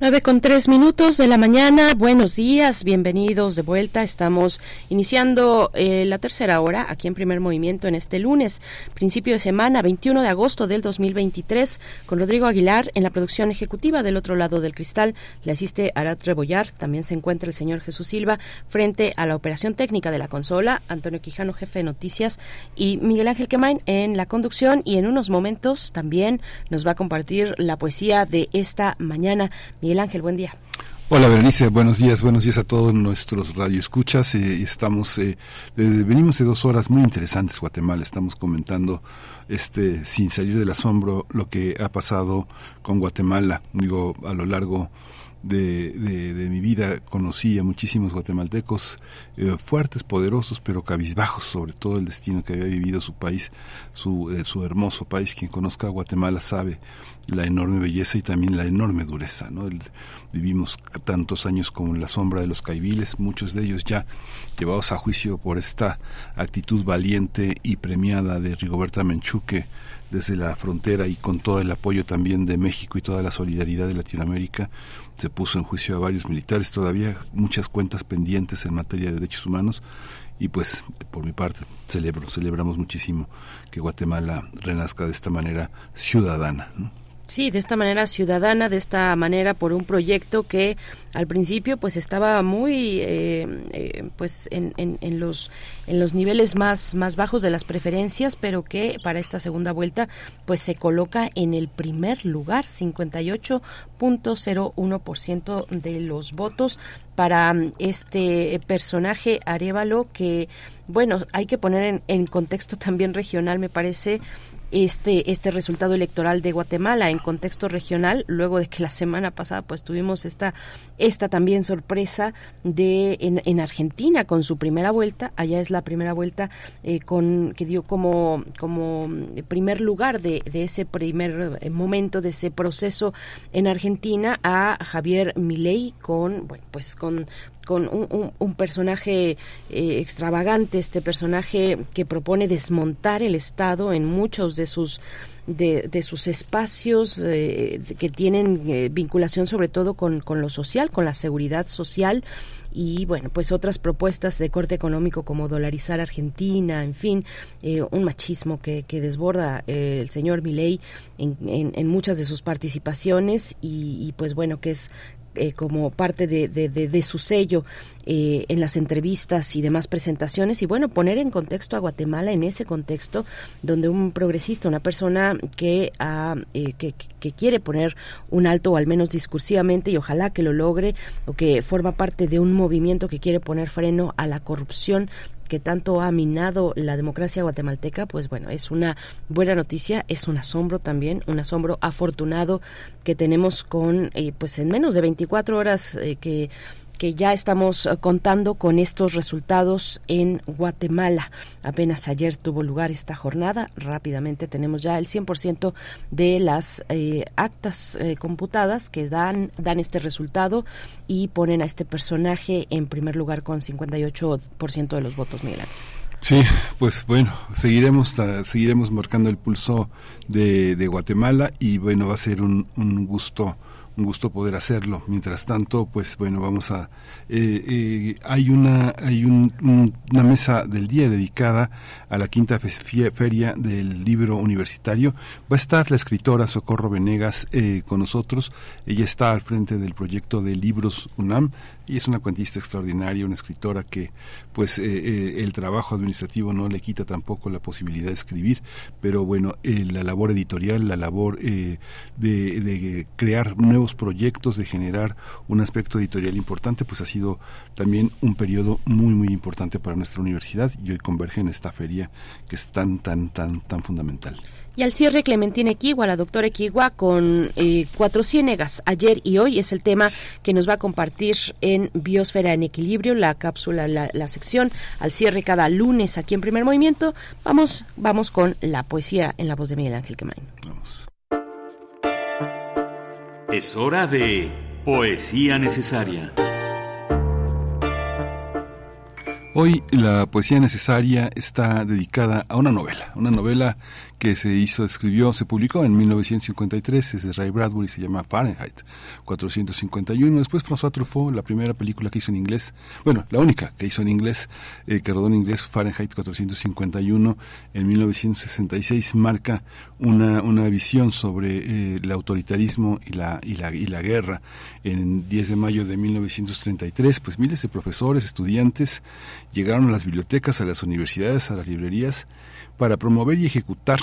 9 con 3 minutos de la mañana. Buenos días, bienvenidos de vuelta. Estamos iniciando eh, la tercera hora aquí en Primer Movimiento en este lunes, principio de semana, 21 de agosto del 2023, con Rodrigo Aguilar en la producción ejecutiva del otro lado del cristal. Le asiste Arat Rebollar. También se encuentra el señor Jesús Silva frente a la operación técnica de la consola, Antonio Quijano, jefe de noticias, y Miguel Ángel Quemain en la conducción. Y en unos momentos también nos va a compartir la poesía de esta mañana. Ángel, buen día. Hola Berenice, buenos días, buenos días a todos nuestros radioescuchas. Eh, estamos, eh, eh, venimos de dos horas muy interesantes Guatemala. Estamos comentando, este, sin salir del asombro, lo que ha pasado con Guatemala. Digo, a lo largo de, de, de mi vida conocí a muchísimos guatemaltecos eh, fuertes, poderosos, pero cabizbajos sobre todo el destino que había vivido su país, su, eh, su hermoso país. Quien conozca a Guatemala sabe la enorme belleza y también la enorme dureza. ¿no? El, vivimos tantos años como en la sombra de los caiviles, muchos de ellos ya llevados a juicio por esta actitud valiente y premiada de Rigoberta Menchuque desde la frontera y con todo el apoyo también de México y toda la solidaridad de Latinoamérica, se puso en juicio a varios militares, todavía muchas cuentas pendientes en materia de derechos humanos y pues por mi parte celebro, celebramos muchísimo que Guatemala renazca de esta manera ciudadana. ¿no? Sí, de esta manera ciudadana, de esta manera por un proyecto que al principio pues estaba muy eh, eh, pues en, en, los en los niveles más más bajos de las preferencias, pero que para esta segunda vuelta pues se coloca en el primer lugar, 58.01% de los votos para este personaje Arevalo que bueno, hay que poner en, en contexto también regional, me parece este este resultado electoral de Guatemala en contexto regional luego de que la semana pasada pues tuvimos esta esta también sorpresa de en, en Argentina con su primera vuelta. Allá es la primera vuelta eh, con que dio como como primer lugar de, de ese primer eh, momento de ese proceso en Argentina a Javier Milei con bueno pues con con un, personaje eh, extravagante, este personaje que propone desmontar el Estado en muchos de sus de, sus espacios eh, que tienen eh, vinculación sobre todo con, con, lo social, con la seguridad social y bueno, pues otras propuestas de corte económico como dolarizar Argentina, en fin, un machismo que, que desborda el señor Milei en, en, muchas de sus participaciones y pues bueno, que es eh, como parte de, de, su sello eh, en las entrevistas y demás presentaciones. Y bueno, poner en contexto a Guatemala en ese contexto donde un progresista, una persona que, eh, que, que, quiere poner un alto o al menos discursivamente y ojalá que lo logre o que forma parte de un movimiento que quiere poner freno a la corrupción que tanto ha minado la democracia guatemalteca, pues bueno, es una buena noticia, es un asombro también, un asombro afortunado que tenemos con, eh, pues en menos de 24 horas eh, que que ya estamos eh, contando con estos resultados en Guatemala. Apenas ayer tuvo lugar esta jornada. Rápidamente tenemos ya el 100% de las eh, actas eh, computadas que dan, dan este resultado y ponen a este personaje en primer lugar con 58% de los votos, Miguel Sí, pues bueno, seguiremos seguiremos marcando el pulso de, Guatemala y bueno, va a ser un, un gusto un gusto poder hacerlo. Mientras tanto, pues bueno, vamos a... Eh, eh, hay una, hay una mesa del día dedicada a la quinta feria del libro universitario. Va a estar la escritora Socorro Venegas eh, con nosotros. Ella está al frente del proyecto de Libros UNAM y es una cuentista extraordinaria, una escritora que pues eh, eh, el trabajo administrativo no le quita tampoco la posibilidad de escribir, pero bueno, eh, la labor editorial, la labor de, de, crear nuevos proyectos, de generar un aspecto editorial importante, pues ha sido también un periodo muy muy importante para nuestra universidad y hoy converge en esta feria que es tan tan tan tan fundamental. Y al cierre, Clementina Equigua, la doctora Equigua, con eh, Cuatro Ciénegas. Ayer y hoy es el tema que nos va a compartir en Biosfera en Equilibrio, la cápsula, la, sección, al cierre cada lunes aquí en Primer Movimiento. Vamos, vamos con la poesía en la voz de Miguel Ángel Quemain. Vamos. Es hora de Poesía Necesaria. Hoy la poesía necesaria está dedicada a una novela, una novela que se hizo, escribió, se publicó en 1953, es de Ray Bradbury, se llama Fahrenheit 451. Después François Truffaut, la primera película que hizo en inglés, bueno, la única que hizo en inglés, eh, que rodó en inglés, Fahrenheit 451, en 1966, marca una, una visión sobre eh, el autoritarismo y la, y, la, y la guerra. En 10 de mayo de 1933, pues miles de profesores, estudiantes, llegaron a las bibliotecas, a las universidades, a las librerías, para promover y ejecutar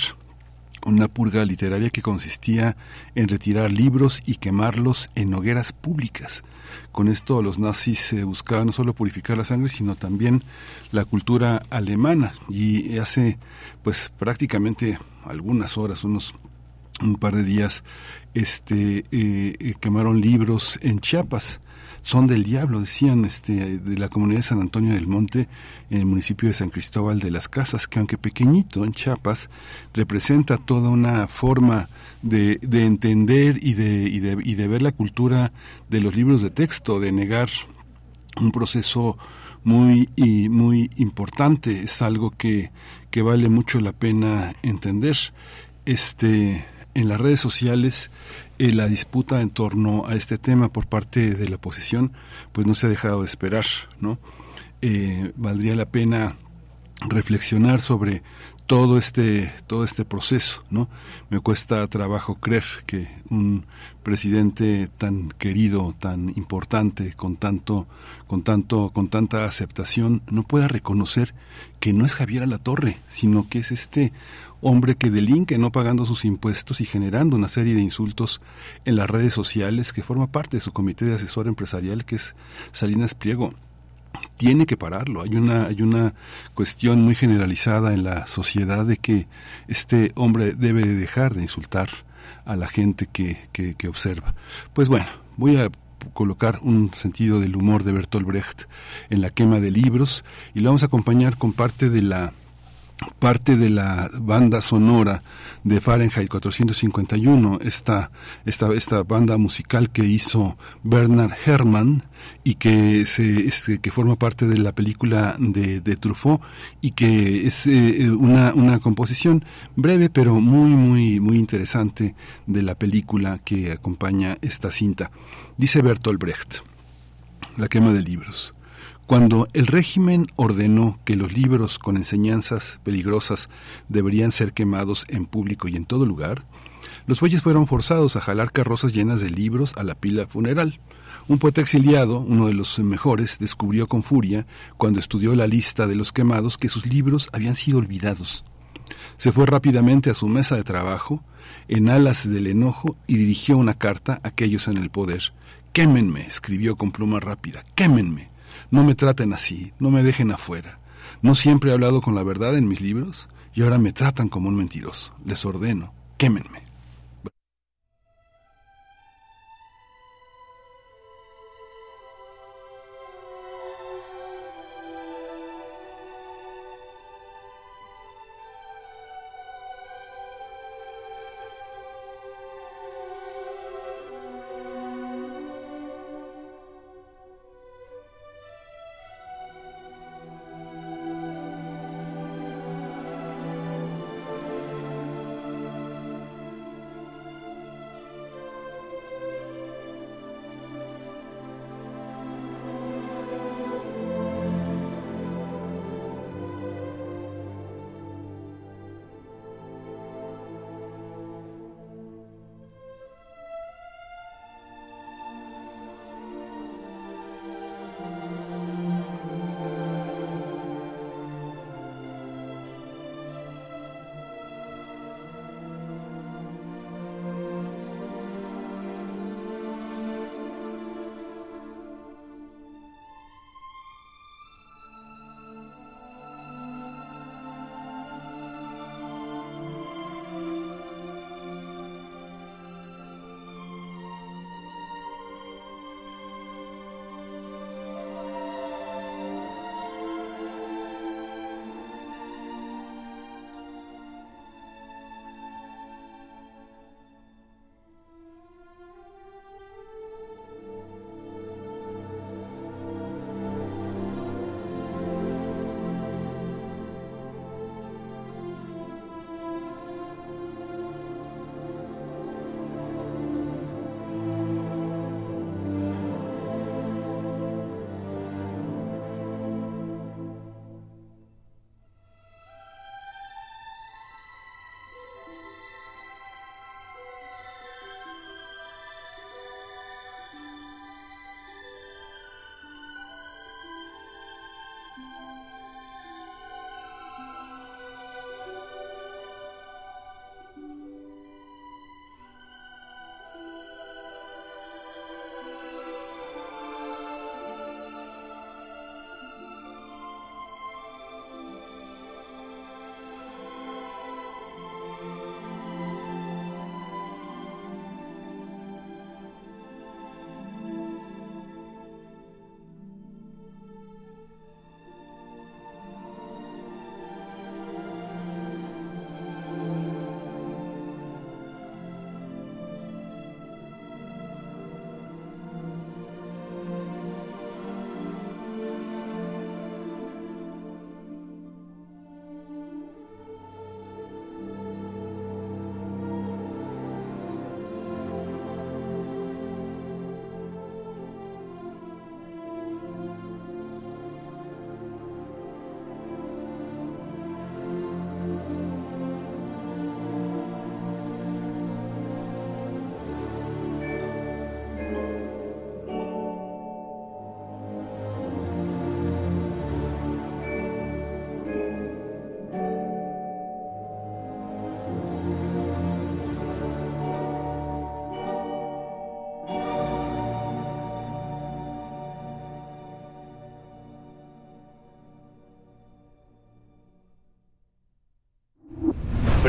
una purga literaria que consistía en retirar libros y quemarlos en hogueras públicas. Con esto los nazis buscaban no solo purificar la sangre, sino también la cultura alemana. Y hace pues prácticamente algunas horas, unos un par de días, este, eh, eh, quemaron libros en Chiapas son del diablo, decían este, de la comunidad de San Antonio del Monte, en el municipio de San Cristóbal de las Casas, que aunque pequeñito en Chiapas, representa toda una forma de, de entender y de, y, de, y de ver la cultura de los libros de texto, de negar un proceso muy y muy importante. Es algo que, que vale mucho la pena entender. Este en las redes sociales eh, la disputa en torno a este tema por parte de la oposición pues no se ha dejado de esperar no eh, valdría la pena reflexionar sobre todo este todo este proceso no me cuesta trabajo creer que un presidente tan querido tan importante con tanto con tanto con tanta aceptación no pueda reconocer que no es Javier Alatorre sino que es este hombre que delinque no pagando sus impuestos y generando una serie de insultos en las redes sociales que forma parte de su comité de asesor empresarial que es Salinas Pliego tiene que pararlo. Hay una, hay una cuestión muy generalizada en la sociedad de que este hombre debe dejar de insultar a la gente que, que, que observa. Pues bueno, voy a colocar un sentido del humor de Bertolt Brecht en la quema de libros y lo vamos a acompañar con parte de la parte de la banda sonora de Fahrenheit 451, esta, esta, esta banda musical que hizo Bernard Herrmann y que, se, este, que forma parte de la película de, de Truffaut y que es eh, una, una composición breve pero muy, muy, muy interesante de la película que acompaña esta cinta. Dice Bertolt Brecht, La quema de libros. Cuando el régimen ordenó que los libros con enseñanzas peligrosas deberían ser quemados en público y en todo lugar, los bueyes fueron forzados a jalar carrozas llenas de libros a la pila funeral. Un poeta exiliado, uno de los mejores, descubrió con furia, cuando estudió la lista de los quemados, que sus libros habían sido olvidados. Se fue rápidamente a su mesa de trabajo, en alas del enojo, y dirigió una carta a aquellos en el poder. Quémenme, escribió con pluma rápida, quémenme. No me traten así, no me dejen afuera. No siempre he hablado con la verdad en mis libros y ahora me tratan como un mentiroso. Les ordeno, quémenme.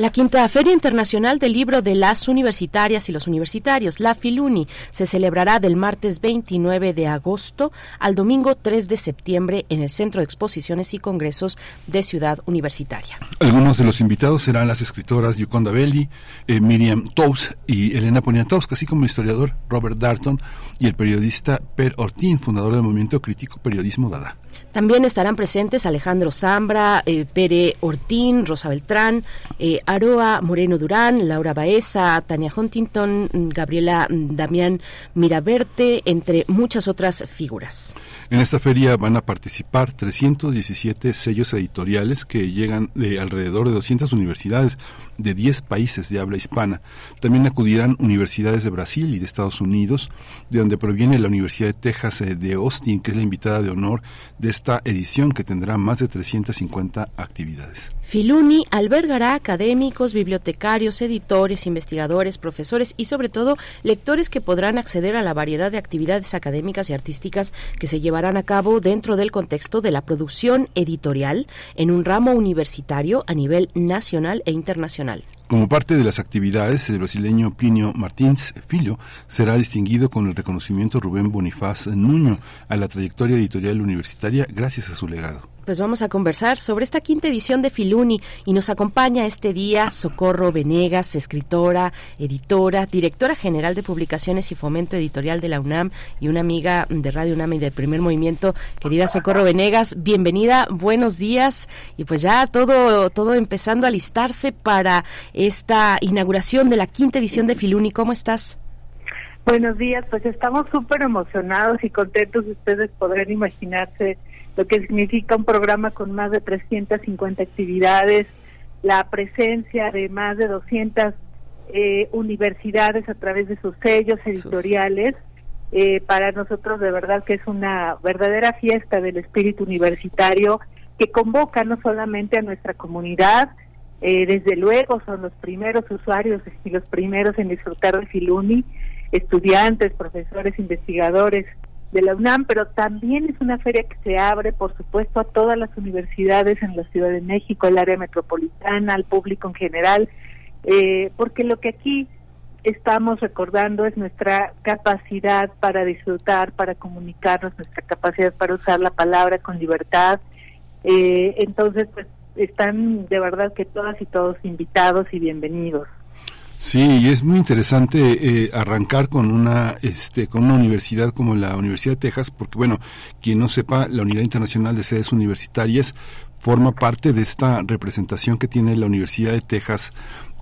La quinta Feria Internacional del Libro de las Universitarias y los Universitarios, la Filuni, se celebrará del martes 29 de agosto al domingo 3 de septiembre en el Centro de Exposiciones y Congresos de Ciudad Universitaria. Algunos de los invitados serán las escritoras Yukonda Belli, eh, Miriam Tous y Elena Poniatowska, así como el historiador Robert Darton y el periodista Per Ortín, fundador del movimiento crítico Periodismo Dada. También estarán presentes Alejandro Zambra, eh, Pere Ortín, Rosa Beltrán, eh, Aroa Moreno Durán, Laura Baeza, Tania Huntington, Gabriela Damián Miraberte, entre muchas otras figuras. En esta feria van a participar 317 sellos editoriales que llegan de alrededor de 200 universidades de 10 países de habla hispana. También acudirán universidades de Brasil y de Estados Unidos, de donde proviene la Universidad de Texas eh, de Austin, que es la invitada de honor de esta edición que tendrá más de 350 actividades. Filuni albergará académicos, bibliotecarios, editores, investigadores, profesores y sobre todo lectores que podrán acceder a la variedad de actividades académicas y artísticas que se llevarán a cabo dentro del contexto de la producción editorial en un ramo universitario a nivel nacional e internacional. Como parte de las actividades, el brasileño Plinio Martins Filho será distinguido con el reconocimiento Rubén Bonifaz Nuño a la trayectoria editorial universitaria gracias a su legado pues vamos a conversar sobre esta quinta edición de Filuni. Y nos acompaña este día Socorro Venegas, escritora, editora, directora general de publicaciones y fomento editorial de la UNAM y una amiga de Radio UNAM y del Primer Movimiento, querida Socorro Venegas, bienvenida, buenos días. Y pues ya todo todo empezando a listarse para esta inauguración de la quinta edición de Filuni, ¿cómo estás? Buenos días, pues estamos súper emocionados y contentos ustedes podrán imaginarse lo que significa un programa con más de 350 actividades, la presencia de más de 200 eh, universidades a través de sus sellos editoriales. Eh, para nosotros de verdad que es una verdadera fiesta del espíritu universitario que convoca no solamente a nuestra comunidad, eh, desde luego son los primeros usuarios y los primeros en disfrutar de Filuni, estudiantes, profesores, investigadores, de la UNAM, pero también es una feria que se abre, por supuesto, a todas las universidades en la Ciudad de México, el área metropolitana, al público en general, eh, porque lo que aquí estamos recordando es nuestra capacidad para disfrutar, para comunicarnos, nuestra capacidad para usar la palabra con libertad. Eh, entonces, pues están de verdad que todas y todos invitados y bienvenidos. Sí, y es muy interesante eh, arrancar con una, este, con una universidad como la Universidad de Texas, porque bueno, quien no sepa, la Unidad Internacional de Sedes Universitarias forma parte de esta representación que tiene la Universidad de Texas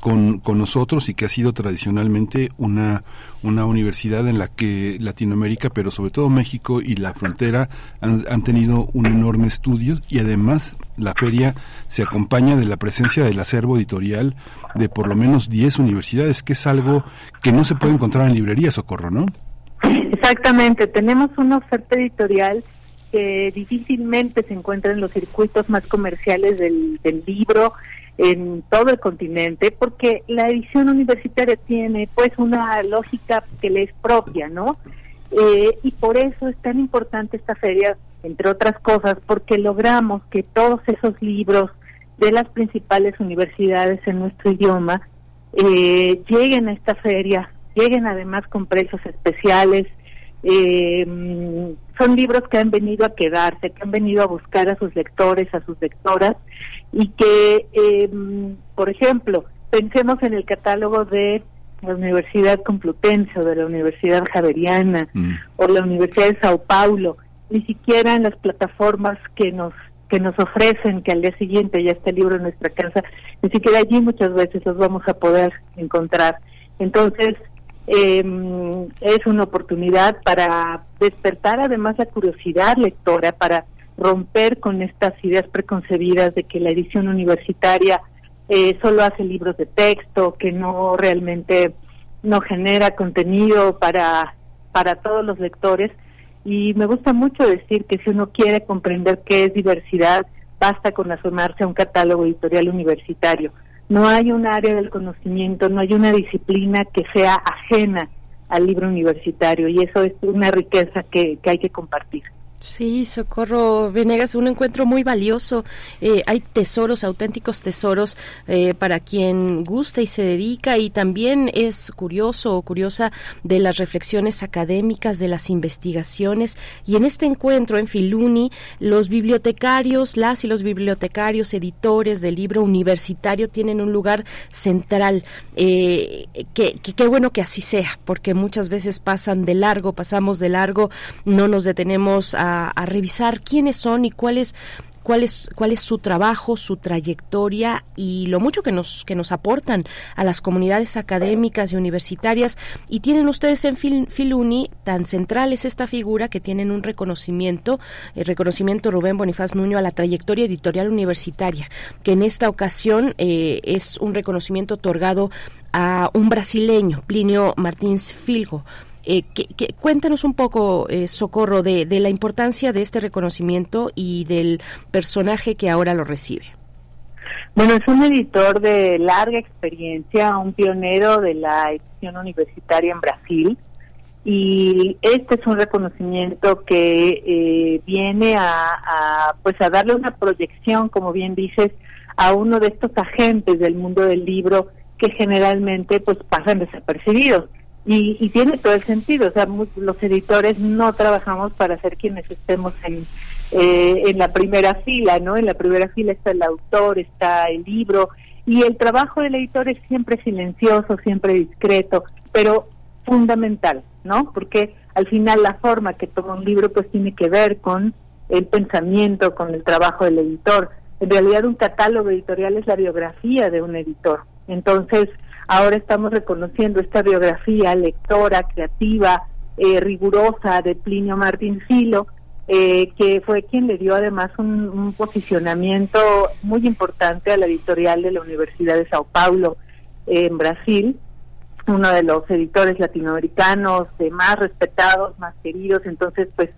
con, con nosotros y que ha sido tradicionalmente una, una universidad en la que Latinoamérica, pero sobre todo México y la frontera han, han, tenido un enorme estudio y además la feria se acompaña de la presencia del acervo editorial de por lo menos 10 universidades, que es algo que no se puede encontrar en librerías, Socorro, ¿no? Exactamente, tenemos una oferta editorial que difícilmente se encuentra en los circuitos más comerciales del, del libro, en todo el continente, porque la edición universitaria tiene pues una lógica que le es propia, ¿no? Eh, y por eso es tan importante esta feria, entre otras cosas, porque logramos que todos esos libros de las principales universidades en nuestro idioma eh, lleguen a esta feria, lleguen además con precios especiales. Eh, son libros que han venido a quedarse, que han venido a buscar a sus lectores, a sus lectoras, y que, eh, por ejemplo, pensemos en el catálogo de la Universidad Complutense o de la Universidad Javeriana mm. o la Universidad de Sao Paulo, ni siquiera en las plataformas que nos que nos ofrecen que al día siguiente ya está el libro en nuestra casa, ni siquiera allí muchas veces los vamos a poder encontrar. Entonces, eh, es una oportunidad para despertar además la curiosidad lectora, para romper con estas ideas preconcebidas de que la edición universitaria eh, solo hace libros de texto, que no realmente no genera contenido para, para todos los lectores. Y me gusta mucho decir que si uno quiere comprender qué es diversidad, basta con asomarse a un catálogo editorial universitario. No hay un área del conocimiento, no hay una disciplina que sea ajena al libro universitario y eso es una riqueza que, que hay que compartir. Sí, Socorro Venegas, un encuentro muy valioso. Eh, hay tesoros, auténticos tesoros eh, para quien gusta y se dedica y también es curioso o curiosa de las reflexiones académicas, de las investigaciones. Y en este encuentro en Filuni, los bibliotecarios, las y los bibliotecarios, editores del libro universitario tienen un lugar central. Eh, que bueno que así sea, porque muchas veces pasan de largo, pasamos de largo, no nos detenemos a a, revisar quiénes son y cuál es cuál es, cuál es su trabajo, su trayectoria y lo mucho que nos, que nos aportan a las comunidades académicas y universitarias. Y tienen ustedes en Filuni tan central es esta figura que tienen un reconocimiento, el reconocimiento Rubén Bonifaz Nuño a la trayectoria editorial universitaria, que en esta ocasión eh, es un reconocimiento otorgado a un brasileño, Plinio Martins Filgo, eh, que, cuéntanos un poco, eh, Socorro, de, la importancia de este reconocimiento y del personaje que ahora lo recibe. Bueno, es un editor de larga experiencia, un pionero de la edición universitaria en Brasil y este es un reconocimiento que eh, viene a, a, pues a darle una proyección, como bien dices, a uno de estos agentes del mundo del libro que generalmente pues pasan desapercibidos. Y, tiene todo el sentido, o sea, los editores no trabajamos para ser quienes estemos en, eh, en la primera fila, ¿no? En la primera fila está el autor, está el libro, y el trabajo del editor es siempre silencioso, siempre discreto, pero fundamental, ¿no? Porque al final la forma que toma un libro pues tiene que ver con el pensamiento, con el trabajo del editor. En realidad un catálogo editorial es la biografía de un editor. Entonces, Ahora estamos reconociendo esta biografía lectora, creativa, eh, rigurosa de Plinio Martín Filo, eh, que fue quien le dio además un, posicionamiento muy importante a la editorial de la Universidad de Sao Paulo en Brasil, uno de los editores latinoamericanos más respetados, más queridos, entonces pues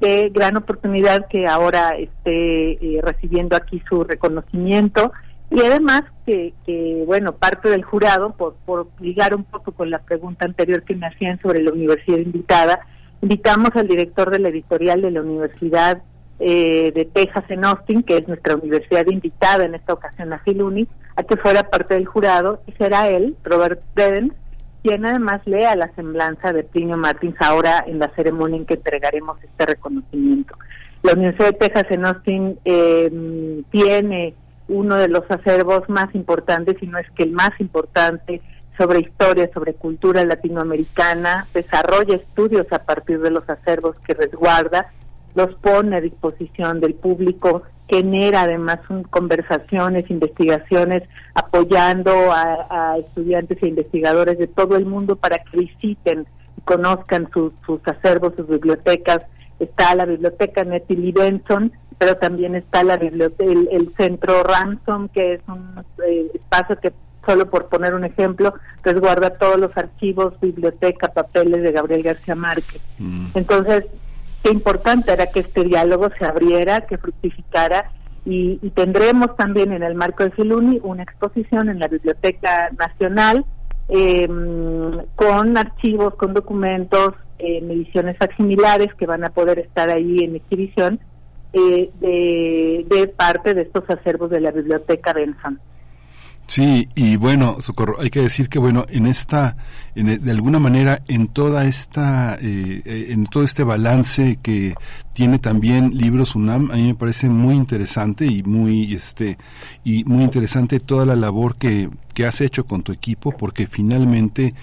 qué gran oportunidad que ahora esté eh, recibiendo aquí su reconocimiento y además que, que, bueno, parte del jurado, por, ligar un poco con la pregunta anterior que me hacían sobre la universidad invitada, invitamos al director de la editorial de la Universidad eh, de Texas en Austin, que es nuestra universidad invitada en esta ocasión a Filuni, a que fuera parte del jurado, y será él, Robert Bevens, quien además lea la semblanza de Plinio Martins ahora en la ceremonia en que entregaremos este reconocimiento. La Universidad de Texas en Austin eh, tiene uno de los acervos más importantes, si no es que el más importante, sobre historia, sobre cultura latinoamericana, desarrolla estudios a partir de los acervos que resguarda, los pone a disposición del público, genera además conversaciones, investigaciones, apoyando a, estudiantes e investigadores de todo el mundo para que visiten y conozcan sus, sus acervos, sus bibliotecas. Está la biblioteca Nettie Benson, pero también está la biblioteca, el, centro Ransom, que es un eh, espacio que, solo por poner un ejemplo, resguarda todos los archivos, biblioteca, papeles de Gabriel García Márquez. Mm. Entonces, qué importante era que este diálogo se abriera, que fructificara, y, tendremos también en el marco de Filuni una exposición en la Biblioteca Nacional em, con archivos, con documentos, en ediciones facsimilares que van a poder estar ahí en exhibición eh, de, parte de estos acervos de la biblioteca Benson. Sí, y bueno, Socorro, hay que decir que bueno, en esta, en, de alguna manera, en toda esta, eh, eh, en todo este balance que tiene también Libros UNAM, a mí me parece muy interesante y muy, este, y muy interesante toda la labor que, que has hecho con tu equipo, porque finalmente,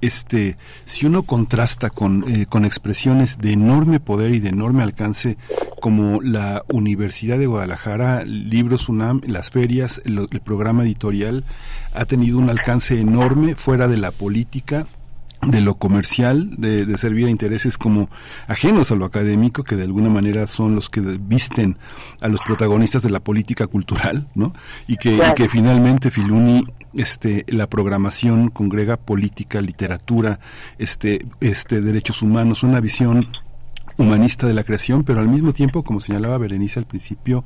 este, si uno contrasta con, eh, con expresiones de enorme poder y de enorme alcance, como la Universidad de Guadalajara, Libros UNAM, las ferias, el programa editorial, ha tenido un alcance enorme fuera de la política de lo comercial, de, servir a intereses como ajenos a lo académico, que de alguna manera son los que visten a los protagonistas de la política cultural, ¿no? Y que, que finalmente Filuni, este, la programación congrega política, literatura, este, este, derechos humanos, una visión humanista de la creación, pero al mismo tiempo, como señalaba Berenice al principio,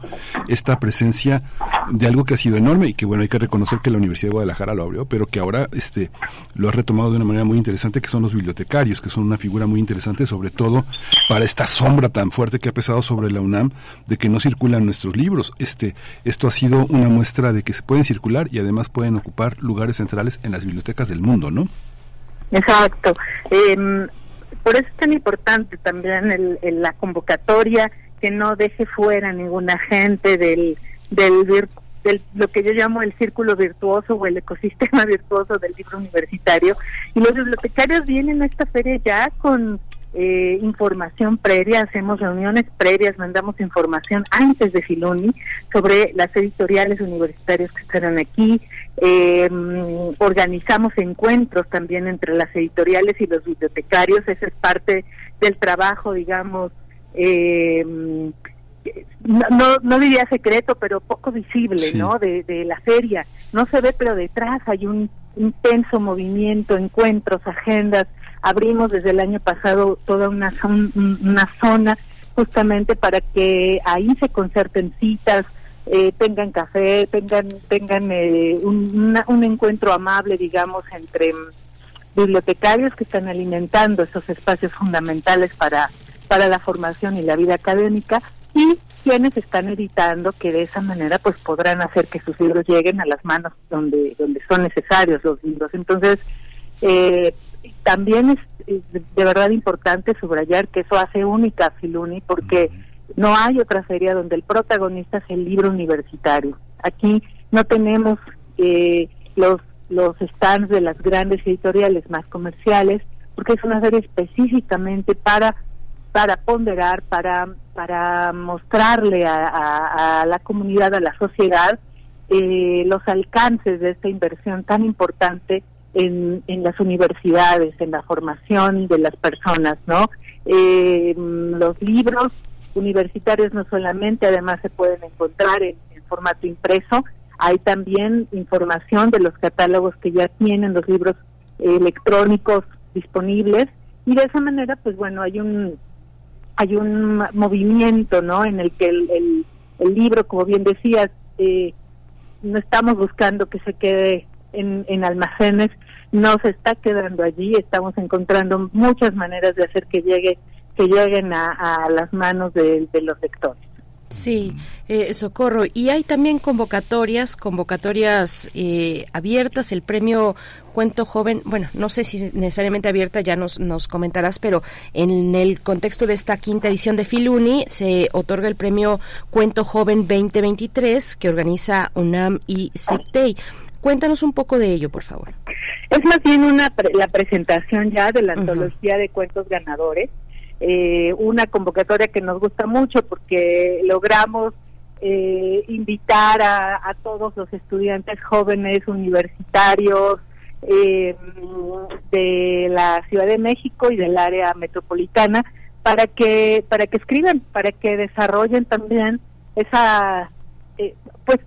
esta presencia de algo que ha sido enorme y que bueno, hay que reconocer que la Universidad de Guadalajara lo abrió, pero que ahora este lo ha retomado de una manera muy interesante, que son los bibliotecarios, que son una figura muy interesante, sobre todo para esta sombra tan fuerte que ha pesado sobre la UNAM de que no circulan nuestros libros. Este, esto ha sido una muestra de que se pueden circular y además pueden ocupar lugares centrales en las bibliotecas del mundo, ¿no? Exacto. Em, por eso es tan importante también el, la convocatoria, que no deje fuera ninguna gente del, del, vir- del lo que yo llamo el círculo virtuoso o el ecosistema (laughs) virtuoso del libro universitario. Y los bibliotecarios vienen a esta feria ya con eh, información previa, hacemos reuniones previas, mandamos información antes de Filuni sobre las editoriales universitarias que estarán aquí, eh, organizamos encuentros también entre las editoriales y los bibliotecarios, esa es parte del trabajo, digamos, eh, no, no, no diría secreto, pero poco visible, Sí. ¿no? De, de la feria. No se ve, pero detrás hay un intenso movimiento, encuentros, agendas. Abrimos desde el año pasado toda una, una zona justamente para que ahí se concerten citas, eh, tengan café, tengan, tengan eh, un, encuentro amable, digamos, entre bibliotecarios que están alimentando esos espacios fundamentales para, para la formación y la vida académica y quienes están editando que de esa manera pues podrán hacer que sus libros lleguen a las manos donde donde son necesarios los libros. Entonces eh, también es, de verdad importante subrayar que eso hace única a Filuni porque no hay otra feria donde el protagonista es el libro universitario. Aquí no tenemos eh, los stands de las grandes editoriales más comerciales porque es una feria específicamente para para ponderar, para para mostrarle a, la comunidad, a la sociedad, eh, los alcances de esta inversión tan importante en, en las universidades, en la formación de las personas, ¿no? Eh, los libros universitarios no solamente, además se pueden encontrar en, formato impreso, hay también información de los catálogos que ya tienen los libros eh, electrónicos disponibles y de esa manera, pues bueno, hay un hay un movimiento, ¿no? En el que el, el, el libro, como bien decías, eh, no estamos buscando que se quede en, en almacenes, no se está quedando allí, estamos encontrando muchas maneras de hacer que llegue que lleguen a, a las manos de, de los lectores. Sí, eh, socorro. Y hay también convocatorias, convocatorias eh, abiertas. El premio Cuento Joven, bueno, no sé si necesariamente abierta, ya nos, nos comentarás, pero en el contexto de esta quinta edición de Filuni se otorga el premio Cuento Joven 2023 que organiza UNAM y SECTEI. Cuéntanos un poco de ello, por favor. Es más bien una pre- la presentación ya de la antología de cuentos ganadores, eh, una convocatoria que nos gusta mucho porque logramos eh, invitar a, a todos los estudiantes jóvenes universitarios eh, de la Ciudad de México y del área metropolitana para que para que escriban, para que desarrollen también esa eh, pues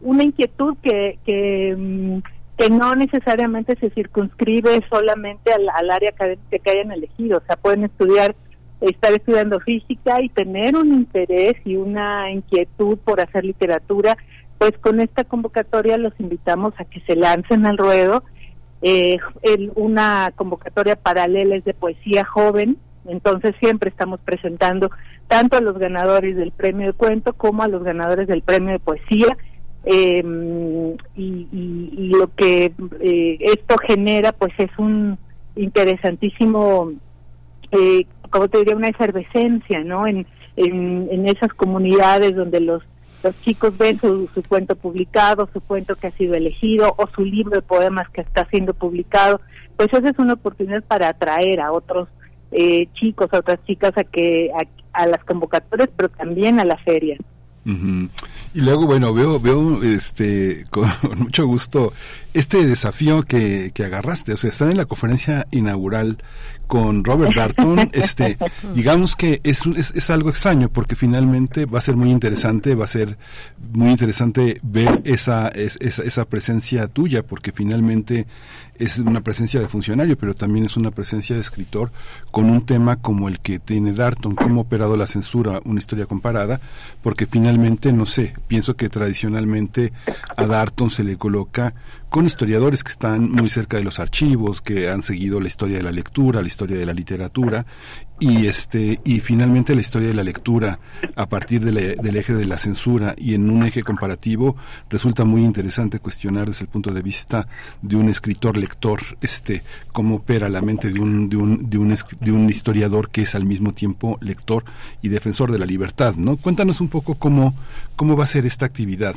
una inquietud que, que, mm, que no necesariamente se circunscribe solamente al, al área académica que hayan elegido. O sea, pueden estudiar, estar estudiando física y tener un interés y una inquietud por hacer literatura. Pues con esta convocatoria los invitamos a que se lancen al ruedo. Eh, el- una convocatoria paralela es de poesía joven, entonces siempre estamos presentando tanto a los ganadores del premio de cuento como a los ganadores del premio de poesía eh, y, y- lo que eh, esto genera pues es un interesantísimo eh, como te diría una efervescencia no en, en, en esas comunidades donde los los chicos ven su, su cuento publicado, su cuento que ha sido elegido o su libro de poemas que está siendo publicado, pues esa es una oportunidad para atraer a otros eh, chicos, a otras chicas a que a, a las convocatorias, pero también a la feria. Y luego, bueno, veo, veo este, (laughs) con mucho gusto este desafío que, que agarraste, o sea, estar en la conferencia inaugural con Robert Darton, este, digamos que es, es, es, algo extraño porque finalmente va a ser muy interesante, va a ser muy interesante ver esa, esa, esa presencia tuya porque finalmente es una presencia de funcionario, pero también es una presencia de escritor con un tema como el que tiene Darton, cómo ha operado la censura, una historia comparada, porque finalmente, no sé, pienso que tradicionalmente a Darton se le coloca con historiadores que están muy cerca de los archivos, que han seguido la historia de la lectura, la historia de la literatura y este y finalmente la historia de la lectura a partir de la, del eje de la censura y en un eje comparativo resulta muy interesante cuestionar desde el punto de vista de un escritor lector este cómo opera la mente de un de un de un, de un historiador que es al mismo tiempo lector y defensor de la libertad no cuéntanos un poco cómo cómo va a ser esta actividad.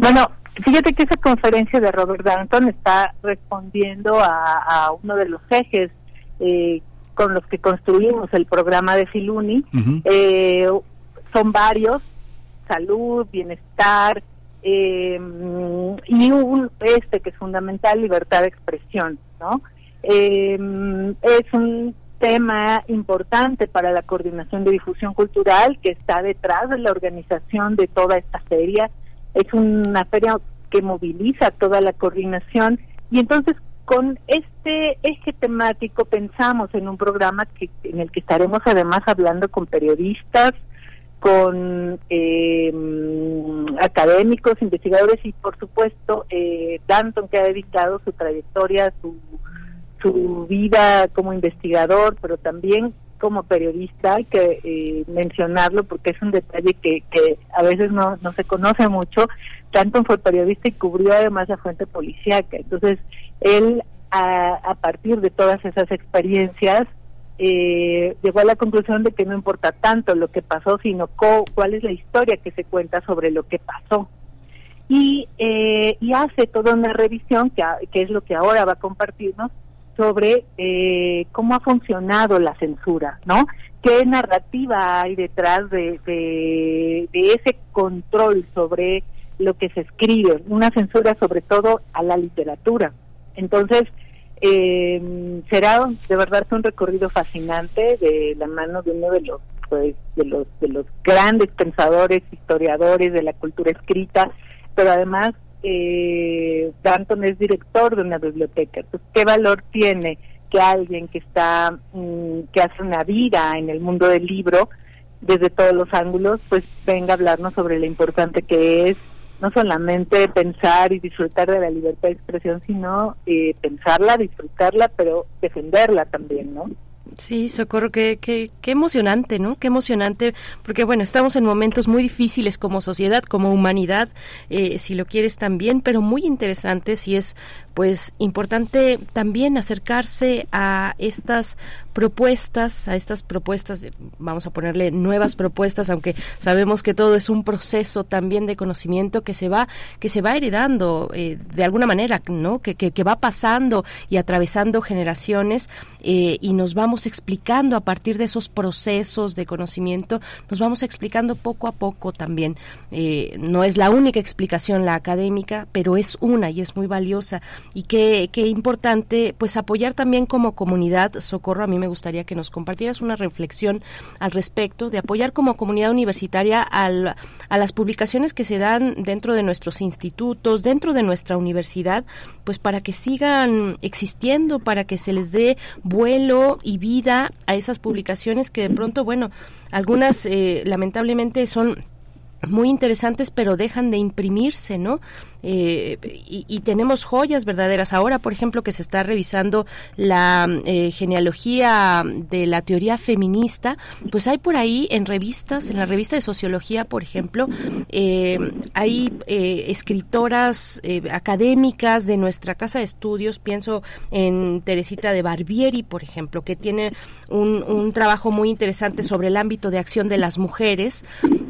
Bueno Fíjate que esa conferencia de Robert Danton está respondiendo a, a uno de los ejes eh, con los que construimos el programa de Filuni. Uh -huh. eh, son varios, salud, bienestar, eh, y un, este que es fundamental, libertad de expresión, ¿no? Eh, es un tema importante para la coordinación de difusión cultural que está detrás de la organización de toda esta feria es una feria que moviliza toda la coordinación. Y entonces con este eje temático pensamos en un programa que en el que estaremos además hablando con periodistas, con eh, académicos, investigadores y por supuesto eh, Danton que ha dedicado su trayectoria, su, su vida como investigador, pero también como periodista, que eh, mencionarlo porque es un detalle que, que a veces no, no se conoce mucho. Danton fue periodista y cubrió además la fuente policíaca. Entonces, él, a, a partir de todas esas experiencias, eh, llegó a la conclusión de que no importa tanto lo que pasó, sino co cuál es la historia que se cuenta sobre lo que pasó. Y, eh, y hace toda una revisión, que, que es lo que ahora va a compartirnos, sobre eh, cómo ha funcionado la censura, ¿no? ¿Qué narrativa hay detrás de, de, de, ese control sobre lo que se escribe? Una censura sobre todo a la literatura. Entonces, eh, será de verdad un recorrido fascinante de la mano de uno de los pues, de los de los grandes pensadores, historiadores de la cultura escrita, pero además eh, Danton es director de una biblioteca. Entonces, ¿qué valor tiene que alguien que está, mmm, que hace una vida en el mundo del libro, desde todos los ángulos, pues venga a hablarnos sobre lo importante que es no solamente pensar y disfrutar de la libertad de expresión, sino eh, pensarla, disfrutarla, pero defenderla también, ¿no? Sí, Socorro, qué, qué, qué emocionante, ¿no? Qué emocionante, porque bueno, estamos en momentos muy difíciles como sociedad, como humanidad, eh, si lo quieres también, pero muy interesantes y es pues importante también acercarse a estas propuestas, a estas propuestas, vamos a ponerle nuevas (laughs) propuestas, aunque sabemos que todo es un proceso también de conocimiento que se va, que se va heredando eh, de alguna manera, ¿no? Que, que, que, va pasando y atravesando generaciones eh, y nos vamos explicando a partir de esos procesos de conocimiento, nos vamos explicando poco a poco también. Eh, no es la única explicación la académica, pero es una y es muy valiosa y qué, qué importante pues apoyar también como comunidad socorro a mí me gustaría que nos compartieras una reflexión al respecto de apoyar como comunidad universitaria al, a las publicaciones que se dan dentro de nuestros institutos dentro de nuestra universidad pues para que sigan existiendo para que se les dé vuelo y vida a esas publicaciones que de pronto bueno algunas eh, lamentablemente son muy interesantes pero dejan de imprimirse no eh, y, y, tenemos joyas verdaderas. Ahora, por ejemplo, que se está revisando la eh, genealogía de la teoría feminista, pues hay por ahí en revistas, en la revista de sociología, por ejemplo, eh, hay escritoras académicas de nuestra casa de estudios, pienso en Teresita de Barbieri, por ejemplo, que tiene un, un trabajo muy interesante sobre el ámbito de acción de las mujeres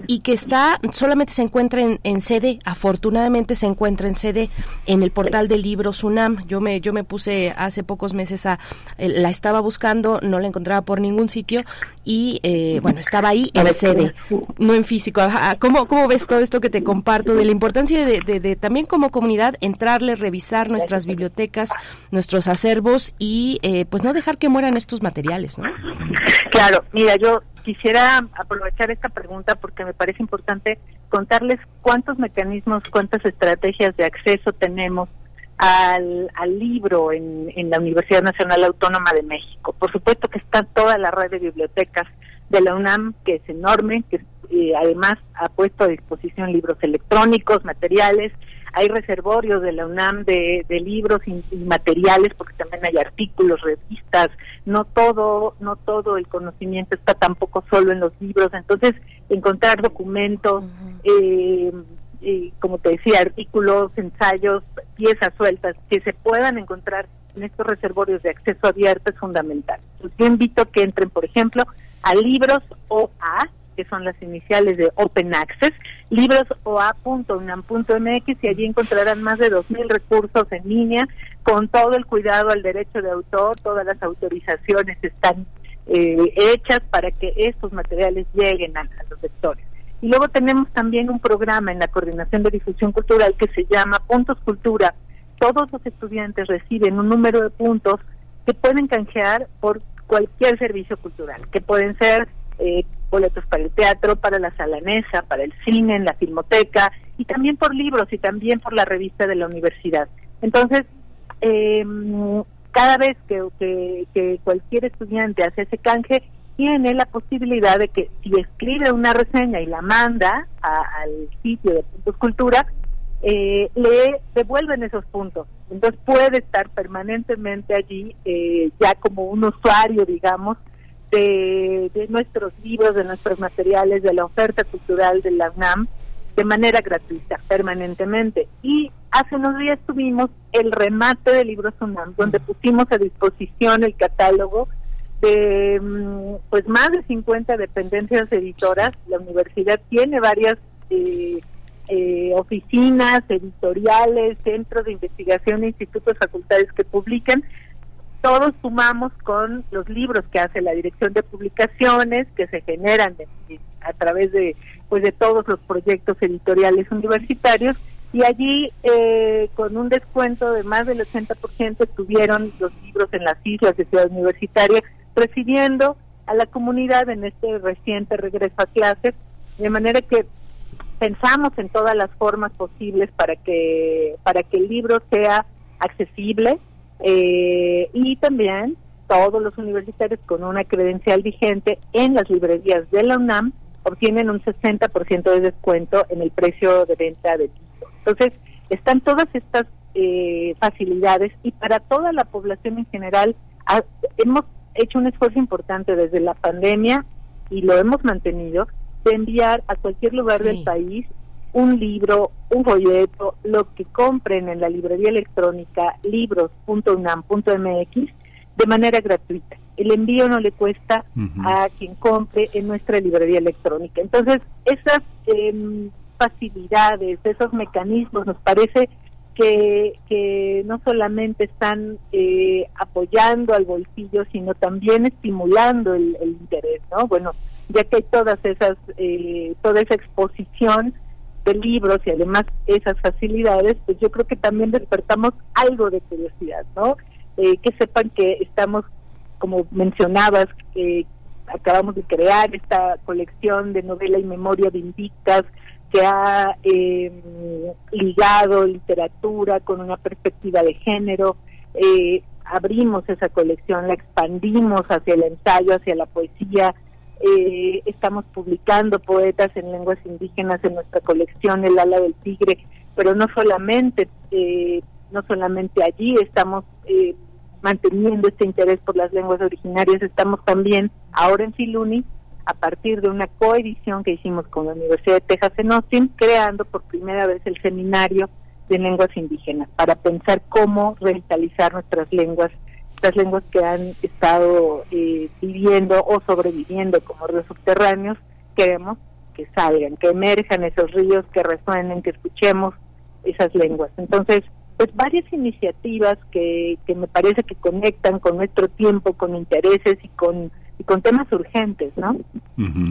y que está, solamente se encuentra en, en CD, afortunadamente se encuentra en CD en el portal del libro Sunam. Yo me, yo me puse hace pocos meses a, eh, la estaba buscando, no la encontraba por ningún sitio y eh, bueno, estaba ahí en CD, no en físico. Ajá, ¿Cómo, ¿Cómo ves todo esto que te comparto de la importancia de, de- de también como comunidad entrarle, revisar nuestras bibliotecas, nuestros acervos y eh, pues no dejar que mueran estos materiales, ¿no? Claro, mira, yo quisiera aprovechar esta pregunta porque me parece importante contarles cuántos mecanismos, cuántas estrategias de acceso tenemos al, al libro en, la Universidad Nacional Autónoma de México. Por supuesto que está toda la red de bibliotecas de la UNAM, que es enorme, que eh, además ha puesto a disposición libros electrónicos, materiales, hay reservorios de la UNAM de, de libros y, y materiales porque también hay artículos, revistas, no todo, no todo el conocimiento está tampoco solo en los libros, entonces encontrar documentos, eh, eh, como te decía, artículos, ensayos, piezas sueltas que se puedan encontrar en estos reservorios de acceso abierto es fundamental. Entonces, yo invito a que entren, por ejemplo, a libros OA, que son las iniciales de Open Access, librosoa.unam.mx y allí encontrarán más de 2.000 recursos en línea con todo el cuidado al derecho de autor, todas las autorizaciones están eh, hechas para que estos materiales lleguen a, a los lectores. Y luego tenemos también un programa en la Coordinación de Difusión Cultural que se llama Puntos Cultura. Todos los estudiantes reciben un número de puntos que pueden canjear por cualquier servicio cultural, que pueden ser eh, boletos para el teatro, para la sala Nesa, para el cine, en la filmoteca, y también por libros y también por la revista de la universidad. Entonces, eh, cada vez que, cualquier estudiante hace ese canje, tiene la posibilidad de que si escribe una reseña y la manda al sitio de Puntos Cultura, eh, le devuelven esos puntos. Entonces puede estar permanentemente allí, eh, ya como un usuario, digamos, de, de nuestros libros, de nuestros materiales, de la oferta cultural de la UNAM, de manera gratuita, permanentemente. Y hace unos días tuvimos el remate de libros UNAM, donde pusimos a disposición el catálogo de mm, pues más de 50 dependencias editoras. La universidad tiene varias eh, eh, oficinas editoriales, centros de investigación, institutos facultades que publican. Todos sumamos con los libros que hace la Dirección de Publicaciones, que se generan a través de pues de todos los proyectos editoriales universitarios y allí eh, con un descuento de más del 80% estuvieron los libros en las islas de Ciudad Universitaria recibiendo a la comunidad en este reciente regreso a clases, de manera que pensamos en todas las formas posibles para que para que el libro sea accesible eh, y también todos los universitarios con una credencial vigente en las librerías de la UNAM obtienen un 60% de descuento en el precio de venta del libro. Entonces, están todas estas eh, facilidades y para toda la población en general ha- hemos hecho un esfuerzo importante desde la pandemia y lo hemos mantenido de enviar a cualquier lugar Sí. del país un libro, un folleto, lo que compren en la librería electrónica libros.unam.mx de manera gratuita. El envío no le cuesta a quien compre en nuestra librería electrónica. Entonces, esas em, facilidades, esos mecanismos, nos parece que, que no solamente están eh, apoyando al bolsillo, sino también estimulando el, el interés, ¿no? Bueno, ya que hay todas esas, eh, toda esa exposición de libros y además esas facilidades, pues yo creo que también despertamos algo de curiosidad, ¿no? Eh, que sepan que estamos, como mencionabas, que acabamos de crear esta colección de novela y memoria de Invictas, que ha eh, ligado literatura con una perspectiva de género. Eh, abrimos esa colección, la expandimos hacia el ensayo, hacia la poesía. Eh, estamos publicando poetas en lenguas indígenas en nuestra colección, El ala del tigre, pero no solamente, eh, no solamente allí estamos eh, manteniendo este interés por las lenguas originarias, estamos también ahora en Filuni a partir de una coedición que hicimos con la Universidad de Texas en Austin, creando por primera vez el seminario de lenguas indígenas para pensar cómo revitalizar nuestras lenguas, estas lenguas que han estado eh, viviendo o sobreviviendo como ríos subterráneos, queremos que salgan, que emerjan esos ríos, que resuenen, que escuchemos esas lenguas. Entonces, pues varias iniciativas que, que me parece que conectan con nuestro tiempo, con intereses y con y con temas urgentes, ¿no?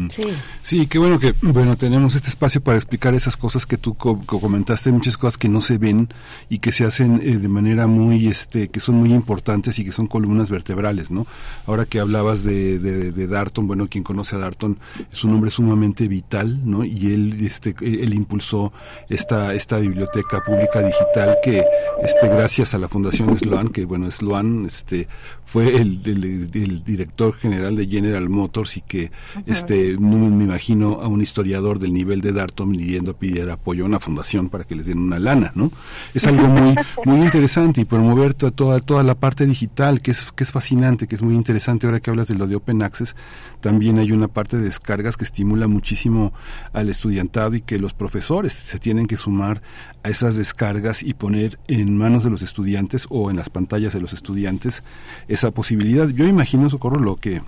Sí. Sí, qué bueno que bueno tenemos este espacio para explicar esas cosas que tú co- co- comentaste, muchas cosas que no se ven y que se hacen eh, de manera muy, este, que son muy importantes y que son columnas vertebrales, ¿no? Ahora que hablabas de, de, de Darton, bueno, quien conoce a Darton es un hombre sumamente vital, ¿no? Y él, este, él impulsó esta, esta biblioteca pública digital que, este, gracias a la Fundación Sloan, que bueno, Sloan, este, fue el, el- el director general de General Motors y que este no me imagino a un historiador del nivel de Darton pidiendo a pedir apoyo a una fundación para que les den una lana, ¿no? Es algo muy muy interesante y promover to- toda toda la parte digital que es que es fascinante, que es muy interesante ahora que hablas de lo de Open Access, también hay una parte de descargas que estimula muchísimo al estudiantado y que los profesores se tienen que sumar a esas descargas y poner en manos de los estudiantes o en las pantallas de los estudiantes esa posibilidad. Yo imagino, Socorro, lo que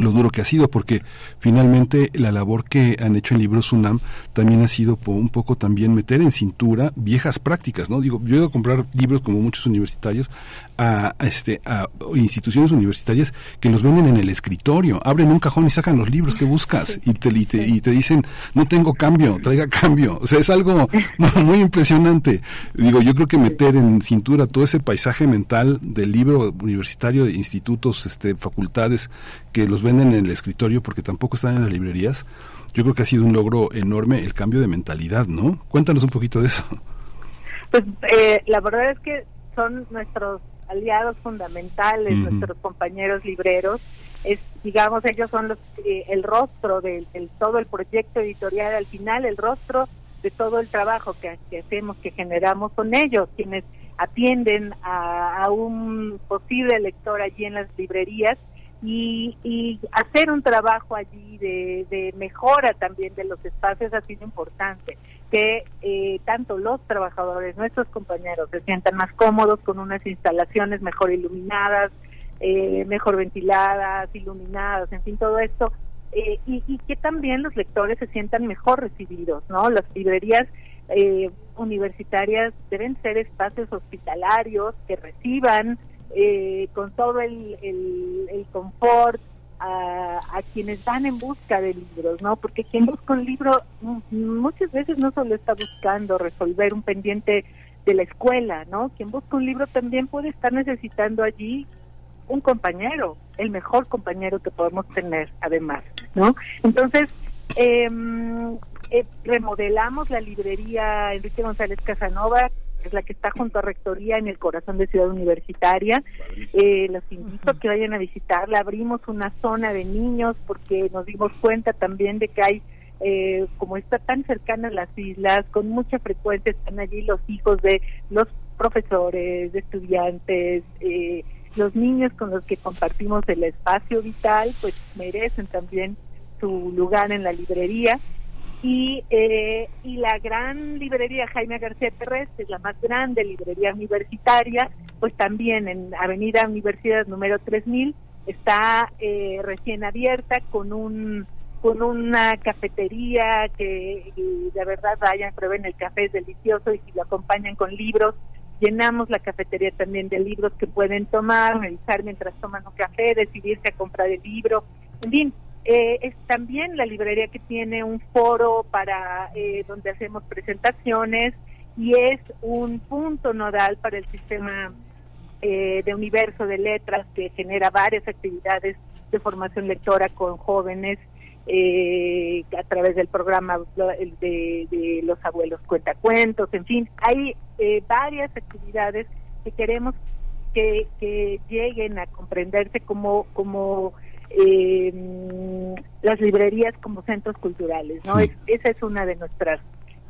lo duro que ha sido, porque finalmente la labor que han hecho en Libros UNAM también ha sido po- un poco también meter en cintura viejas prácticas, ¿no? Digo, yo he ido a comprar libros como muchos universitarios a, a este a instituciones universitarias que los venden en el escritorio, abren un cajón y sacan los libros que buscas y te, y te, y te dicen, no tengo cambio, traiga cambio. O sea, es algo muy, (laughs) (laughs) muy impresionante. Digo, yo creo que meter en cintura todo ese paisaje mental del libro universitario de institutos, este, facultades que los venden en el escritorio porque tampoco están en las librerías, yo creo que ha sido un logro enorme el cambio de mentalidad, ¿no? Cuéntanos un poquito de eso. Pues eh, la verdad es que son nuestros aliados fundamentales, nuestros compañeros libreros. Es, digamos, ellos son los, eh, el rostro del todo el proyecto editorial. Al final, el rostro de todo el trabajo que, que hacemos, que generamos, son ellos quienes atienden a, a un posible lector allí en las librerías y, y hacer un trabajo allí de, mejora también de los espacios ha sido importante que eh, tanto los trabajadores, nuestros compañeros, se sientan más cómodos con unas instalaciones mejor iluminadas, eh, mejor ventiladas, iluminadas, en fin, todo esto, eh, y, y que también los lectores se sientan mejor recibidos, ¿no? Las librerías eh, universitarias deben ser espacios hospitalarios que reciban eh, con todo el, el, confort a, a quienes van en busca de libros, ¿no? Porque quien busca un libro mm, muchas veces no solo está buscando resolver un pendiente de la escuela, ¿no? Quien busca un libro también puede estar necesitando allí un compañero, el mejor compañero que podemos tener, además, ¿no? Entonces, eh, eh, remodelamos la librería Enrique González Casanova, que es la que está junto a Rectoría en el corazón de Ciudad Universitaria. Eh, los invito a que vayan a visitarla. Abrimos una zona de niños porque nos dimos cuenta también de que hay eh, como está tan cercana a las islas, con mucha frecuencia están allí los hijos de los profesores, de estudiantes, eh, los niños con los que compartimos el espacio vital, pues merecen también su lugar en la librería. Y, eh, y la gran librería Jaime García Terres, que es la más grande librería universitaria, pues también en Avenida Universidad número 3000, está eh, recién abierta con un con una cafetería que de verdad vayan, prueben el café, es delicioso y si lo acompañan con libros, llenamos la cafetería también de libros que pueden tomar, revisar mientras toman un café, decidirse a comprar el libro, en fin, eh, es también la librería que tiene un foro para eh, donde hacemos presentaciones y es un punto nodal para el sistema eh, de universo de letras que genera varias actividades de formación lectora con jóvenes eh, a través del programa de, de los abuelos cuentacuentos, en fin, hay eh, varias actividades que queremos que, que lleguen a comprenderse como como eh, las librerías como centros culturales, ¿no? Sí. Es- esa es una de nuestras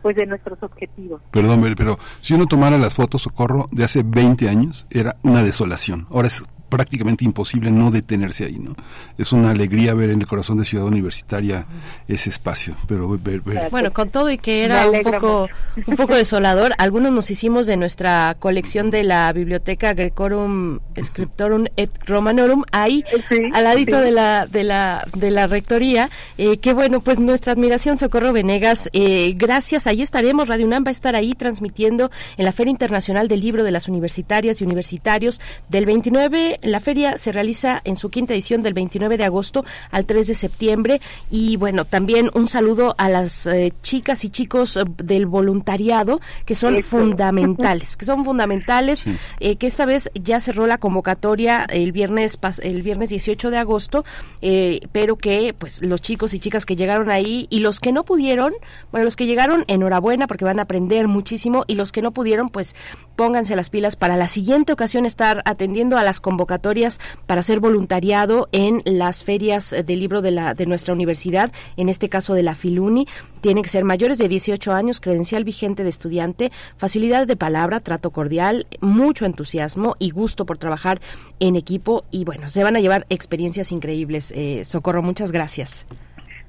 pues de nuestros objetivos. Perdón, pero si uno tomara las fotos, Socorro, de hace 20 años, era una desolación. Ahora es prácticamente imposible no detenerse ahí, ¿no? Es una alegría ver en el corazón de Ciudad Universitaria ese espacio, pero ver, ver- Bueno, con todo y que era un poco, un (laughs) poco desolador, algunos nos hicimos de nuestra colección de la biblioteca Grecorum Scriptorum et Romanorum ahí al ladito sí. de la de la de la rectoría. Eh, que bueno, pues nuestra admiración Socorro Venegas. eh, gracias, ahí estaremos. Radio UNAM va a estar ahí transmitiendo en la Feria Internacional del Libro de las Universitarias y Universitarios del 29. La feria se realiza en su quinta edición del 29 de agosto al 3 de septiembre y bueno, también un saludo a las eh, chicas y chicos eh, del voluntariado que son Eso. fundamentales, que son fundamentales, eh, que esta vez ya cerró la convocatoria el viernes pas- el viernes 18 de agosto, eh, pero que pues los chicos y chicas que llegaron ahí y los que no pudieron, bueno, los que llegaron enhorabuena porque van a aprender muchísimo y los que no pudieron pues pónganse las pilas para la siguiente ocasión estar atendiendo a las convocatorias para hacer voluntariado en las ferias del libro de la de nuestra universidad, en este caso de la Filuni, tienen que ser mayores de 18 años, credencial vigente de estudiante, facilidad de palabra, trato cordial, mucho entusiasmo y gusto por trabajar en equipo y bueno, se van a llevar experiencias increíbles. Eh, Socorro, muchas gracias.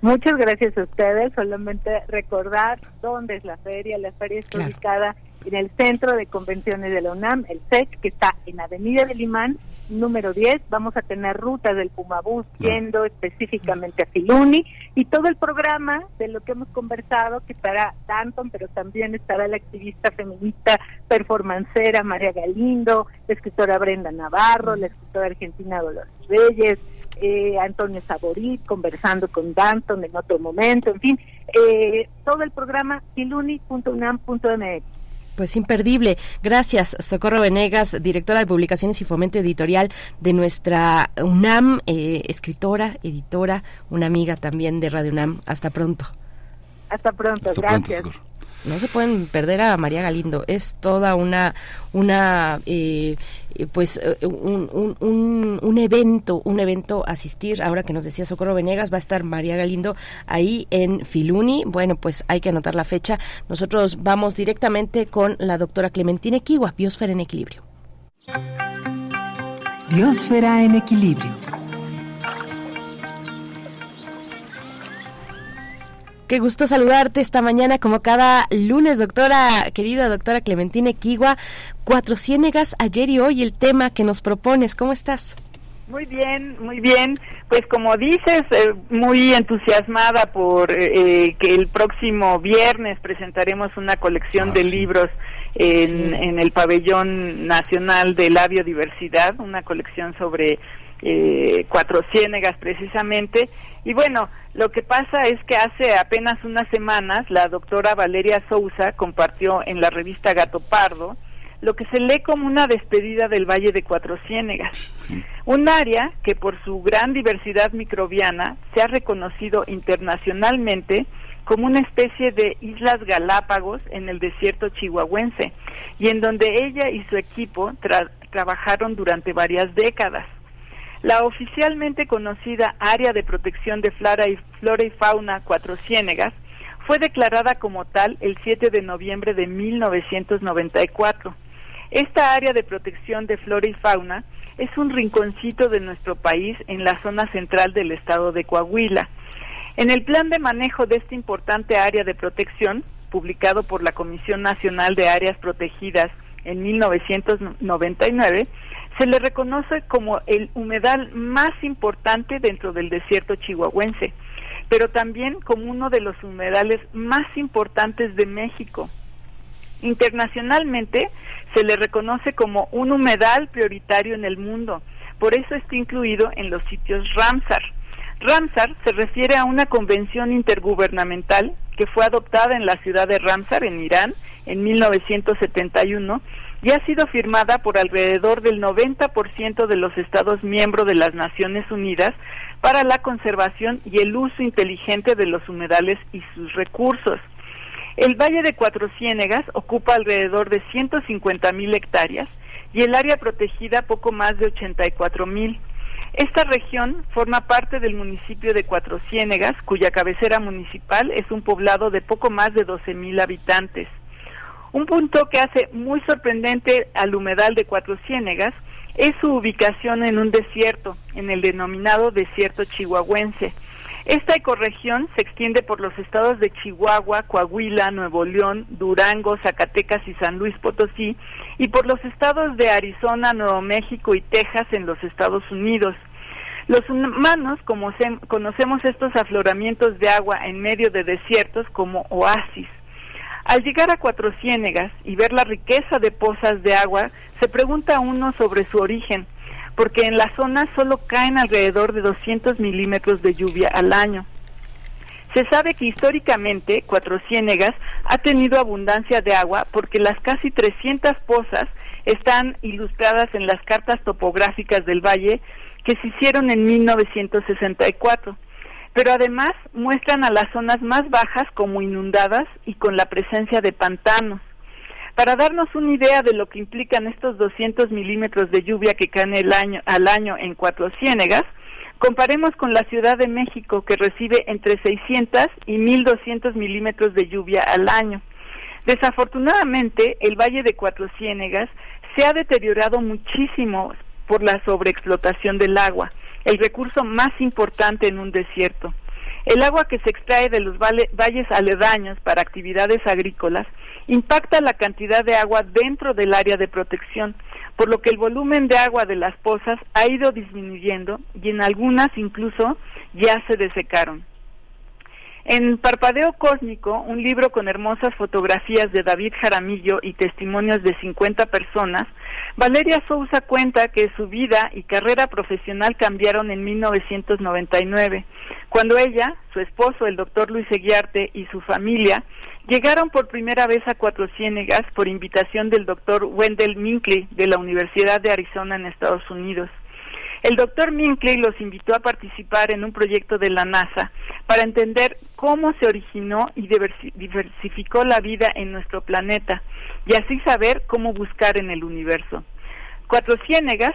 Muchas gracias a ustedes. Solamente recordar dónde es la feria. La feria está Claro. ubicada en el Centro de Convenciones de la UNAM, el CEC, que está en Avenida del Imán, número 10. Vamos a tener rutas del Pumabús yendo específicamente a Filuni y todo el programa de lo que hemos conversado, que estará Danton, pero también estará la activista feminista performancera María Galindo, la escritora Brenda Navarro, la escritora argentina Dolores Reyes, eh, Antonio Saborit conversando con Danton en otro momento, en fin, eh, todo el programa filuni.unam.mx. Pues imperdible. Gracias, Socorro Venegas, directora de Publicaciones y Fomento Editorial de nuestra UNAM, eh, escritora, editora, una amiga también de Radio UNAM. Hasta pronto. Hasta pronto, Hasta gracias. No se pueden perder a María Galindo. Es toda una, una, eh, eh, pues, eh, un, un, un, evento, un evento asistir. Ahora que nos decía Socorro Venegas, va a estar María Galindo ahí en Filuni. Bueno, pues hay que anotar la fecha. Nosotros vamos directamente con la doctora Clementina Kiwa, Biosfera en Equilibrio. Biosfera en equilibrio. Qué gusto saludarte esta mañana como cada lunes, doctora, querida doctora Clementina Equigua. Cuatro ciénegas ayer y hoy el tema que nos propones. ¿Cómo estás? Muy bien, muy bien. Pues como dices, eh, muy entusiasmada por eh, que el próximo viernes presentaremos una colección de libros en, en el pabellón nacional de la biodiversidad, una colección sobre eh, cuatro ciénegas precisamente. Y bueno, lo que pasa es que hace apenas unas semanas la doctora Valeria Sousa compartió en la revista Gato Pardo lo que se lee como una despedida del Valle de Cuatro Ciénegas, un área que por su gran diversidad microbiana se ha reconocido internacionalmente como una especie de Islas Galápagos en el desierto chihuahuense y en donde ella y su equipo tra- trabajaron durante varias décadas. La oficialmente conocida Área de Protección de Flora y, Fauna Cuatro Ciénegas fue declarada como tal el 7 de noviembre de 1994. Esta área de protección de flora y fauna es un rinconcito de nuestro país en la zona central del estado de Coahuila. En el plan de manejo de esta importante área de protección, publicado por la Comisión Nacional de Áreas Protegidas en 1999, se le reconoce como el humedal más importante dentro del desierto chihuahuense, pero también como uno de los humedales más importantes de México. Internacionalmente se le reconoce como un humedal prioritario en el mundo, por eso está incluido en los sitios Ramsar. Ramsar se refiere a una convención intergubernamental que fue adoptada en la ciudad de Ramsar, en Irán, en 1971 y ha sido firmada por alrededor del 90% de los Estados miembros de las Naciones Unidas para la conservación y el uso inteligente de los humedales y sus recursos. El Valle de Cuatro Ciénegas ocupa alrededor de 150 mil hectáreas y el área protegida poco más de 84 mil. Esta región forma parte del municipio de Cuatro Ciénegas, cuya cabecera municipal es un poblado de poco más de 12 mil habitantes. Un punto que hace muy sorprendente al humedal de Cuatro Ciénegas es su ubicación en un desierto, en el denominado desierto chihuahuense. Esta ecorregión se extiende por los estados de Chihuahua, Coahuila, Nuevo León, Durango, Zacatecas y San Luis Potosí, y por los estados de Arizona, Nuevo México y Texas en los Estados Unidos. Los humanos como conocemos estos afloramientos de agua en medio de desiertos como oasis. Al llegar a Cuatro Ciénegas y ver la riqueza de pozas de agua, se pregunta uno sobre su origen porque en la zona solo caen alrededor de 200 milímetros de lluvia al año. Se sabe que históricamente Cuatro Ciénegas ha tenido abundancia de agua porque las casi 300 pozas están ilustradas en las cartas topográficas del valle que se hicieron en 1964, pero además muestran a las zonas más bajas como inundadas y con la presencia de pantanos. Para darnos una idea de lo que implican estos 200 milímetros de lluvia que caen al año en Cuatro Ciénegas, comparemos con la Ciudad de México que recibe entre 600 y 1200 milímetros de lluvia al año. Desafortunadamente, el Valle de Cuatro Ciénegas se ha deteriorado muchísimo por la sobreexplotación del agua, el recurso más importante en un desierto. El agua que se extrae de los valles aledaños para actividades agrícolas impacta la cantidad de agua dentro del área de protección, por lo que el volumen de agua de las pozas ha ido disminuyendo y en algunas incluso ya se desecaron. En Parpadeo Cósmico, un libro con hermosas fotografías de David Jaramillo y testimonios de 50 personas, Valeria Sousa cuenta que su vida y carrera profesional cambiaron en 1999, cuando ella, su esposo, el doctor Luis Eguiarte y su familia llegaron por primera vez a Cuatro Ciénegas por invitación del doctor Wendell Minkley de la Universidad de Arizona en Estados Unidos. El doctor Minkley los invitó a participar en un proyecto de la NASA para entender cómo se originó y diversificó la vida en nuestro planeta y así saber cómo buscar en el universo. Cuatro Ciénegas,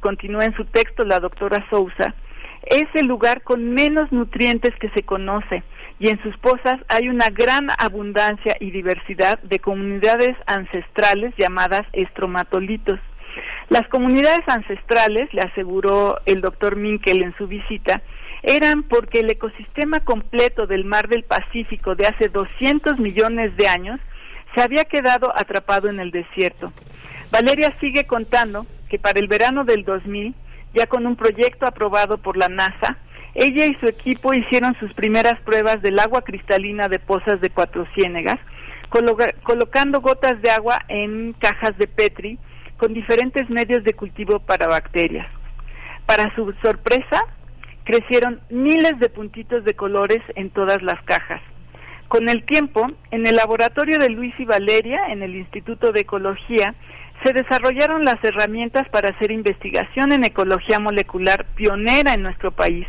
continúa en su texto la doctora Sousa, es el lugar con menos nutrientes que se conoce y en sus pozas hay una gran abundancia y diversidad de comunidades ancestrales llamadas estromatolitos. Las comunidades ancestrales, le aseguró el doctor Minkel en su visita, eran porque el ecosistema completo del mar del Pacífico de hace 200 millones de años se había quedado atrapado en el desierto. Valeria sigue contando que para el verano del 2000, ya con un proyecto aprobado por la NASA, ella y su equipo hicieron sus primeras pruebas del agua cristalina de pozas de Cuatro Ciénegas, colocando gotas de agua en cajas de Petri con diferentes medios de cultivo para bacterias. Para su sorpresa, crecieron miles de puntitos de colores en todas las cajas. Con el tiempo, en el laboratorio de Luis y Valeria, en el Instituto de Ecología, se desarrollaron las herramientas para hacer investigación en ecología molecular pionera en nuestro país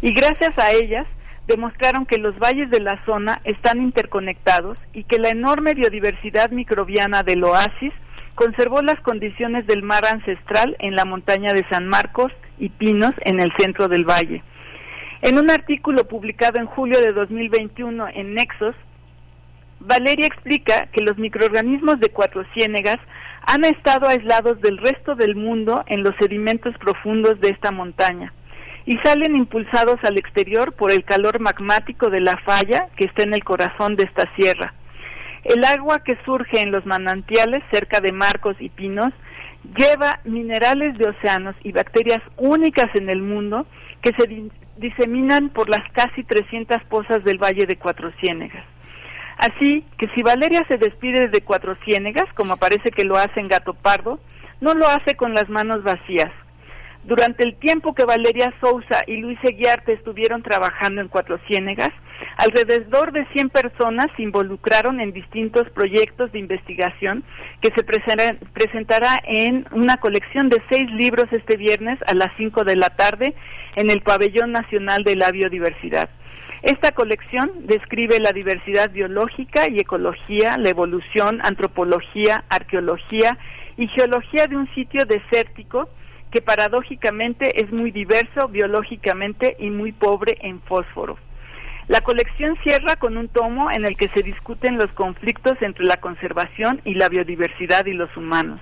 y gracias a ellas demostraron que los valles de la zona están interconectados y que la enorme biodiversidad microbiana del oasis conservó las condiciones del mar ancestral en la montaña de San Marcos y Pinos en el centro del valle. En un artículo publicado en julio de 2021 en Nexos, Valeria explica que los microorganismos de Cuatro Ciénegas han estado aislados del resto del mundo en los sedimentos profundos de esta montaña y salen impulsados al exterior por el calor magmático de la falla que está en el corazón de esta sierra. El agua que surge en los manantiales cerca de Marcos y Pinos lleva minerales de océanos y bacterias únicas en el mundo que se diseminan por las casi 300 pozas del Valle de Cuatro Ciénegas. Así que si Valeria se despide de Cuatro Ciénegas, como parece que lo hace en Gato Pardo, no lo hace con las manos vacías, durante el tiempo que Valeria Sousa y Luis Eguiarte estuvieron trabajando en Cuatro Ciénegas, alrededor de 100 personas se involucraron en distintos proyectos de investigación que se presentará en una colección de seis libros este viernes a las 5 de la tarde en el Pabellón Nacional de la Biodiversidad. Esta colección describe la diversidad biológica y ecología, la evolución, antropología, arqueología y geología de un sitio desértico que paradójicamente es muy diverso biológicamente y muy pobre en fósforo. La colección cierra con un tomo en el que se discuten los conflictos entre la conservación y la biodiversidad y los humanos.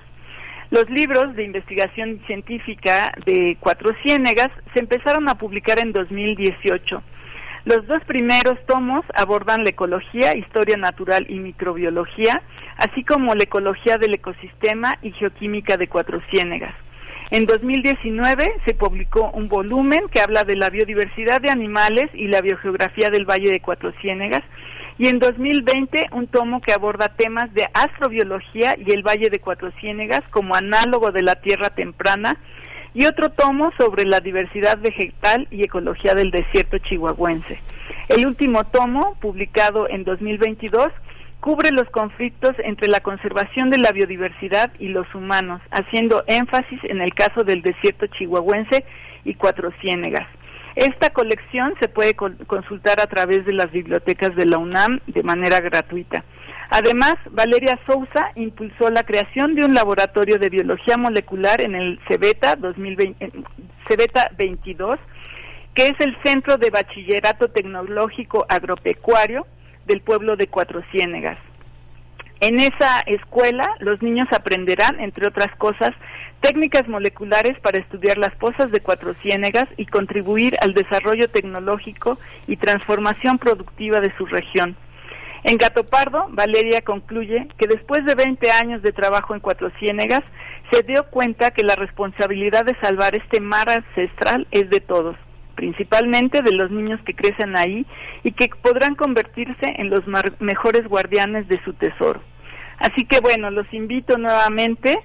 Los libros de investigación científica de Cuatro Ciénegas se empezaron a publicar en 2018. Los dos primeros tomos abordan la ecología, historia natural y microbiología, así como la ecología del ecosistema y geoquímica de Cuatro Ciénegas. En 2019 se publicó un volumen que habla de la biodiversidad de animales y la biogeografía del Valle de Cuatro Ciénegas y en 2020 un tomo que aborda temas de astrobiología y el Valle de Cuatro Ciénegas como análogo de la Tierra temprana y otro tomo sobre la diversidad vegetal y ecología del desierto chihuahuense. El último tomo, publicado en 2022, cubre los conflictos entre la conservación de la biodiversidad y los humanos, haciendo énfasis en el caso del desierto chihuahuense y Cuatro Ciénegas. Esta colección se puede consultar a través de las bibliotecas de la UNAM de manera gratuita. Además, Valeria Sousa impulsó la creación de un laboratorio de biología molecular en el CEBETA, 2020, CEBETA 22, que es el Centro de Bachillerato Tecnológico Agropecuario del pueblo de Cuatro Ciénegas. En esa escuela los niños aprenderán, entre otras cosas, técnicas moleculares para estudiar las pozas de Cuatro Ciénegas y contribuir al desarrollo tecnológico y transformación productiva de su región. En Gato Pardo, Valeria concluye que después de 20 años de trabajo en Cuatro Ciénegas, se dio cuenta que la responsabilidad de salvar este mar ancestral es de todos, principalmente de los niños que crecen ahí y que podrán convertirse en los mejores guardianes de su tesoro. Así que bueno, los invito nuevamente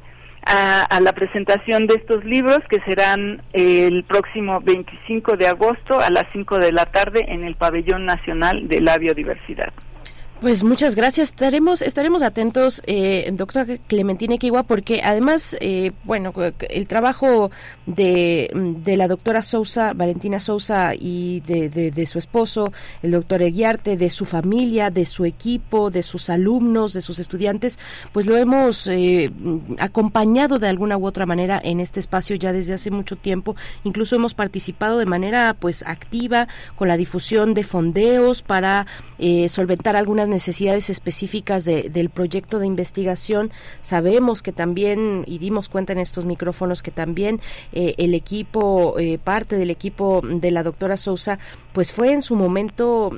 a, la presentación de estos libros que serán el próximo 25 de agosto a las 5 de la tarde en el Pabellón Nacional de la Biodiversidad. Pues muchas gracias. Estaremos, estaremos atentos, eh, doctora Clementina Kiwa, porque además, eh, bueno, el trabajo de, de, la doctora Sousa, Valentina Sousa, y de, de, su esposo, el doctor Eguiarte, de su familia, de su equipo, de sus alumnos, de sus estudiantes, pues lo hemos eh, acompañado de alguna u otra manera en este espacio ya desde hace mucho tiempo. Incluso hemos participado de manera pues activa con la difusión de fondeos para eh, solventar algunas necesidades específicas de, del proyecto de investigación. Sabemos que también, y dimos cuenta en estos micrófonos, que también eh, el equipo, eh, parte del equipo de la doctora Sousa, pues fue en su momento,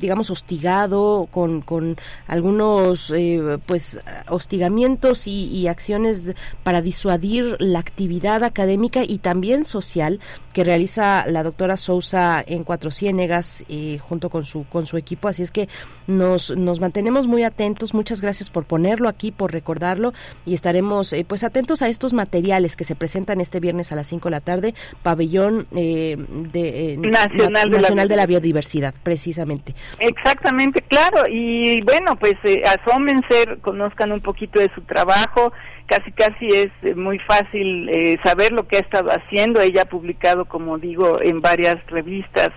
digamos, hostigado con, con algunos, eh, pues, hostigamientos y, y acciones para disuadir la actividad académica y también social que realiza la doctora Sousa en Cuatro Ciénegas eh, junto con su con su equipo así es que nos, nos mantenemos muy atentos. Muchas gracias por ponerlo aquí por recordarlo y estaremos eh, pues atentos a estos materiales que se presentan este viernes a las 5 de la tarde pabellón eh, de, nacional, de, la de, la biodiversidad. Precisamente. Exactamente claro y bueno pues asómense conozcan un poquito de su trabajo. Casi casi es muy fácil eh, saber lo que ha estado haciendo. Ella ha publicado, como digo, en varias revistas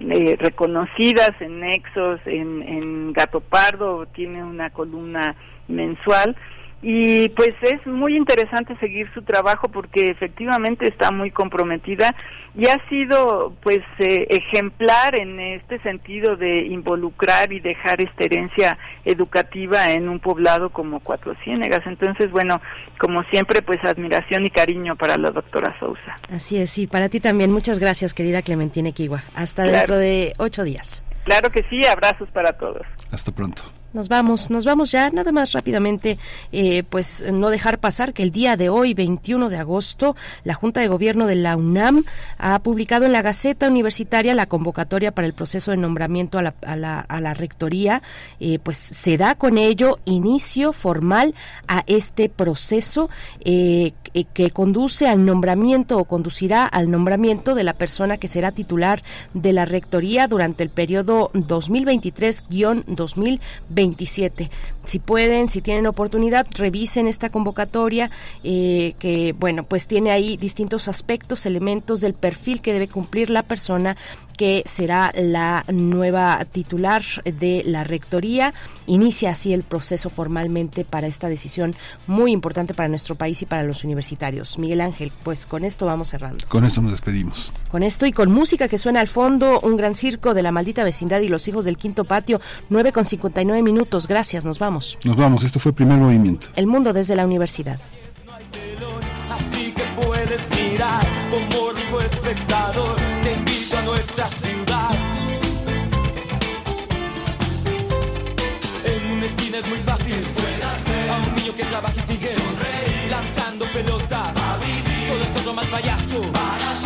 eh, reconocidas, en Nexos, en, en Gato Pardo, tiene una columna mensual y pues es muy interesante seguir su trabajo porque efectivamente está muy comprometida y ha sido pues eh, ejemplar en este sentido de involucrar y dejar esta herencia educativa en un poblado como Cuatro Ciénegas. Entonces, bueno, como siempre, pues admiración y cariño para la doctora Sousa. Así es, y para ti también. Muchas gracias, querida Clementina Kiwa. Hasta dentro de ocho días. Claro que sí, abrazos para todos. Hasta pronto nos vamos, nos vamos ya, nada más rápidamente, eh, pues no dejar pasar que el día de hoy, 21 de agosto, la Junta de Gobierno de la UNAM ha publicado en la Gaceta Universitaria la convocatoria para el proceso de nombramiento a la, a la, rectoría, eh, pues se da con ello inicio formal a este proceso eh, que conduce al nombramiento o conducirá al nombramiento de la persona que será titular de la rectoría durante el periodo 2023-2020 27. Si pueden, si tienen oportunidad, revisen esta convocatoria eh, que, bueno, pues tiene ahí distintos aspectos, elementos del perfil que debe cumplir la persona que será la nueva titular de la Rectoría. Inicia así el proceso formalmente para esta decisión muy importante para nuestro país y para los universitarios. Miguel Ángel, pues con esto vamos cerrando. Con esto nos despedimos. Con esto y con música que suena al fondo, un gran circo de la maldita vecindad y los hijos del quinto patio, 9 con 59 minutos. Gracias, nos vamos. Nos vamos, esto fue Primer Movimiento. El mundo desde la universidad. Así que puedes mirar como espectador. A nuestra ciudad. En una esquina es muy fácil. A un niño que trabaja y sigue lanzando pelota. Todo es otro mal payaso. También